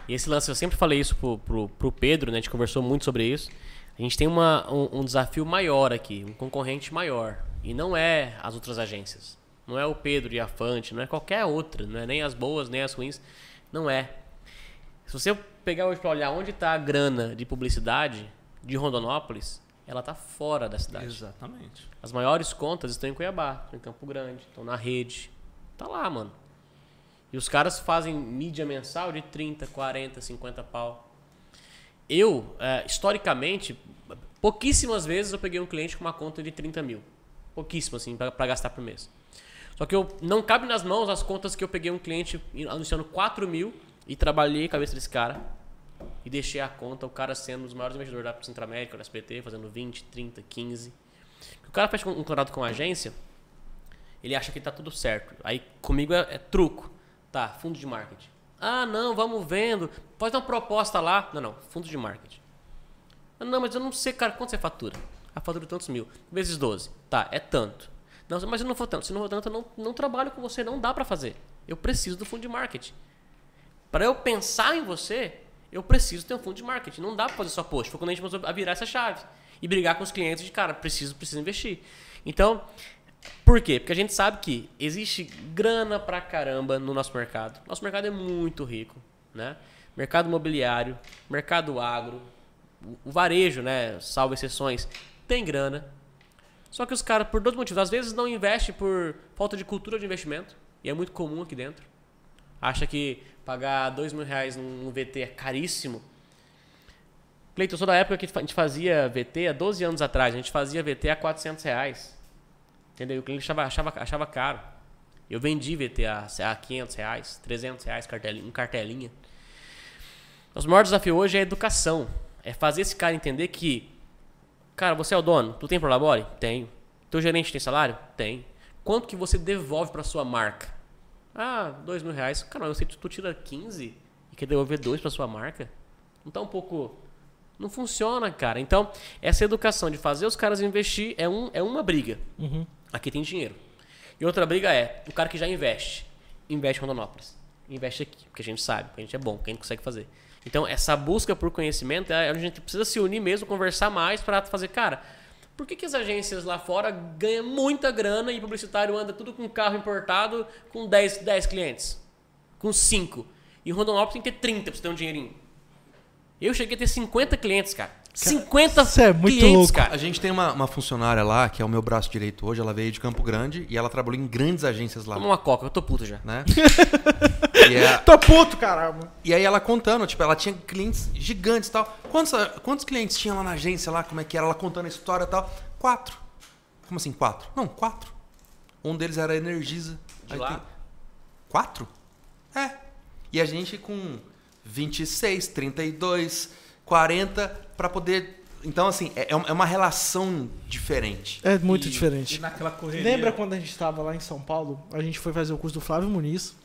S4: E esse lance, eu sempre falei isso pro, pro, pro Pedro, né? A gente conversou muito sobre isso. A gente tem uma, um, um desafio maior aqui, um concorrente maior. E não é as outras agências. Não é o Pedro e a Fante, não é qualquer outra. Não é nem as boas, nem as ruins. Não é. Se você pegar hoje pra olhar onde tá a grana de publicidade de Rondonópolis, ela tá fora da cidade.
S3: Exatamente.
S4: As maiores contas estão em Cuiabá, estão em Campo Grande, estão na rede. Tá lá, mano. E os caras fazem mídia mensal de 30, 40, 50 pau. Eu, é, historicamente, pouquíssimas vezes eu peguei um cliente com uma conta de 30 mil. Pouquíssimo, assim, pra gastar por mês. Só que eu não cabe nas mãos as contas que eu peguei um cliente anunciando 4 mil e trabalhei a cabeça desse cara. E deixei a conta, o cara sendo um dos maiores investidores da Centro-América, da SPT, fazendo 20, 30, 15. O cara fecha um contrato com a agência, ele acha que tá tudo certo. Aí comigo é, é truco. Tá, fundo de marketing. Ah, não, vamos vendo. Pode dar uma proposta lá. Não, não, fundo de marketing. Ah, Não, mas eu não sei, cara, quanto você fatura? A fatura de tantos mil. Vezes 12. Tá, é tanto. Não, mas eu não for tanto. Se não for tanto, eu não, não trabalho com você, não dá pra fazer. Eu preciso do fundo de marketing. Para eu pensar em você, eu preciso ter um fundo de marketing. Não dá pra fazer só post. Foi quando a gente começou a virar essa chave. E brigar com os clientes de, cara, preciso, preciso investir. Então, por quê? Porque a gente sabe que existe grana pra caramba no nosso mercado. Nosso mercado é muito rico, né? Mercado imobiliário, mercado agro, o- o varejo, né? Salvo exceções, tem grana. Só que os caras, por dois motivos, às vezes não investem por falta de cultura de investimento, e é muito comum aqui dentro. Acha que pagar dois mil reais num VT é caríssimo. Cleiton, eu sou da época que a gente fazia VT há 12 anos atrás. A gente fazia VT a 400 reais. Entendeu? O cliente achava, achava, achava caro. Eu vendi VT a, a 500 reais, 300 reais, cartelinha, um cartelinha. Nosso maior desafio hoje é a educação. É fazer esse cara entender que, cara, você é o dono, tu tem Prolabore? Tenho. Teu gerente tem salário? Tem. Quanto que você devolve para sua marca? Ah, dois mil reais. Cara, eu sei que tu tira 15 e quer devolver dois para sua marca? Não tá um pouco... Não funciona, cara. Então, essa educação de fazer os caras investir é, um, é uma briga.
S2: Uhum.
S4: Aqui tem dinheiro. E outra briga é o cara que já investe. Investe em Rondonópolis. Investe aqui, porque a gente sabe, porque a gente é bom, porque a gente consegue fazer. Então, essa busca por conhecimento, é onde a gente precisa se unir mesmo, conversar mais para fazer, cara, por que, que as agências lá fora ganham muita grana e publicitário anda tudo com carro importado com 10, 10 clientes? Com 5. E o Rondonópolis tem que ter 30 pra você ter um dinheirinho. Eu cheguei a ter 50 clientes, cara. 50
S2: isso é muito
S4: clientes,
S2: louco.
S4: cara.
S1: A gente tem uma, uma funcionária lá, que é o meu braço direito hoje, ela veio de Campo Grande e ela trabalhou em grandes agências lá.
S4: Toma uma coca, eu tô puto já.
S1: Né? e, é-
S2: Tô puto, caramba.
S1: e aí ela contando, tipo, ela tinha clientes gigantes e tal. Quantos, quantos clientes tinha lá na agência lá, como é que era? Ela contando a história e tal. Quatro. Como assim, quatro? Não, quatro. Um deles era a Energisa.
S4: De
S1: Aí
S4: lá?
S1: tem- Quatro? É. E a gente com 26, 32, 40 pra poder. Então, assim, é, é uma relação diferente.
S2: É muito
S3: E-
S2: diferente.
S3: E naquela correria.
S2: Lembra quando a gente estava lá em São Paulo? A gente foi fazer o curso do Flávio Muniz,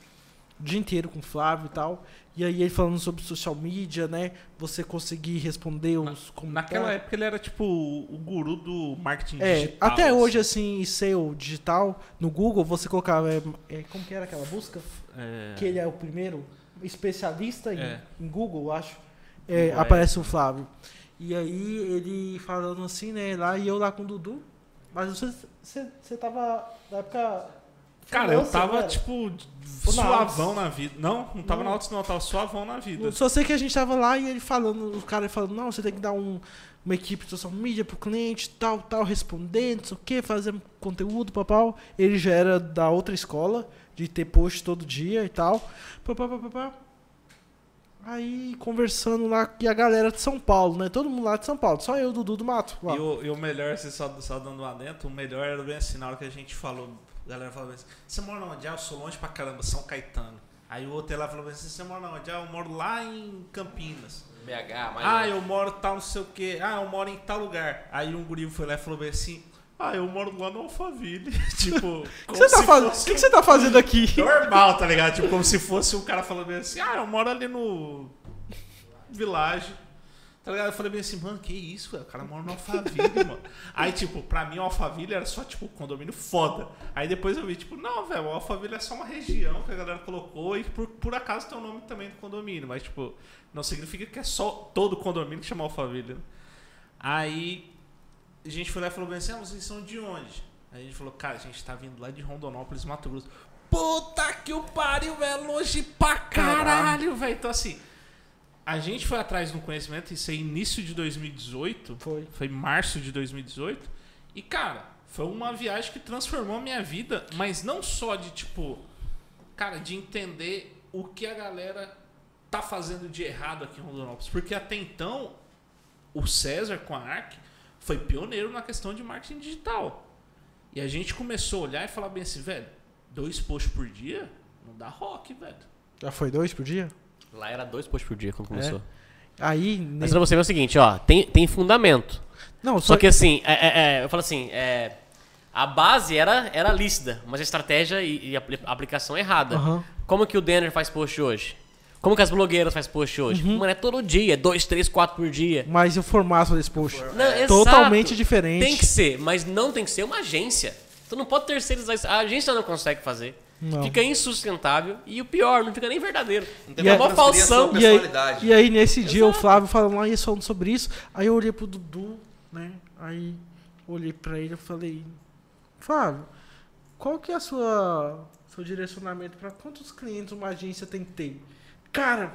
S2: o dia inteiro com o Flávio e tal. E aí ele falando sobre social media, né? Você conseguir responder os comentários.
S3: Naquela época ele era tipo o guru do marketing
S2: É,
S3: digital.
S2: até hoje,
S3: assim.
S2: assim, SEO digital, no Google, você colocava. é, é, como que era aquela busca?
S3: É,
S2: Que ele é o primeiro especialista em,
S3: É.
S2: em Google, eu acho. É, aparece o Flávio. E aí ele falando assim, né? Lá e eu lá com o Dudu. Mas você, você, você tava na época.
S3: Cara, eu tava,
S2: não era?
S3: tipo, suavão na vida. Não, não tava
S2: Não.
S3: na Altos, não, eu tava suavão na vida.
S2: Eu Só sei que a gente tava lá e ele falando, o cara falando, não, você tem que dar um, uma equipe de social media pro cliente, tal, tal, respondendo, não sei o que, fazer conteúdo, papau. Ele já era da outra escola, de ter post todo dia e tal. Papá, papá, papá. Aí conversando lá, e a galera de São Paulo, né? Todo mundo lá de São Paulo, só eu, Dudu do Mato. lá.
S3: E o, e o melhor, assim, só, só dando lá dentro, o melhor era bem assim, na hora que a gente falou, a galera falou assim, você mora onde? Ah, eu sou longe pra caramba, São Caetano. Aí o outro lá falou assim, você mora onde? Ah, eu moro lá em Campinas.
S4: BH, mas.
S3: Ah, eu moro tal, não sei o quê. Ah, eu moro em tal lugar. Aí um guri foi lá e falou bem assim, ah, eu moro lá no Alphaville. tipo,
S2: O que tá? O
S3: fosse
S2: que, que você tá fazendo aqui?
S3: normal, tá ligado? Tipo, como se fosse um cara falando assim, ah, eu moro ali no Village. Tá ligado? Eu falei bem assim, mano, que isso, velho? O cara mora no Alphaville, mano. Aí, tipo, pra mim o Alphaville era só, tipo, condomínio foda. Aí depois eu vi, tipo, não, velho, o Alphaville é só uma região que a galera colocou e por, por acaso tem o nome também do condomínio. Mas, tipo, não significa que é só todo condomínio que chama Alphaville. né? Aí a gente foi lá e falou bem assim, ah, vocês são de onde? Aí a gente falou, cara, a gente tá vindo lá de Rondonópolis, Mato Grosso. Puta que o pariu, velho, longe pra caralho, velho. Então, assim, a gente foi atrás do conhecimento, isso é início de 2018,
S2: Foi.
S3: foi março de 2018. E, cara, foi uma viagem que transformou a minha vida, mas não só de, tipo, cara, de entender o que a galera tá fazendo de errado aqui em Rondonópolis. Porque até então, o César com a ARC foi pioneiro na questão de marketing digital. E a gente começou a olhar e falar bem assim, velho, dois posts por dia não dá rock, velho.
S2: Já foi dois por dia?
S4: Lá era dois posts por dia quando começou.
S2: Aí.
S4: Mas pra você ver o seguinte, ó, tem, tem fundamento.
S2: Não,
S4: Só que assim, é, é, é, eu falo assim, é, a base era, era lícita, mas a estratégia e, e a apli- a aplicação é errada.
S2: Aham.
S4: Como que o Denner faz post hoje? Como que as blogueiras faz post hoje?
S2: Uhum.
S4: Mano, é todo dia, é dois, três, quatro por dia.
S2: Mas e o formato desse post?
S4: Não, exato.
S2: Totalmente diferente.
S4: Tem que ser, mas não tem que ser uma agência. Tu não pode terceirizar isso. A agência não consegue fazer.
S2: Não.
S4: Fica insustentável. E o pior, não fica nem verdadeiro.
S1: Não
S2: E
S1: uma
S2: é-
S4: falsão.
S2: E aí, e aí, nesse dia, o Flávio falando lá e falando sobre isso. Aí eu olhei pro Dudu, né? Aí olhei pra ele e falei, Flávio, qual que é a sua seu direcionamento pra quantos clientes uma agência tem que ter? Cara,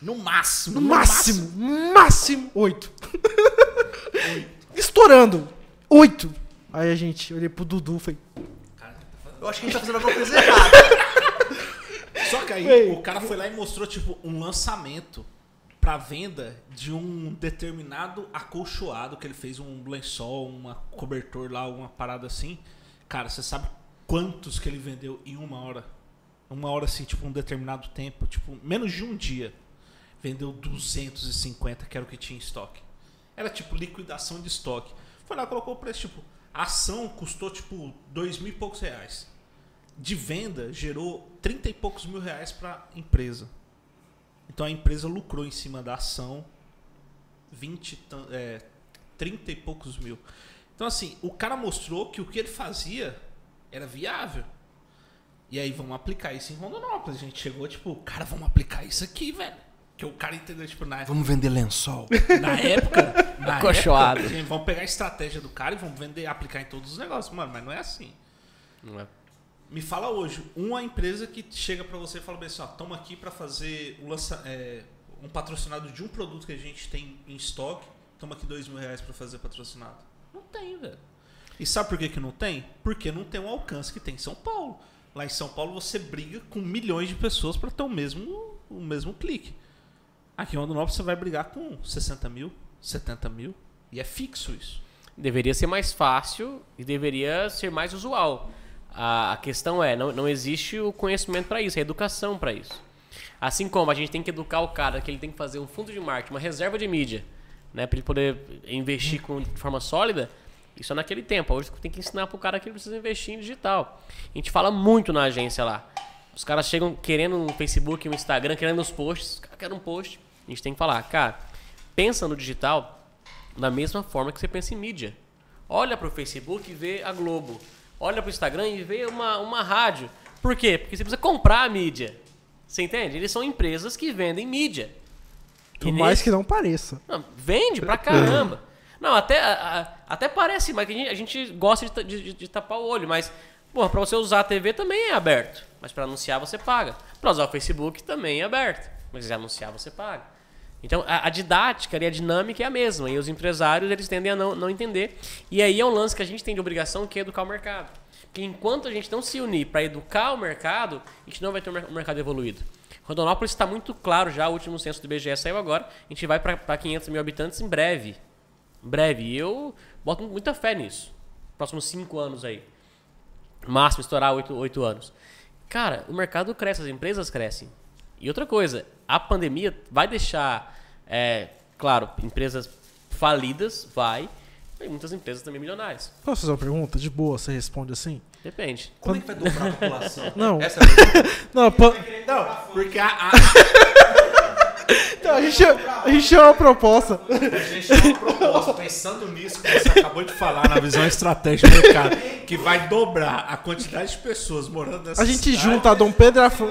S3: No máximo.
S2: no máximo, máximo, oito. Estourando, oito. Aí a gente, olhei pro Dudu e falei,
S1: Eu acho que a gente tá fazendo alguma coisa errada.
S3: Só que aí
S2: Ei.
S3: o cara foi lá e mostrou, tipo, um lançamento pra venda de um determinado acolchoado que ele fez um lençol, uma cobertor lá, uma parada assim. Cara, você sabe quantos que ele vendeu em uma hora? Uma hora assim, tipo, um determinado tempo, tipo, menos de um dia. Vendeu 250, que era o que tinha em estoque. Era tipo liquidação de estoque. Foi lá, colocou o preço, tipo, a ação custou tipo dois mil e poucos reais. De venda gerou 30 e poucos mil reais para empresa. Então a empresa lucrou em cima da ação 20, e tan- é, 30 e poucos mil. Então, assim, o cara mostrou que o que ele fazia era viável. E aí, vamos aplicar isso em Rondonópolis. A gente chegou, tipo, cara, vamos aplicar isso aqui, velho. Que o cara entendeu, tipo, na,
S1: Vamos vender lençol.
S3: na época. na época, gente, vamos pegar a estratégia do cara e vamos vender, aplicar em todos os negócios. Mano, mas não é assim.
S4: Não é?
S3: Me fala hoje, uma empresa que chega pra você e fala bem assim, ó, toma aqui pra fazer o lança, é, um patrocinado de um produto que a gente tem em estoque, toma aqui dois mil reais pra fazer patrocinado. Não tem, velho. E sabe por que, que não tem? Porque não tem o alcance que tem em São Paulo. Lá em São Paulo você briga com milhões de pessoas pra ter o mesmo, o mesmo clique. Aqui em Rondonópolis você vai brigar com 60 mil, 70 mil, e é fixo isso.
S4: Deveria ser mais fácil e deveria ser mais usual. A, a questão é, não, não existe o conhecimento para isso, a educação para isso. Assim como a gente tem que educar o cara que ele tem que fazer um fundo de marketing, uma reserva de mídia, né, para ele poder investir com, de forma sólida, isso é naquele tempo. Hoje tem que ensinar pro cara que ele precisa investir em digital. A gente fala muito na agência lá. Os caras chegam querendo um Facebook, um Instagram, querendo os posts. Os caras querem um post. A gente tem que falar, cara, pensa no digital da mesma forma que você pensa em mídia. Olha pro Facebook e vê a Globo. Olha pro Instagram e vê uma, uma rádio. Por quê? Porque você precisa comprar a mídia. Você entende? Eles são empresas que vendem mídia.
S2: Por mais
S4: nesse-
S2: que não pareça.
S4: não, vende pra caramba. Não, até, a- a- até parece, mas que a gente, gosta de, de- de- tapar o olho. Mas, porra, pra você usar a TV também é aberto. Mas pra anunciar você paga. Pra usar o Facebook também é aberto. Mas se anunciar você paga. Então, a, a didática e a dinâmica é a mesma. E os empresários, eles tendem a não, não entender. E aí é um lance que a gente tem de obrigação, que é educar o mercado. Porque enquanto a gente não se unir para educar o mercado, a gente não vai ter um um mercado evoluído. Rondonópolis está muito claro já, o último censo do IBGE saiu agora. A gente vai para 500 mil habitantes em breve. Em breve. E eu boto muita fé nisso. Próximos cinco anos aí. Máximo estourar oito, oito anos. Cara, o mercado cresce, as empresas crescem. E outra coisa, a pandemia vai deixar, é, claro, empresas falidas, vai, e muitas empresas também milionárias.
S2: Posso fazer uma pergunta? De boa, você responde assim?
S4: Depende.
S1: Quando é que vai dobrar a população?
S2: Não.
S1: Essa é a pergunta.
S2: Não, pa-
S3: Não, porque a, a,
S2: então, a, gente, a gente uma proposta.
S3: A gente tem uma proposta, pensando nisso que você acabou de falar, na visão estratégica do mercado, que vai dobrar a quantidade de pessoas morando nessa
S2: A gente
S3: cidade.
S2: junta a Dom Pedro e a Fran-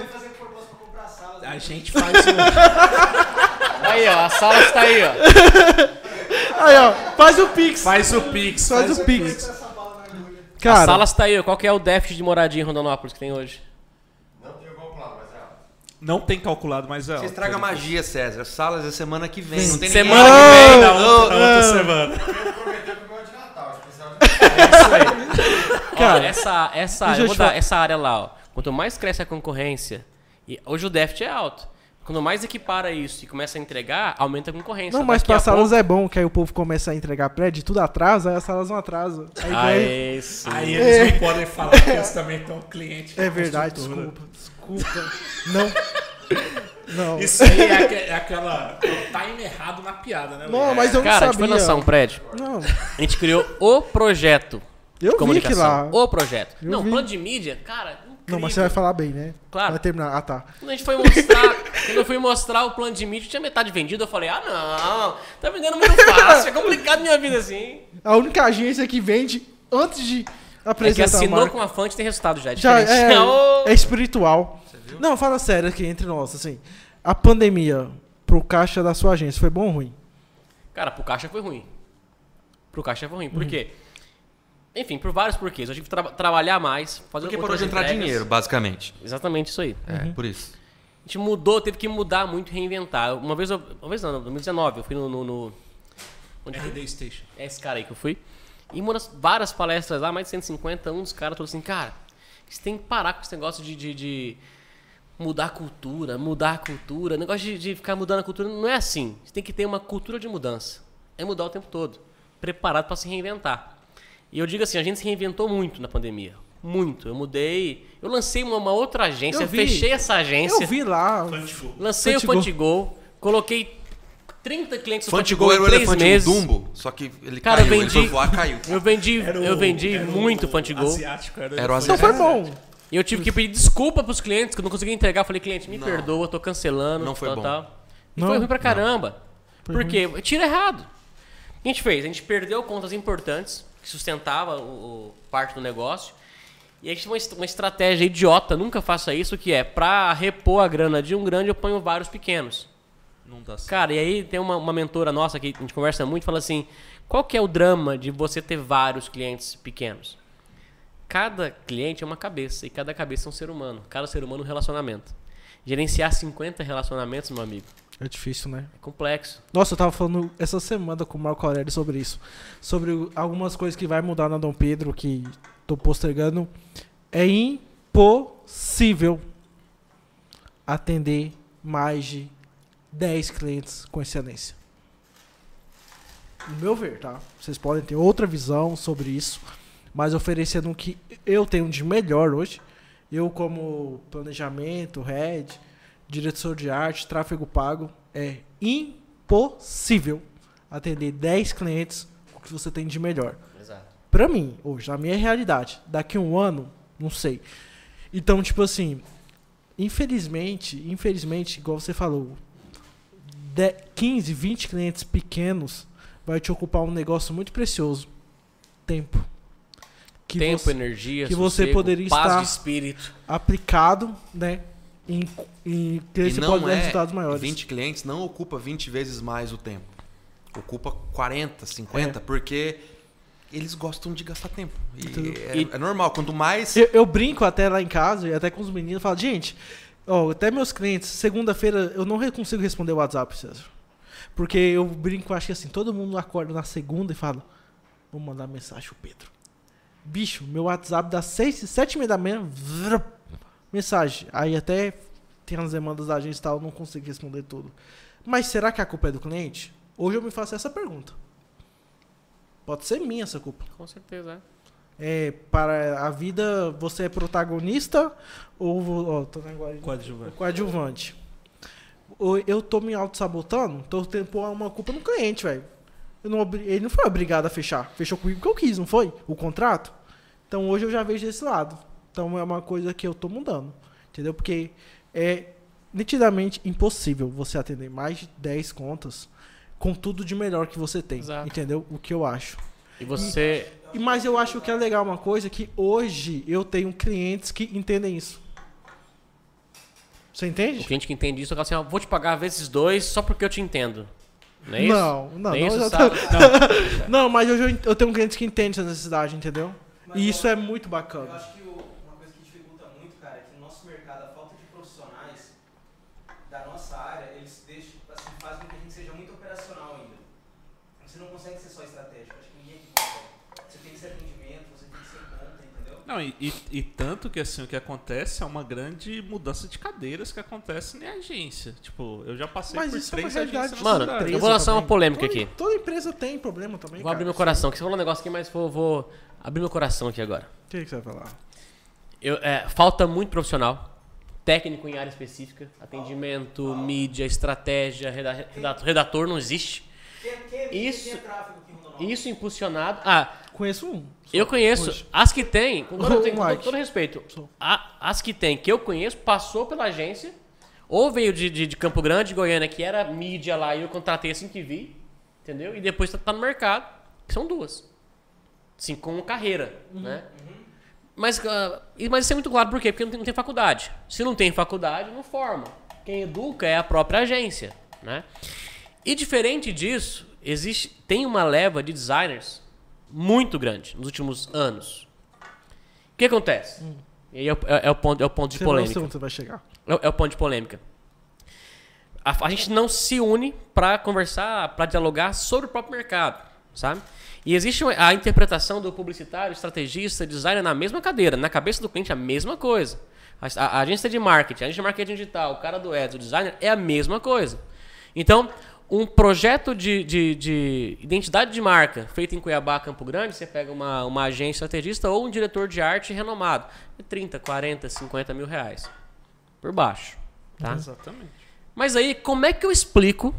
S5: salas.
S3: A gente faz um,
S4: Aí, ó, a sala está aí, ó.
S2: Aí, ó, faz o Pix.
S3: faz o Pix.
S2: Faz o Pix.
S5: Essa bala na agulha.
S4: a
S2: Cara,
S4: sala está aí, ó. Qual que é o déficit de moradia em Rondonópolis que tem hoje?
S7: Não tenho calculado, mas é alto.
S3: Não tem calculado, mas é.
S1: Você estraga a magia, César. Salas é semana que vem. Não tem
S4: Semana
S1: ninguém.
S4: que vem,
S3: Na outra, outra semana.
S7: Eu prometeu que o meu é de Natal, especial de
S2: Cara,
S4: essa, essa, eu vou dar essa área lá, ó. Quanto mais cresce a concorrência, e hoje o déficit é alto. Quando mais equipara isso e começa a entregar, aumenta a concorrência.
S2: não, mas
S4: Daqui a
S2: pra salas
S4: pouco-
S2: é bom, que aí o povo começa a entregar prédio, tudo atrasa, aí as salas não atrasam. Aí
S4: Aê, sim.
S3: Aí eles não podem falar que eles também estão cliente.
S2: É
S3: da
S2: verdade, desculpa, desculpa. Não. Não.
S3: Isso aí é, aque- é aquela. É o time errado na piada, né?
S2: Não, mas eu não
S4: Cara, a gente
S2: sabia.
S4: foi lançar um prédio.
S2: Não,
S4: A gente criou o projeto de
S2: eu vi que
S4: comunicação.
S2: lá.
S4: O projeto.
S2: Eu
S4: não,
S2: vi.
S4: plano de mídia, cara, incrível.
S2: Não, mas você vai falar bem, né?
S4: Claro.
S2: Vai terminar. Ah, tá.
S4: Quando a gente foi mostrar, quando eu fui mostrar o plano de mídia, tinha metade vendido. Eu falei, ah, não, tá vendendo muito fácil, é complicado minha vida assim.
S2: A única agência que vende antes de
S4: É que
S2: apresentar a
S4: assinou
S2: marca.
S4: com a fonte tem resultado já, é
S2: Já é,
S4: Ô,
S2: é espiritual. Não, fala sério aqui entre nós, assim. A pandemia pro caixa da sua agência foi bom ou ruim?
S4: Cara, pro caixa foi ruim. Pro caixa foi ruim. Por
S2: Uhum.
S4: quê? Enfim, por vários porquês. Eu tive que tra- trabalhar mais, fazer
S1: Porque parou de entrar
S4: entregas.
S1: dinheiro, basicamente.
S4: Exatamente isso aí.
S1: É, por isso.
S4: A gente mudou, teve que mudar muito, reinventar. Uma vez, eu, uma vez não, em 2019, eu fui no... no, no onde foi?
S3: RD Station.
S4: É esse cara aí que eu fui. E uma das várias palestras lá, mais de 150, um dos caras falou assim, cara, você tem que parar com esse negócio de, de, de mudar a cultura, mudar a cultura. O negócio de, de ficar mudando a cultura não é assim. Você tem que ter uma cultura de mudança. É mudar o tempo todo. Preparado para se reinventar. E eu digo assim, a gente se reinventou muito na pandemia. Muito. Eu mudei. Eu lancei uma, uma outra agência,
S2: Eu
S4: fechei essa agência.
S2: Eu vi lá.
S4: Lancei
S2: Fantigol.
S4: o Fantigol, coloquei 30 clientes no
S1: Fantigol
S4: Fantigol
S1: era o elefante
S4: meses.
S1: Dumbo, só que ele
S4: Cara, eu
S1: caiu. Ele
S4: vendi-
S1: foi voar, caiu.
S4: Eu vendi,
S3: o-
S4: eu vendi
S3: era o
S4: muito Fantigol.
S3: Asiático, era,
S1: Era o
S2: Então
S1: asiático.
S2: foi bom.
S4: E eu tive que pedir desculpa pros clientes que eu não consegui entregar. Eu falei, cliente, me
S1: Não.
S4: perdoa, tô cancelando.
S1: Não foi
S4: tal,
S1: bom.
S4: tal. E
S2: Não?
S4: foi ruim pra caramba.
S2: Foi
S4: Por quê? Tira errado. O que a gente fez? A gente perdeu contas importantes, que sustentava o, o- parte do negócio. E a gente tinha uma, est- uma estratégia idiota, nunca faça isso, que é pra repor a grana de um grande, eu ponho vários pequenos.
S3: Não dá certo.
S4: Cara, e aí tem uma, uma mentora nossa que a gente conversa muito, fala assim, qual que é o drama de você ter vários clientes pequenos? Cada cliente é uma cabeça, e cada cabeça é um ser humano. Cada ser humano é um relacionamento. Gerenciar 50 relacionamentos, meu amigo,
S2: É difícil, né?
S4: é complexo.
S2: Nossa, eu tava falando essa semana com o Marco Aurélio sobre isso. Sobre algumas coisas que vai mudar na Dom Pedro, que tô postergando. É impossível atender mais de 10 clientes com excelência. No meu ver, tá? Vocês podem ter outra visão sobre isso, mas oferecendo o que eu tenho de melhor hoje. Eu, como planejamento, head, diretor de arte, tráfego pago, é impossível atender 10 clientes com o que você tem de melhor.
S4: Exato.
S2: Pra mim, hoje, na minha realidade, daqui a um ano, não sei. Então, tipo assim, infelizmente, infelizmente, igual você falou, de- 15, 20 clientes pequenos vai te ocupar um negócio muito precioso. Tempo. Que
S4: Tempo,
S2: você-
S4: energia,
S2: que você
S4: sossego,
S2: poderia
S4: paz
S2: estar-
S4: de espírito.
S2: aplicado, né? Em, em que
S1: E
S2: você
S1: não
S2: pode dar
S1: é
S2: resultados maiores.
S1: 20 clientes não ocupa 20 vezes mais o tempo. Ocupa 40, 50,
S2: É.
S1: porque eles gostam de gastar tempo. E
S2: Entendeu?
S1: é,
S4: E-
S1: é normal, quanto mais.
S2: Eu, eu brinco até lá em casa e até com os meninos, falo, gente, ó, até meus clientes, segunda-feira eu não consigo responder o WhatsApp, César. Porque eu brinco, acho que assim, todo mundo acorda na segunda e fala, vou mandar mensagem pro Pedro. Bicho, meu WhatsApp dá seis, sete e meia da manhã, vrr, mensagem. Aí até tem as demandas da agência e tal, eu não consigo responder tudo. Mas será que a culpa é do cliente? Hoje eu me faço essa pergunta. Pode ser minha essa culpa.
S4: Com certeza, é.
S2: É, para a vida, você é protagonista ou ó, tô na guarda-
S3: Coadjuvante.
S2: coadjuvante? Eu tô me auto-sabotando, tô tendo que pôr uma culpa no cliente, velho. Eu não Ele não foi obrigado a fechar. Fechou comigo porque eu quis, não foi? O contrato. Então hoje eu já vejo desse lado. Então é uma coisa que eu tô mudando. Entendeu? Porque é nitidamente impossível você atender mais de 10 contas com tudo de melhor que você tem.
S4: Exato.
S2: Entendeu? O que eu acho.
S4: E você.
S2: E- Mas eu acho que é legal uma coisa que hoje eu tenho clientes que entendem isso. Você
S4: O
S2: entende?
S4: cliente que entende isso, fala assim, ó, vou te pagar vezes dois só porque eu te entendo. Não é isso?
S2: Não, não,
S4: Nem
S2: não,
S4: isso,
S2: eu
S4: sabe?
S2: tô- não, mas hoje eu, eu tenho clientes que entendem essa necessidade, entendeu?
S5: Mas
S2: E
S5: eu-
S2: isso é muito
S5: Eu
S2: bacana.
S5: acho que o- uma coisa que dificulta muito, cara, é que no nosso mercado, a falta de profissionais da nossa área, eles deixam, assim, fazem com que a gente seja muito operacional ainda. Você não consegue ser só estratégico, acho que ninguém aqui consegue. Você tem que ser atendimento, você tem que ser conta, entendeu?
S3: Não, e, e- e tanto que assim, o que acontece é uma grande mudança de cadeiras que acontece na agência. Tipo, eu já passei
S2: Mas
S3: por
S2: isso é uma
S3: três
S2: realidade
S3: agências
S4: Mano, eu vou lançar uma polêmica
S2: Toda-
S4: aqui.
S2: Toda empresa tem problema também.
S4: Vou abrir
S2: cara.
S4: meu coração, que você falou um negócio aqui, mas vou, vou abrir meu coração aqui agora.
S2: O que, que você vai falar?
S4: Eu, é, falta muito profissional, técnico em área específica, atendimento, mídia, estratégia, reda- redator, redator não existe. Isso-
S5: tem tráfego aqui em Rondonópolis?
S4: Isso impulsionado. Ah,
S2: Conheço um.
S4: eu conheço.
S2: hoje.
S4: As que tem, com todo,
S2: Ô,
S4: com todo- respeito, a- as que tem, que eu conheço, passou pela agência, ou veio de, de, de Campo Grande, Goiânia, que era mídia lá, e eu contratei assim que vi, entendeu? E depois tá, tá no mercado, que são duas. Assim, com carreira, né? Mas, ah, mas isso é muito claro, por quê? Porque não tem, não tem faculdade. Se não tem faculdade, não forma. Quem educa é a própria agência, né? E diferente disso, existe, tem uma leva de designers muito grande nos últimos anos. O que acontece? E aí é, o- é- é o ponto, é o ponto de
S2: Você não
S4: polêmica.
S2: você vai chegar.
S4: É, é o ponto de polêmica. A, a gente não se une para conversar, para dialogar sobre o próprio mercado, sabe? E existe a interpretação do publicitário, estrategista, designer na mesma cadeira. Na cabeça do cliente, a mesma coisa. A, a- a agência de marketing, a agência de marketing digital, o cara do ads, o designer, é a mesma coisa. Então, um projeto de, de, de identidade de marca feito em Cuiabá, Campo Grande, você pega uma, uma agência estrategista ou um diretor de arte renomado. É 30, 40, 50 mil reais. Por baixo. Tá?
S3: Exatamente.
S4: Mas aí, como é que eu explico?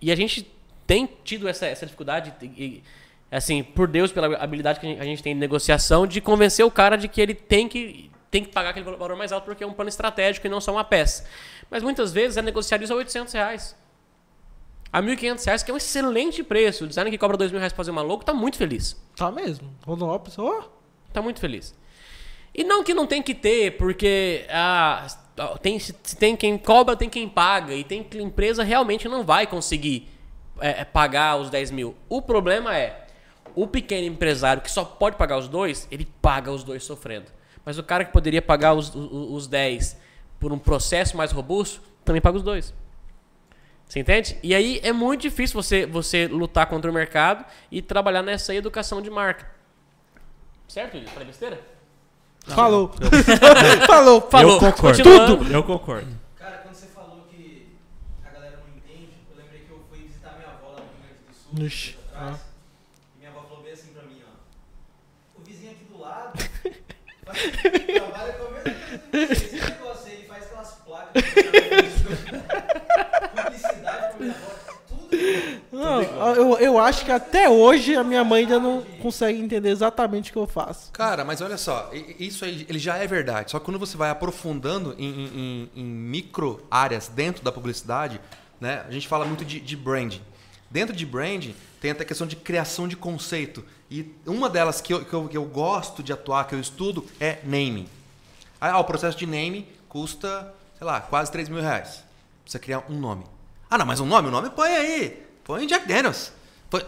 S4: E a gente tem tido essa, essa dificuldade, e, assim, por Deus, pela habilidade que a gente- a gente tem de negociação, de convencer o cara de que ele tem que, tem que pagar aquele valor mais alto porque é um plano estratégico e não só uma peça. Mas muitas vezes é negociado isso a 800 reais. A 1.500 reais, que é um excelente preço. O designer que cobra 2.000 reais pra fazer uma logo tá muito feliz.
S2: Tá mesmo. Rondonópolis, ó.
S4: Tá muito feliz. E não que não tem que ter, porque ah, tem, se tem quem cobra, tem quem paga. E tem que empresa realmente não vai conseguir é, é, pagar os 10 mil. O problema é, o pequeno empresário que só pode pagar os dois, ele paga os dois sofrendo. Mas o cara que poderia pagar os, os, os 10 por um processo mais robusto, também paga os dois. Você entende? E aí é muito difícil você, você lutar contra o mercado e trabalhar nessa educação de marca. Certo, William? Falei besteira?
S2: Falou. Falou.
S4: Falou.
S3: Eu concordo.
S4: Continuando.
S3: Eu concordo.
S5: Cara, quando você falou que a galera não entende, eu lembrei que eu fui visitar minha avó lá no Rio Grande do Sul, tempo atrás, e minha avó falou bem assim pra mim, ó. O vizinho aqui do lado trabalha com a mesma coisa. Esse negócio aí, ele faz aquelas placas. Publicidade pra minha avó, tudo igual.
S2: Não, eu, eu acho que até hoje a minha mãe ainda não consegue entender exatamente o que eu faço.
S1: Cara, mas olha só, isso aí ele já é verdade. Só que quando você vai aprofundando em, em- em- micro áreas dentro da publicidade, né? A gente fala muito de, de branding. Dentro de branding tem até a questão de criação de conceito. E uma delas que eu, que eu, que eu gosto de atuar, que eu estudo, é naming. Ah, o processo de naming custa, sei lá, quase 3 mil reais. Você criar um nome. Ah, não, mas um nome, o nome põe aí. Põe Jack Daniels. Põe-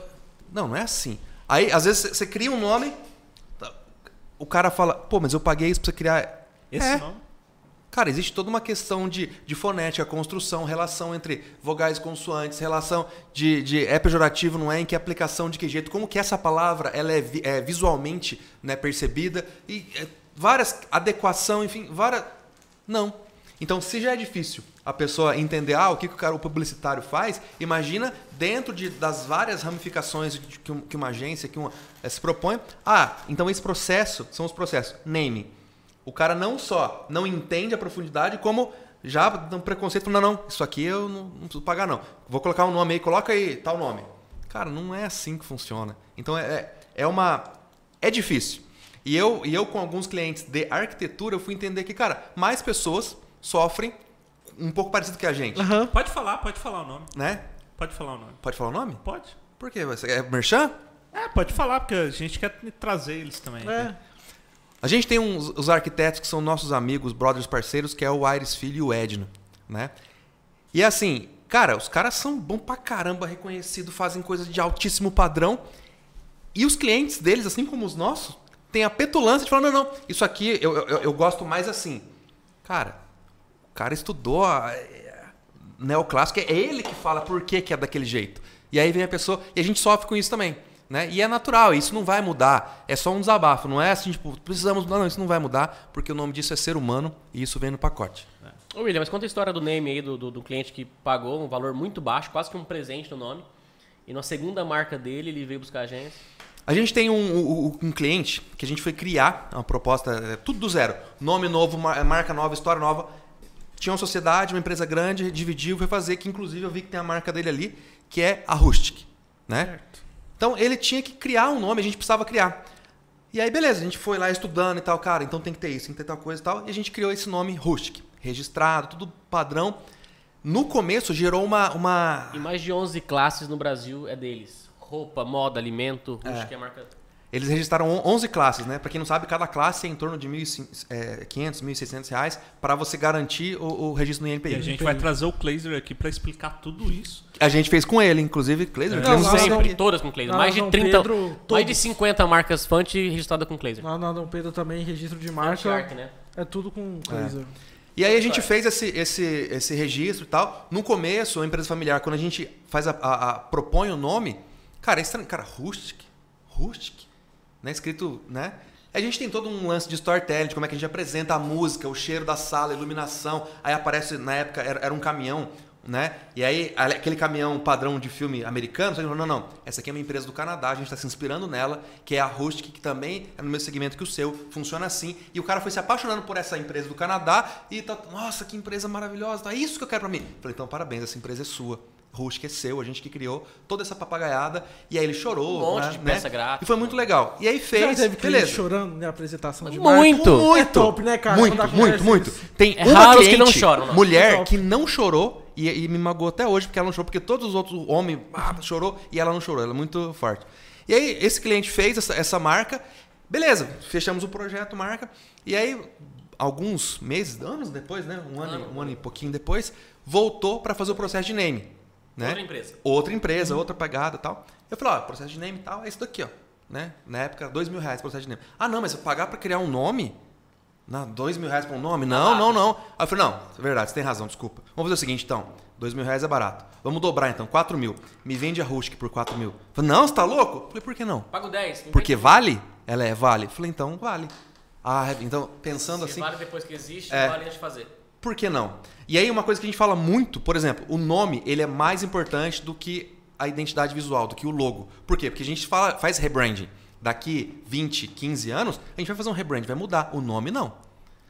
S1: Não, não é assim. Aí, às vezes, você- cria um nome, tá, o cara fala, pô, mas eu paguei isso pra você criar.
S3: Esse
S1: É.
S3: nome?
S1: Cara, existe toda uma questão de, de fonética, construção, relação entre vogais consoantes, relação de, de é pejorativo, não é, em que aplicação, de que jeito, como que essa palavra ela é, vi- é visualmente né, percebida, e é, várias, adequação, enfim, várias... Não. Então, se já é difícil a pessoa entender ah, o que, que o cara, o publicitário faz, imagina dentro de, das várias ramificações que, um- que uma agência, que uma, eh, se propõe, ah, então esse processo, são os processos, naming. O cara não só não entende a profundidade, como já dá um preconceito, não, não, isso aqui eu não, não preciso pagar, não. Vou colocar um nome aí, coloca aí tal nome. Cara, não é assim que funciona. Então é, é- é uma. É difícil. E eu, e eu, com alguns clientes de arquitetura, eu fui entender que, cara, mais pessoas sofrem um pouco parecido que a gente.
S2: Aham.
S3: Pode falar, pode falar o nome.
S1: Né?
S3: Pode falar o nome.
S1: Pode falar o nome?
S3: Pode.
S1: Por quê? Você é merchan?
S3: É, pode falar, porque a gente quer trazer eles também.
S2: É.
S1: A gente tem uns, os arquitetos que são nossos amigos, brothers parceiros, que é o Aires Filho e o Edno, né? E assim, cara, os caras são bons pra caramba, reconhecido, fazem coisas de altíssimo padrão. E os clientes deles, assim como os nossos, têm a petulância de falar, não, não, isso aqui eu, eu, eu gosto mais assim. Cara, cara estudou a, é, neoclássico, é ele que fala por que, que é daquele jeito. E aí vem a pessoa, e a gente sofre com isso também. Né? E é natural, isso não vai mudar. É só um desabafo, não é assim, tipo, precisamos mudar, não, isso não vai mudar, porque o nome disso é ser humano e isso vem no pacote.
S4: Ô, William, mas conta a história do name aí do, do, do cliente que pagou um valor muito baixo, quase que um presente no nome. E na segunda marca dele, ele veio buscar a agência.
S1: A gente tem um, um- um cliente que a gente foi criar uma proposta, é, tudo do zero. Nome novo, mar- marca nova, história nova. Tinha uma sociedade, uma empresa grande, dividiu, foi fazer, que inclusive eu vi que tem a marca dele ali, que é a Rustic. Né? Então ele tinha que criar um nome, a gente precisava criar. E aí, beleza, a gente foi lá estudando e tal, cara, então tem que ter isso, tem que ter tal coisa e tal. E a gente criou esse nome Rustic, registrado, tudo padrão. No começo gerou uma. uma...
S4: E mais de 11 classes no Brasil é deles. Roupa, moda, alimento,
S1: É.
S4: acho que é a marca...
S1: Eles registraram on- 11 classes, né? Para quem não sabe, cada classe é em torno de 1.500, é, 500, 1.600 reais para você garantir o, o registro no INPI.
S3: E a gente vai trazer o Glazer aqui pra explicar tudo isso.
S1: A gente fez com ele, inclusive, Cleiser.
S2: Não,
S1: tivemos
S2: não,
S4: Sempre,
S2: não.
S4: todas com Glazer.
S2: Não,
S4: mais de
S2: não,
S4: 30,
S2: Pedro,
S4: mais de
S2: todos.
S4: 50 marcas Fant registradas com Glazer.
S2: Lá na Dom Pedro também, registro de
S4: Marca. né?
S2: É tudo com laser.
S1: E aí a gente fez esse, esse, esse registro e tal. No começo, a empresa familiar, quando a gente faz a, a- a- propõe o nome, cara, é estranho. Cara, Rustic, Rustic, né? Escrito, né? A gente tem todo um lance de storytelling, de como é que a gente apresenta a música, o cheiro da sala, a iluminação. Aí aparece, na época, era, era um caminhão, né? E aí, aquele caminhão padrão de filme americano, você falou, não, não, essa aqui é uma empresa do Canadá, a gente está se inspirando nela, que é a Rustic, que também é no mesmo segmento que o seu, funciona assim. E o cara foi se apaixonando por essa empresa do Canadá e tá, nossa, que empresa maravilhosa, é isso que eu quero para mim. Falei, então parabéns, essa empresa é sua. É seu, a gente que criou toda essa papagaiada. E aí ele chorou.
S4: Um monte
S1: né,
S4: de
S1: né?
S4: peça gráfica.
S1: E foi muito legal. E aí
S2: Já
S1: fez,
S2: teve cliente
S1: beleza.
S2: chorando na apresentação de
S4: Muito.
S2: marca?
S1: Muito,
S2: É top, né, cara?
S1: Muito, muito, muito. Tem
S4: É
S1: uma
S4: os que
S1: cliente,
S4: não choram, não.
S1: mulher
S2: É
S1: que não chorou e, e me magoou até hoje porque ela não chorou, porque todos os outros homens ah, chorou e ela não chorou, ela é muito forte. E aí, esse cliente fez essa, essa marca, beleza, fechamos o projeto, marca, e aí, alguns meses, anos depois, né? Um ano, um ano e pouquinho depois, voltou para fazer o processo de name. Né?
S4: Outra empresa.
S1: Outra empresa, outra pagada e tal. Eu falei, ó, processo de name e tal, é isso daqui, ó. Né? Na época, dois mil reais processo de name. Ah, não, mas eu pagar para criar um nome? Não, dois mil reais para um nome? Não, não, não. Aí eu falei, não, é verdade, você tem razão, desculpa. Vamos fazer o seguinte, então. Dois mil reais é barato. Vamos dobrar, então, quatro mil. Me vende a Rustic por quatro mil. Eu falei, não, você tá louco? Eu falei, por que não?
S4: Pago 10. me
S1: Porque vale? Ela é vale? Eu falei, então, vale. Ah, então, pensando
S4: Se
S1: assim,
S4: vale depois que existe,
S1: É.
S4: vale antes de fazer.
S1: Por que não? E aí uma coisa que a gente fala muito, por exemplo, o nome ele é mais importante do que a identidade visual, do que o logo. Por quê? Porque a gente fala, faz rebranding. Daqui 20, 15 anos, a gente vai fazer um rebranding, vai mudar. O nome não.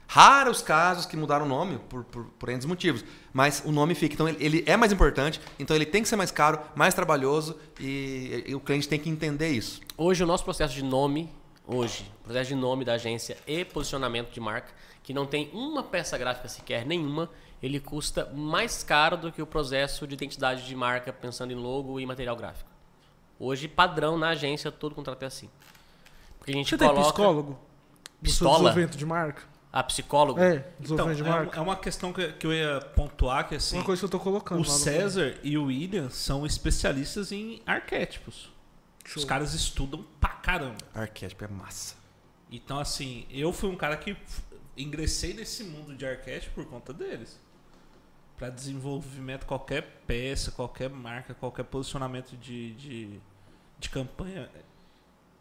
S1: Raros casos que mudaram o nome por, por, por N motivos. Mas o nome fica. Então ele, ele é mais importante, então ele tem que ser mais caro, mais trabalhoso e, e o cliente tem que entender isso.
S4: Hoje o nosso processo de nome, hoje, processo de nome da agência e posicionamento de marca, que não tem uma peça gráfica sequer, nenhuma, ele custa mais caro do que o processo de identidade de marca pensando em logo e material gráfico. Hoje, padrão na agência, todo contrato é assim. Porque a gente
S2: Você tem
S4: coloca
S2: psicólogo? No seu
S4: Pistola?
S2: desenvolvimento de marca?
S4: a psicólogo.
S2: É,
S3: Então,
S2: desenvolvimento de
S3: é, um-
S2: marca.
S3: é uma questão que, que eu ia pontuar, que assim,
S2: Uma coisa que eu tô colocando.
S3: o César e o William são especialistas em arquétipos. Os caras estudam pra caramba.
S1: Arquétipo é massa.
S3: Então, assim, eu fui um cara que ingressei nesse mundo de arquétipo por conta deles. Pra desenvolvimento, qualquer peça, qualquer marca, qualquer posicionamento de, de, de campanha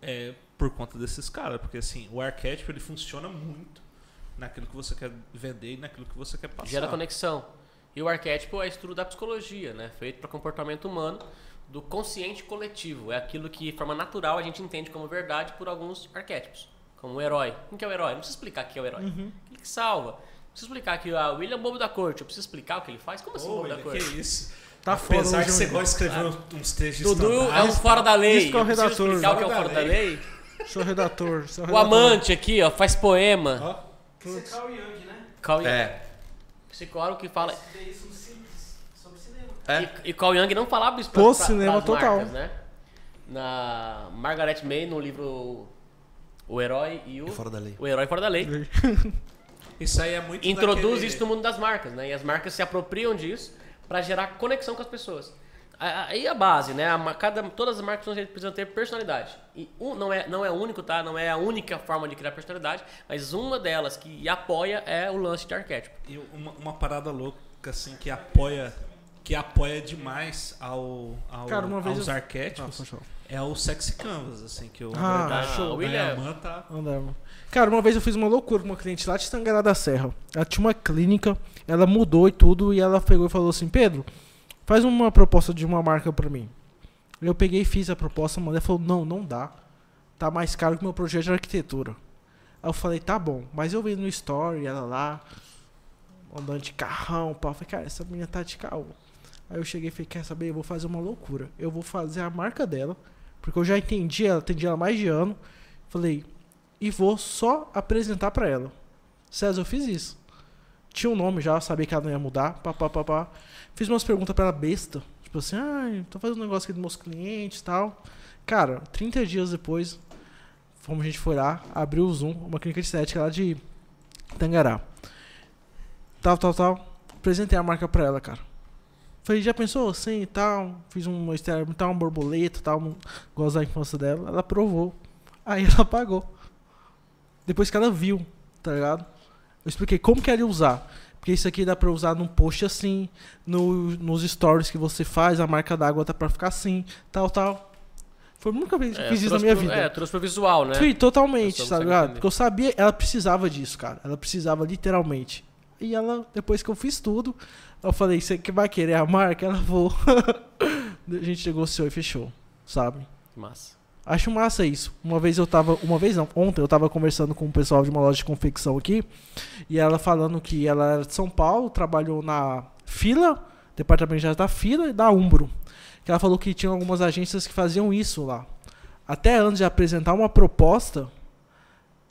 S3: é por conta desses caras. Porque, assim, o arquétipo ele funciona muito naquilo que você quer vender e naquilo que você quer passar.
S4: Gera conexão. E o arquétipo é estudo da psicologia, né? Feito para comportamento humano, do consciente coletivo. É aquilo que, de forma natural, a gente entende como verdade por alguns arquétipos. Como o herói. Quem que é o herói? Não precisa explicar quem é o herói.
S3: Uhum.
S4: Aquele que salva. Não precisa explicar que o William é o bobo da corte. Eu preciso explicar o que ele faz? Como assim,
S3: Ô,
S4: bobo da corte?
S3: que isso?
S2: Tá fora
S3: Apesar
S2: hoje,
S3: que você gosta de escrever uns trechos de
S4: Dudu é um fora da lei.
S2: Isso que é o
S4: Eu preciso
S2: redator.
S4: explicar o que é o
S3: Fora da
S4: lei.
S2: Sou redator. Sou
S4: O
S2: redator.
S4: amante aqui, ó, faz poema.
S3: Ó,
S5: Esse é Carl Jung, né?
S4: Carl Jung.
S1: É.
S4: Psicólogo que fala.
S5: Isso sobre cinema.
S1: É.
S4: E, e Carl Jung não falava isso pra,
S2: Pô,
S4: pra,
S2: cinema total.
S4: marcas, né? Na Margaret May, no livro O Herói e o...
S1: É fora da lei.
S4: O Herói Fora da Lei.
S3: isso aí é muito
S4: Introduz
S3: daquele-
S4: isso no mundo das marcas, né? E as marcas se apropriam disso para gerar conexão com as pessoas. A- Aí a base, né? A cada, todas as marcas precisam ter personalidade. E um, não, é, não é único, tá? Não é a única forma de criar personalidade, mas uma delas que apoia é o lance de arquétipo.
S3: E uma, uma parada louca, assim, que apoia que apoia demais ao, ao-
S2: Cara, uma vez
S3: aos
S2: eu- Ah,
S3: arquétipos
S2: falar.
S3: É o Sexy Canvas, assim, que o
S2: Ah,
S3: André
S4: show.
S3: da
S4: William.
S3: Tá...
S2: Andava. Cara, uma vez eu fiz uma loucura com uma cliente lá de Tangará da Serra. Ela tinha uma clínica, ela mudou e tudo, e ela pegou e falou assim: Pedro, faz uma proposta de uma marca pra mim. Eu peguei e fiz a proposta, a mulher falou: Não, não dá. Tá mais caro que o meu projeto de arquitetura. Aí eu falei: Tá bom, mas eu vi no story, ela lá, andando de carrão, pá. Eu falei: Cara, essa menina tá de carro. Aí eu cheguei e falei: Quer saber? Eu vou fazer uma loucura. Eu vou fazer a marca dela, porque eu já entendi ela, atendi ela mais de ano. Falei: e vou só apresentar pra ela. César, eu fiz isso. Tinha um nome já, sabia que ela não ia mudar. Pá, pá, pá, pá. Fiz umas perguntas pra ela besta. Tipo assim, ah, tô fazendo um negócio aqui dos meus clientes e tal. Cara, 30 dias depois, fomos, a gente foi lá, abriu o Zoom, uma clínica de estética lá de Tangará. Tal, tal, tal. Apresentei a marca pra ela, cara. Falei, já pensou? Sim e tal. Fiz um externo, tal, um borboleta tal, um, gosto da infância dela. Ela aprovou. Aí ela pagou. Depois que ela viu, tá ligado? Eu expliquei como que ela ia usar. Porque isso aqui dá pra usar num post assim, no, nos stories que você faz, a marca d'água tá pra ficar assim, tal, tal. Foi a única vez que eu
S4: É,
S2: fiz isso na minha
S4: pro-
S2: vida.
S4: É, trouxe pro visual, né?
S2: Sim, totalmente, tá ligado? Porque eu sabia, ela precisava disso, cara. Ela precisava literalmente. E ela, depois que eu fiz tudo, eu falei, você que vai querer a marca? Ela vou. a gente negociou e fechou, sabe?
S4: Massa.
S2: Acho massa isso. Uma vez eu tava. Uma vez não, ontem eu tava conversando com o pessoal de uma loja de confecção aqui. E ela falando que ela era de São Paulo, trabalhou na fila, departamento já da fila e da Umbro. Que ela falou que tinha algumas agências que faziam isso lá. Até antes de apresentar uma proposta,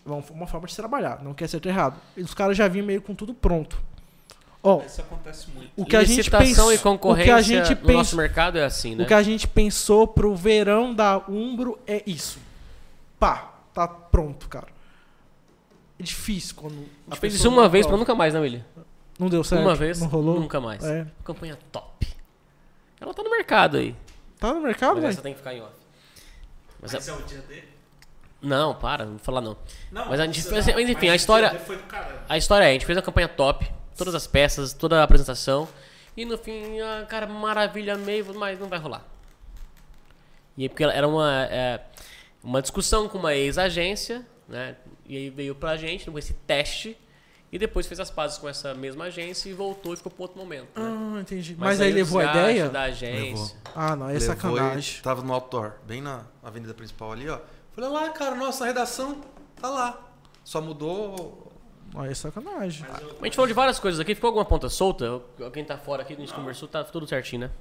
S2: uma uma forma de trabalhar, não quer ser errado. E os caras já vinham meio com tudo pronto. Ó,
S3: Isso acontece muito.
S2: o que a gente pensou,
S4: e
S2: o que
S4: concorrência
S2: a gente
S4: no nosso
S2: pensa,
S4: mercado é assim, né?
S2: o que a gente pensou pro verão da Umbro é isso. Pá, tá pronto, cara. É difícil quando
S4: A
S2: a
S4: gente fez isso uma vez pra
S2: aprova.
S4: nunca mais, né, William?
S2: Não deu certo.
S4: Uma vez,
S2: não rolou.
S4: nunca mais.
S2: É.
S4: Campanha top. Ela tá no mercado aí.
S2: Tá no mercado,
S4: Mas
S2: velho?
S4: essa tem que ficar em off. Mas
S3: Mas
S4: a-
S3: é o dia dele?
S4: Não, para, não vou falar não.
S3: Não,
S4: Mas a gente
S3: você-
S4: fez- mas enfim, a história-. A história é, a gente fez uma campanha top, todas as peças, toda a apresentação. E no fim, ah, cara, maravilha, meio, mas não vai rolar. E aí, porque era uma, é, uma discussão com uma ex-agência, né? E aí veio pra gente com esse teste. E depois fez as pazes com essa mesma agência e voltou e ficou pra outro momento. né?
S2: Ah, entendi. Mas, aí
S4: o
S2: levou a ideia?
S4: da agência.
S2: Ah, não, é
S1: Levou
S2: sacanagem.
S1: e Tava no outdoor, bem na avenida principal ali, ó. Falei, lá, cara, nossa redação tá lá. Só mudou.
S2: Aí é sacanagem.
S4: A gente falou de várias coisas aqui. Ficou alguma ponta solta? Quem tá fora aqui, a gente conversou, tá tudo certinho, né?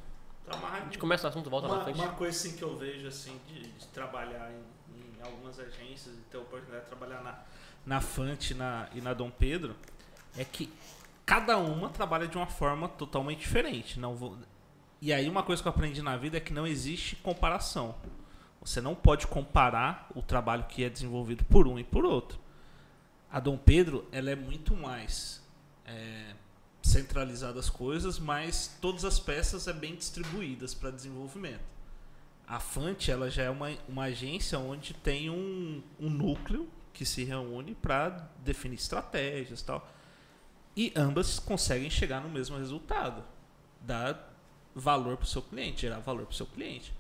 S3: Tá
S4: A gente começa o assunto, volta na
S3: Uma,
S4: frente.
S3: uma coisa assim que eu vejo assim de, de trabalhar em, em algumas agências e ter a oportunidade de trabalhar na, na Fante na, e na Dom Pedro é que cada uma trabalha de uma forma totalmente diferente. Não vou... E aí uma coisa que eu aprendi na vida é que não existe comparação. Você não pode comparar o trabalho que é desenvolvido por um e por outro. A Dom Pedro ela é muito mais é, centralizada as coisas, mas todas as peças é bem distribuídas para desenvolvimento. A Fante ela já é uma, uma agência onde tem um, um núcleo que se reúne para definir estratégias tal. E ambas conseguem chegar no mesmo resultado. Dar valor para o seu cliente, gerar valor para o seu cliente.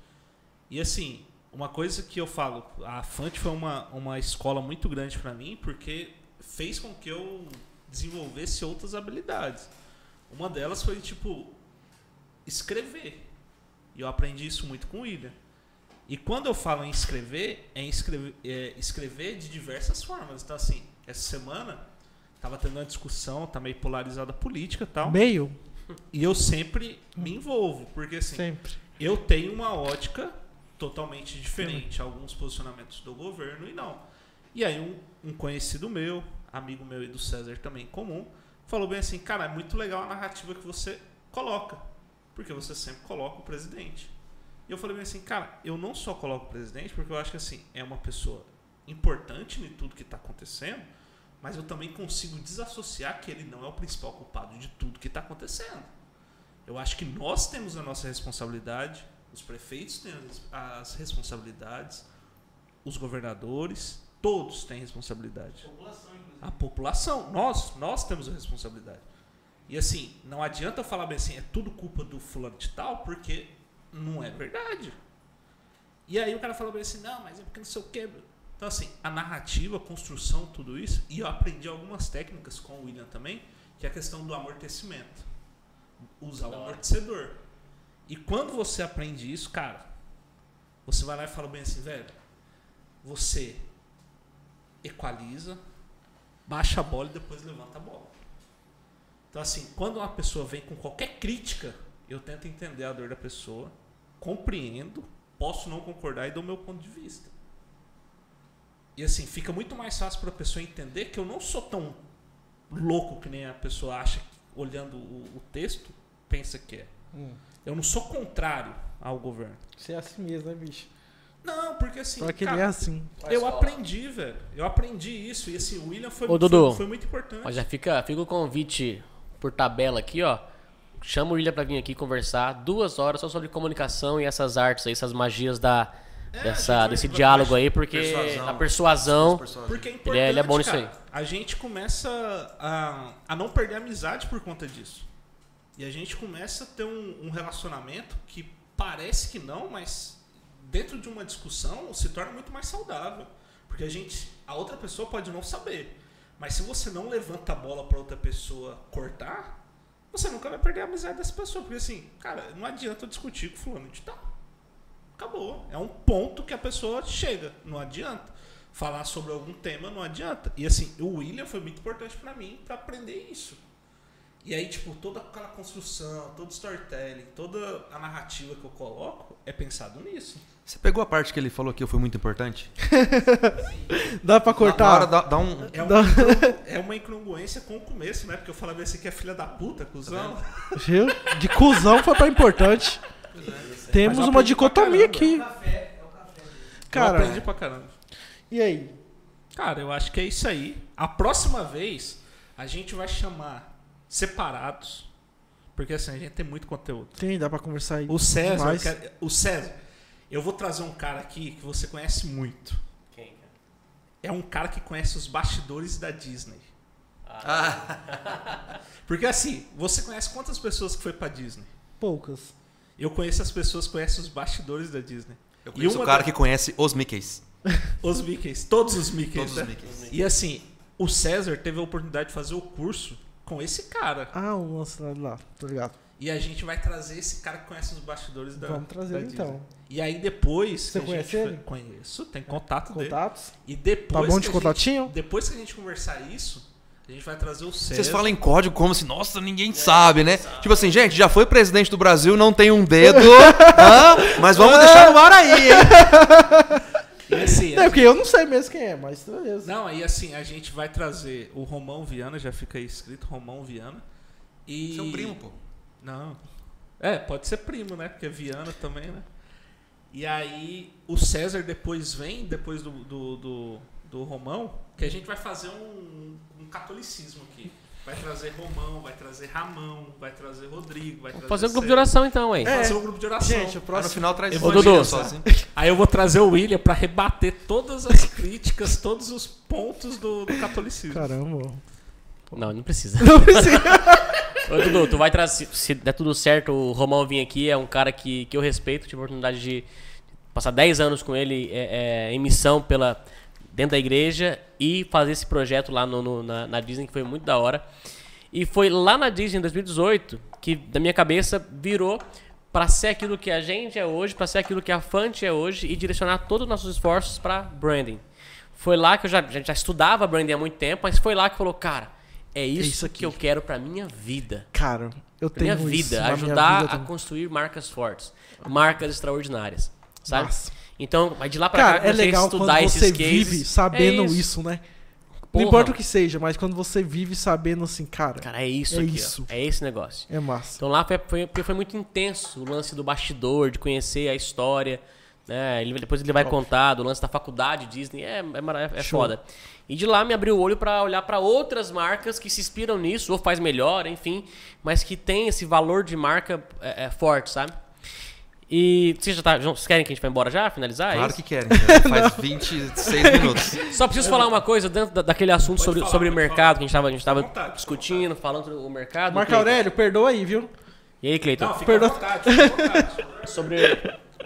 S3: E assim, uma coisa que eu falo, a Fante foi uma, uma escola muito grande para mim, porque fez com que eu desenvolvesse outras habilidades. Uma delas foi, tipo, escrever. E eu aprendi isso muito com o William. E quando eu falo em escrever, é, escrever, é escrever de diversas formas. Então, assim, essa semana tava tendo uma discussão, tá meio polarizada a política tal.
S2: Meio?
S3: E eu sempre me envolvo, porque assim,
S2: Sempre.
S3: eu tenho uma ótica totalmente diferente, alguns posicionamentos do governo e não. E aí um, um conhecido meu, amigo meu e do César também comum, falou bem assim, cara, é muito legal a narrativa que você coloca, porque você sempre coloca o presidente. E eu falei bem assim, cara, eu não só coloco o presidente, porque eu acho que assim, é uma pessoa importante em tudo que está acontecendo, mas eu também consigo desassociar que ele não é o principal culpado de tudo que está acontecendo. Eu acho que nós temos a nossa responsabilidade, os prefeitos têm as- as responsabilidades, os governadores, todos têm responsabilidade. A população, nós, nós temos a responsabilidade. E assim, não adianta falar bem assim, é tudo culpa do fulano de tal, porque não é verdade. E aí o cara fala bem assim, não, mas é porque não sei o quê. Então assim, a narrativa, a construção, tudo isso, e eu aprendi algumas técnicas com o William também, que é a questão do amortecimento. Usar o amortecedor. E quando você aprende isso, cara, você vai lá e fala bem assim, velho, você equaliza, baixa a bola e depois levanta a bola. Então, assim, quando uma pessoa vem com qualquer crítica, eu tento entender a dor da pessoa, compreendo, posso não concordar e dou meu ponto de vista. E assim, fica muito mais fácil para a pessoa entender que eu não sou tão louco que nem a pessoa acha, olhando o, o texto, pensa que é.
S2: Hum.
S3: Eu não sou contrário ao governo.
S2: Você é assim mesmo, né, bicho?
S3: Não, porque assim.
S2: Só que ele
S3: cara,
S2: é assim.
S3: eu aprendi, velho. Eu aprendi isso. E assim, o William foi,
S4: Ô, Dudu.
S3: foi, foi muito importante.
S4: Mas já fica, fica o convite por tabela aqui, ó. Chama o William pra vir aqui conversar duas horas só sobre comunicação e essas artes aí, essas magias da,
S3: É,
S4: dessa, desse diálogo aí, porque
S1: Persuasão.
S4: a persuasão.
S3: Porque é importante,
S4: Ele é- ele é bom nisso aí.
S3: A gente começa a, a não perder a amizade por conta disso. E a gente começa a ter um, um relacionamento que parece que não, mas dentro de uma discussão se torna muito mais saudável. Porque a gente, a outra pessoa pode não saber. Mas se você não levanta a bola para outra pessoa cortar, você nunca vai perder a amizade dessa pessoa. Porque assim, cara, não adianta eu discutir com fulano de tal. Acabou. É um ponto que a pessoa chega. Não adianta. Falar sobre algum tema não adianta. E assim, o William foi muito importante pra mim pra aprender isso. E aí, tipo, toda aquela construção, todo storytelling, toda a narrativa que eu coloco é pensado nisso.
S1: Você pegou a parte que ele falou que eu fui muito importante?
S2: Dá pra
S1: Na
S2: cortar?
S1: hora, dá, dá um...
S3: É uma, é uma incongruência com o começo, né? Porque eu falava assim que é filha da puta, cuzão.
S2: Viu? De cuzão foi pra importante. Temos
S3: Mas eu
S2: uma dicotomia aqui.
S5: Café, é o café.
S3: eu
S2: Cara,
S3: aprendi pra caramba.
S2: e aí?
S3: Cara, eu acho que é isso aí. A próxima vez a gente vai chamar separados. Porque assim, a gente tem muito conteúdo.
S2: Tem, dá pra conversar aí.
S3: O César,
S2: demais.
S3: eu quero- o César, eu vou trazer um cara aqui que você conhece muito.
S4: Quem, cara?
S3: É um cara que conhece os bastidores da Disney.
S1: Ah,
S3: Porque assim, você conhece quantas pessoas que foi pra Disney?
S2: Poucas.
S3: Eu conheço as pessoas que conhecem os bastidores da Disney.
S1: eu
S3: E
S1: conheço o cara
S3: da-
S1: que conhece os Mickeys.
S3: Os Mickeys, todos os Mickeys.
S1: Todos os
S3: né?
S1: Mickeys.
S3: E assim, o César teve a oportunidade de fazer o curso com esse cara.
S2: Ah, o lance lá, lá, tô ligado.
S3: E a gente vai trazer esse cara que conhece os bastidores da
S2: Vamos trazer
S3: da
S2: ele,
S3: Disney. E aí depois.
S2: Você
S3: que a
S2: conhece
S3: gente
S2: ele?
S3: Conheço, tem contato dele.
S2: Contatos?
S3: E depois.
S2: Tá bom de contatinho?
S3: Gente, depois que a gente conversar isso, a gente vai trazer o César.
S1: Vocês falam em código como se, nossa, ninguém sabe, né? Tipo assim, gente, já foi presidente do Brasil, não tem um dedo, hã? mas vamos deixar no ar aí, hein?
S3: E assim,
S2: É, porque eu não sei mesmo quem é, mas beleza.
S3: Não, aí assim, a gente vai trazer o Romão Viana, já fica aí escrito Romão Viana. E...
S1: Seu primo, pô.
S3: Não. É, pode ser primo, né? Porque é Viana também, né? E aí o César depois vem, depois do, do, do, do Romão, que a gente vai fazer um, um catolicismo aqui. Vai trazer Romão, vai trazer Ramão, vai trazer Rodrigo, vai
S4: Vamos
S3: trazer
S4: fazer um grupo de
S3: César.
S4: oração então, hein?
S2: É.
S3: Fazer um grupo de oração.
S2: Gente, o
S1: Aí no
S2: próximo.
S1: final traz família
S4: Dudu.
S1: sozinho.
S3: Aí eu vou trazer o William pra rebater todas as críticas, todos os pontos do, do catolicismo.
S2: Caramba.
S4: Não, não precisa.
S2: Não precisa.
S4: Ô, Dudu, tu vai trazer. Se, se der tudo certo, o Romão vir aqui é um cara que, que eu respeito. Tive a oportunidade de passar 10 anos com ele é, é, em missão pela, dentro da igreja e fazer esse projeto lá no, no- na, na Disney, que foi muito da hora. E foi lá na Disney em 2018 que, da minha cabeça, virou para ser aquilo que a gente é hoje, para ser aquilo que a Fante é hoje e direcionar todos os nossos esforços para branding. Foi lá que eu já, já, já estudava branding há muito tempo, mas foi lá que falou, cara, é isso,
S2: isso aqui.
S4: que eu quero para minha vida
S2: Cara, eu
S4: pra
S2: tenho
S4: minha
S2: isso
S4: vida,
S2: minha
S4: ajudar
S2: vida
S4: a construir marcas fortes, marcas extraordinárias, sabe?
S2: Nossa.
S4: Então, mas de lá pra
S2: Cara,
S4: cá,
S2: é legal
S4: estudar
S2: quando você
S4: cases.
S2: vive sabendo
S4: É
S2: isso. né?
S4: Porra.
S2: Não importa o que seja, mas quando você vive sabendo assim, cara,
S4: Cara, é isso
S2: É
S4: aqui, ó.
S2: isso.
S4: É esse negócio.
S2: é massa.
S4: Então lá foi, foi, foi muito intenso o lance do bastidor, de conhecer a história. Né? Ele, depois ele vai contar do lance da faculdade Disney. É, é, é
S2: Show.
S4: foda. E de lá me abriu o olho pra olhar pra outras marcas que se inspiram nisso, ou faz melhor, enfim, mas que tem esse valor de marca é, é, forte, sabe? E vocês já tá, vocês querem que a gente vá embora já, finalizar? É
S1: Claro
S4: isso?
S1: que querem. Faz 26 minutos.
S4: Só preciso falar uma coisa dentro da- daquele assunto
S3: Pode
S4: sobre,
S3: falar,
S4: sobre o mercado
S3: falar.
S4: que a gente tava, a gente tava
S3: Fica à vontade,
S4: discutindo, falando sobre o mercado.
S2: Marco. Aurélio, perdoa aí, viu?
S4: E aí, Cleiton?
S3: Não, fica
S2: Perdão.
S3: à vontade, fica à vontade.
S4: sobre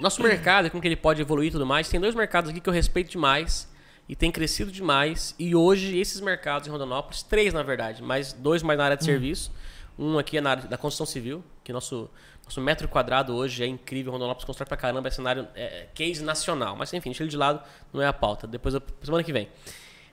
S4: nosso mercado e como que ele pode evoluir e tudo mais. Tem dois mercados aqui que eu respeito demais e tem crescido demais. E hoje esses mercados em Rondonópolis, três na verdade, mas dois mais na área de serviço. Um aqui é na área da construção civil, que nosso, nosso metro quadrado hoje é incrível. Rondonópolis constrói pra caramba, é cenário, é, case nacional. Mas enfim, deixa ele de lado, não é a pauta. Depois, eu, semana que vem.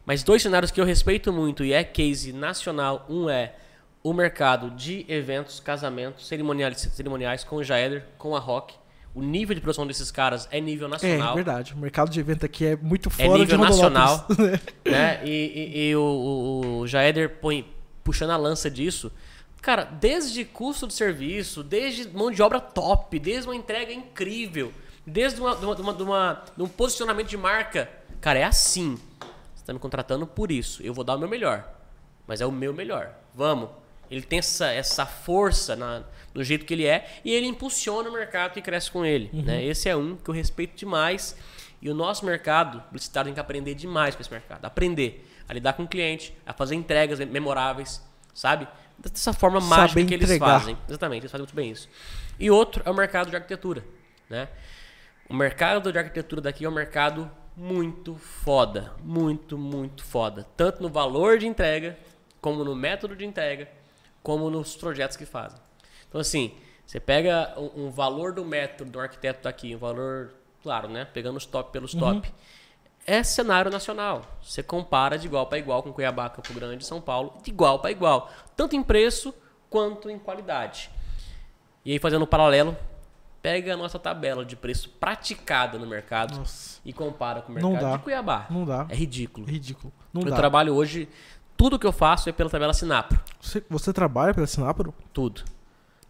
S4: Mas dois cenários que eu respeito muito e é case nacional. Um é o mercado de eventos, casamentos, cerimoniais, cerimoniais com o Jaeder, com a Rock. O nível de produção desses caras é nível
S2: É,
S4: nacional.
S2: verdade. O mercado de evento aqui é muito
S4: É
S2: fora
S4: nível
S2: de
S4: nacional.
S2: Rondonópolis.
S4: né? E, e- e o, o, o Jaeder põe, puxando a lança disso. Cara, desde custo de serviço, desde mão de obra top, desde uma entrega incrível, desde uma, de, uma, de, uma- de uma- de um posicionamento de marca. Cara, é assim. Você está me contratando por isso. Eu vou dar o meu melhor. Mas é o meu melhor. Vamos. Ele tem essa, essa força na, no jeito que ele é e ele impulsiona o mercado que cresce com ele. Né? Esse é um que eu respeito demais. E o nosso mercado publicitário tem que aprender demais com esse mercado. Aprender a lidar com o cliente, a fazer entregas memoráveis, sabe? Dessa forma
S2: Saber
S4: mágica que eles fazem. Exatamente, eles fazem muito bem isso. E outro é o mercado de arquitetura. Né? O mercado de arquitetura daqui é um mercado muito foda. Muito, muito foda. Tanto no valor de entrega, como no método de entrega, como nos projetos que fazem. Então, assim, você pega um, um valor do método do arquiteto daqui, um valor, claro, né? Pegando os top pelos top. É cenário nacional. Você compara de igual para igual com Cuiabá, Campo Grande, São Paulo, de igual para igual. Tanto em preço quanto em qualidade. E aí, fazendo um paralelo, pega a nossa tabela de preço praticada no mercado
S2: Nossa,
S4: e compara com o
S2: Não
S4: mercado
S2: dá.
S4: de Cuiabá.
S2: não dá.
S4: É ridículo.
S2: Ridículo. Não
S4: eu
S2: dá.
S4: trabalho hoje, tudo que eu faço é pela tabela Sinapro.
S2: Você, você trabalha pela Sinapro?
S4: Tudo.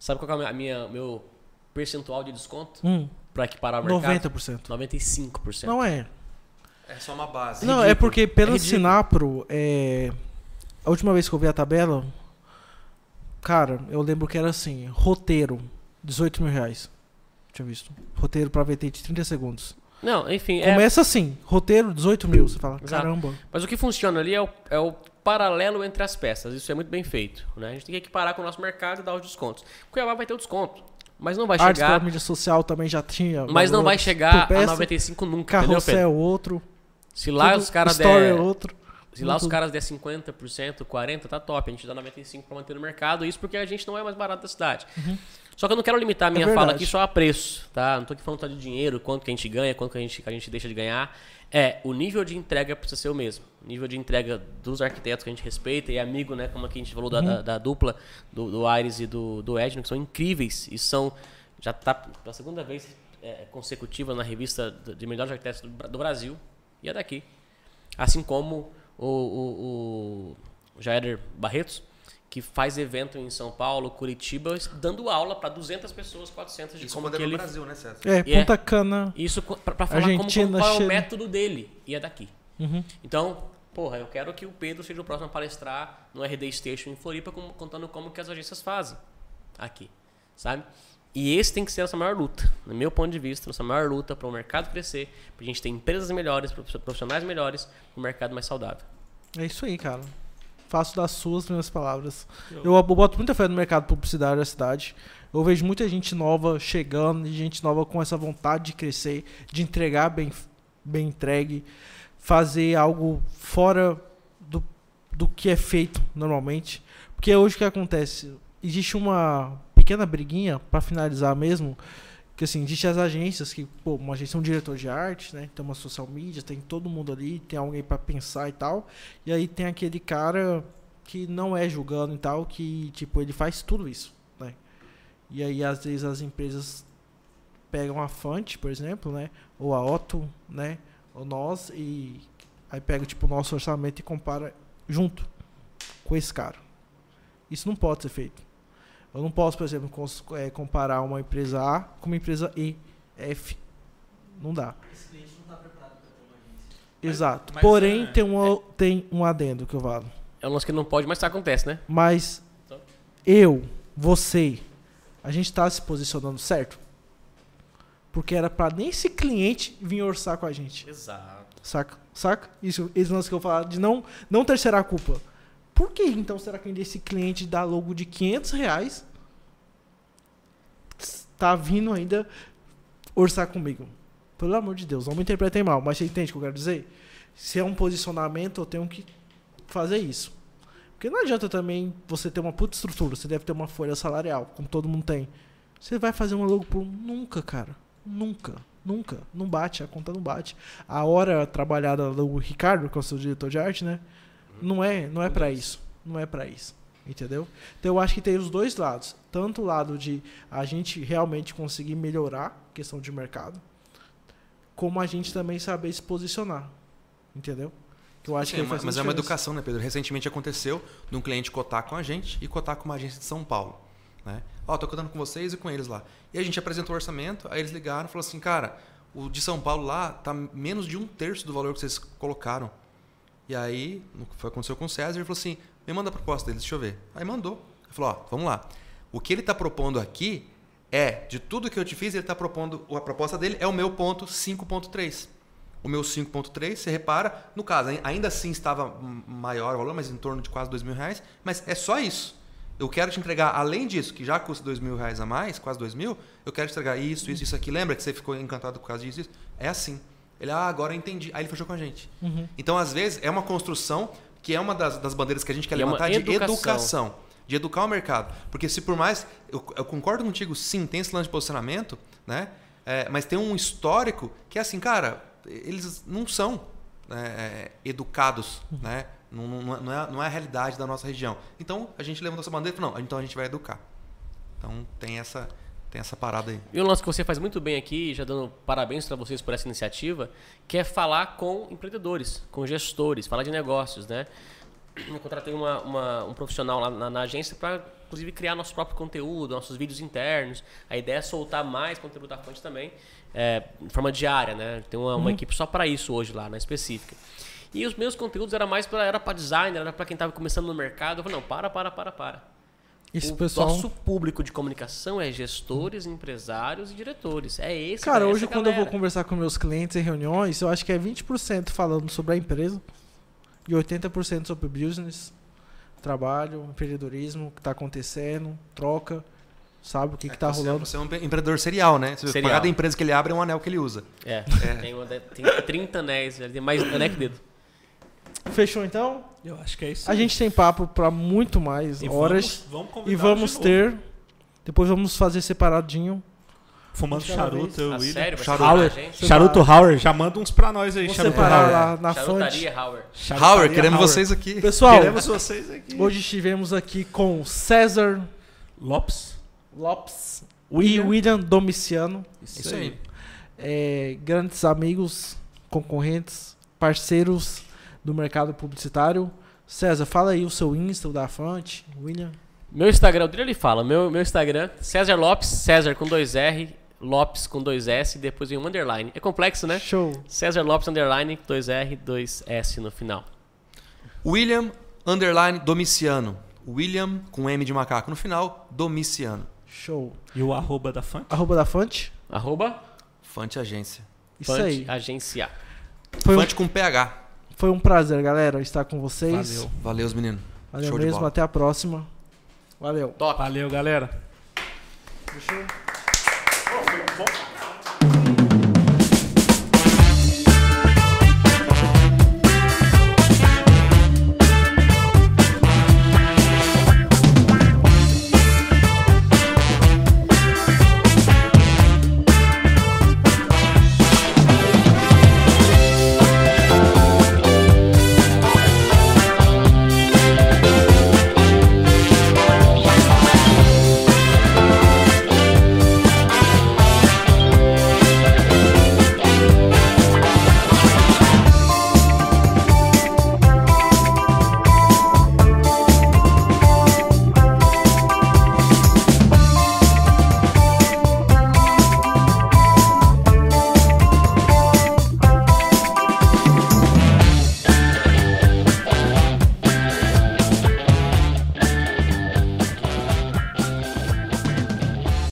S4: Sabe qual é o minha, meu percentual de desconto
S2: Hum,
S4: para equiparar o mercado?
S2: 90%.
S4: 95%.
S2: Não é.
S1: É só uma base.
S2: Não, é porque pela
S4: É ridículo.
S2: Sinapro, é... a última vez que eu vi a tabela, cara, eu lembro que era assim, roteiro, 18 mil reais. Tinha visto. Roteiro pra VT de 30 segundos.
S4: Não, enfim, é,
S2: Começa assim, roteiro, 18 mil. Você fala,
S4: Exato.
S2: caramba.
S4: Mas o que funciona ali é o, é o paralelo entre as peças. Isso é muito bem feito. Né? A gente tem que equiparar com o nosso mercado e dar os descontos. Cuiabá vai ter o desconto. Mas não vai
S2: Artes
S4: chegar.
S2: mídia social também já tinha.
S4: Mas não vai chegar
S2: peça.
S4: a 95 nunca,
S2: Carrossel é outro.
S4: Se lá
S2: tudo,
S4: os caras der.
S2: é outro.
S4: Se lá os
S2: tudo.
S4: caras der 50%, 40%, tá top. A gente dá 95% pra manter no mercado. Isso porque a gente não é mais barato da cidade. Só que eu não quero limitar a minha fala
S2: Uhum. É verdade.
S4: aqui só a preço, tá? Não tô aqui falando só de dinheiro, quanto que a gente ganha, quanto que a gente, que a gente deixa de ganhar. É, o nível de entrega precisa ser o mesmo. O nível de entrega dos arquitetos que a gente respeita e amigo, né? Como aqui a gente falou da,
S2: Uhum.
S4: da, da dupla, do, do Aires e do, do Edno, que são incríveis e são. Já tá pela segunda vez é, consecutiva na revista de melhores arquitetos do, do Brasil e é daqui. Assim como o, o, o Jair Barretos, que faz evento em São Paulo, Curitiba, dando aula para 200 pessoas, 400 de
S1: Isso
S4: como
S1: é
S4: que
S1: no
S4: ele
S1: Brasil, né, César?
S2: É,
S4: E é-
S2: Punta Cana.
S4: isso para falar como,
S2: Argentina,
S4: como qual é o método dele e é daqui.
S2: Uhum.
S4: Então, porra, eu quero que o Pedro seja o próximo a palestrar no RD Station em Floripa com- contando como que as agências fazem aqui, sabe? E esse tem que ser a nossa maior luta, no meu ponto de vista, nossa maior luta para o mercado crescer, para a gente ter empresas melhores, profissionais melhores, um mercado mais saudável.
S2: É isso aí, cara. Faço das suas minhas palavras. Eu, eu boto muita fé no mercado publicidade da cidade. Eu vejo muita gente nova chegando, gente nova com essa vontade de crescer, de entregar bem, bem entregue, fazer algo fora do, do que é feito normalmente. Porque hoje o que acontece? Existe uma pequena briguinha, para finalizar mesmo, que assim, existem as agências que, pô, uma agência é um diretor de arte, né? Tem uma social media, tem todo mundo ali, tem alguém para pensar e tal. E aí tem aquele cara que não é julgando e tal, que tipo, ele faz tudo isso, né? E aí às vezes as empresas pegam a Fante, por exemplo, né? Ou a Otto, né? Ou nós e aí pega tipo o nosso orçamento e compara junto com esse cara. Isso não pode ser feito. Eu não posso, por exemplo, eh, comparar uma empresa A com uma empresa E, F. Não dá.
S5: Esse cliente não está preparado para ter uma agência.
S2: Exato.
S3: mas,
S2: Porém,
S3: é-
S2: tem, um, tem um adendo que eu falo.
S4: É um lance que não pode, mas isso acontece, né?
S2: Mas
S4: Então.
S2: eu, você, a gente tá se posicionando certo? Porque era pra nem esse cliente vir orçar com a gente.
S4: Exato.
S2: Saca? Saca? Isso, esse lance que eu falo de não, não terceirar a culpa. Por que então será que esse cliente dá logo de 500 reais tá vindo ainda orçar comigo? Pelo amor de Deus, não me interpretem mal, mas você entende o que eu quero dizer? Se é um posicionamento, eu tenho que fazer isso. Porque não adianta também você ter uma puta estrutura, você deve ter uma folha salarial, como todo mundo tem. Você vai fazer uma logo por nunca, cara. Nunca. Nunca. Não bate, a conta não bate. A hora trabalhada do Ricardo, que é o seu diretor de arte, né? Não é, não é para isso. Não é para isso. Entendeu? Então eu acho que tem os dois lados. Tanto o lado de a gente realmente conseguir melhorar a questão de mercado, como a gente também saber se posicionar. Entendeu? Que eu acho
S1: Sim,
S2: que
S1: mas mas é uma educação, né, Pedro? Recentemente aconteceu de um cliente cotar com a gente e cotar com uma agência de São Paulo. Né? Ó, tô cotando com vocês e com eles lá. E a gente apresentou o orçamento, aí eles ligaram e falaram assim, cara, o de São Paulo lá tá menos de um terço do valor que vocês colocaram. E aí, foi aconteceu com o César, ele falou assim, me manda a proposta deles, deixa eu ver. Aí mandou. Ele falou, ó, vamos lá. O que ele está propondo aqui é, de tudo que eu te fiz, ele está propondo, a proposta dele é o meu ponto 5.3. O meu 5.3, você repara, no caso, ai- ainda assim estava maior o valor, mas em torno de quase dois mil reais, mas é só isso. Eu quero te entregar, além disso, que já custa dois mil reais a mais, quase dois mil, eu quero te entregar isso, isso, isso aqui. Lembra que você ficou encantado por causa disso? isso? É assim. Ele, ah, agora eu entendi. Aí ele fechou com a gente.
S2: Uhum.
S1: Então, às vezes, é uma construção que é uma das, das bandeiras que a gente quer
S4: E é
S1: levantar de
S4: educação.
S1: educação. De educar o mercado. Porque se por mais. Eu, eu concordo contigo, sim, tem esse lance de posicionamento, né? É, mas tem um histórico que é assim, cara, eles não são né, é, educados, né? Não, não, não é, não é a realidade da nossa região. Então a gente levantou essa bandeira e falou, não, então a gente vai educar. Então tem essa, tem essa parada aí.
S4: E um lance que você faz muito bem aqui, já dando parabéns para vocês por essa iniciativa, que é falar com empreendedores, com gestores, falar de negócios, né? Eu contratei uma, uma- um profissional lá na, na agência para, inclusive, criar nosso próprio conteúdo, nossos vídeos internos. A ideia é soltar mais conteúdo da fonte também, é, de forma diária, né? Tem uma, uma equipe só para isso hoje lá, na específica. E os meus conteúdos era mais para era para designer, era para quem estava começando no mercado. Eu falei, não, para, para, para, para.
S2: Esse
S4: o
S2: pessoal.
S4: nosso público de comunicação é gestores, empresários e diretores. É esse.
S2: Cara,
S4: é
S2: hoje quando eu vou conversar com meus clientes em reuniões, eu acho que é 20% falando sobre a empresa e 80% sobre business, trabalho, empreendedorismo, o que está acontecendo, troca, sabe o que, que tá
S1: você, é-
S2: rolando.
S1: Você é um empreendedor serial, né? Você,
S4: Serial.
S1: Cada empresa que ele abre é um anel que ele usa.
S4: É, Tem, uma, tem 30 anéis, mais anéis que dedo.
S2: Fechou então?
S3: Eu acho que é isso.
S2: A gente tem papo para muito mais
S3: E
S2: horas
S3: Vamos, vamos
S2: e vamos
S3: de novo.
S2: ter. Depois vamos fazer separadinho.
S3: Fumando charuto, eu e
S4: Ah,
S3: o William.
S4: sério? Vai
S1: Charuto.
S3: Howard.
S4: gente?
S3: Charuto Howard, já manda uns pra nós aí,
S2: Vamos
S3: Charuto
S2: separar
S3: Howard.
S2: lá na fonte.
S4: Charutaria Howard.
S3: Charutaria
S1: Howard, queremos
S3: Howard.
S1: vocês aqui.
S2: Pessoal,
S3: Queremos vocês aqui.
S2: hoje estivemos aqui com César
S3: Lopes.
S2: Lopes e
S3: William.
S2: William Domiciano.
S1: Isso aí.
S2: é, grandes amigos, concorrentes, parceiros do mercado publicitário. César, fala aí o seu Insta, o da Fante, William.
S4: Meu Instagram, o dele ele fala. Meu, meu Instagram, César Lopes, César com dois R, Lopes com dois S, depois vem um underline. É complexo, né?
S2: Show.
S4: César Lopes underline, dois R, dois S no final.
S1: William Underline Domiciano. William com M de macaco no final, Domiciano.
S2: Show.
S3: E o arroba da fã.
S2: Arroba da Fante.
S4: Arroba
S1: Fante Agência.
S2: Isso
S4: Fante
S2: aí.
S4: Agência.
S2: Foi um,
S1: Fante com PH.
S2: Foi um prazer, galera, estar com vocês.
S3: Valeu.
S1: Valeu, os meninos.
S2: Valeu
S1: Show de
S2: mesmo.
S1: bola.
S2: Até a próxima. Valeu.
S4: Top.
S3: Valeu, galera. Bom pra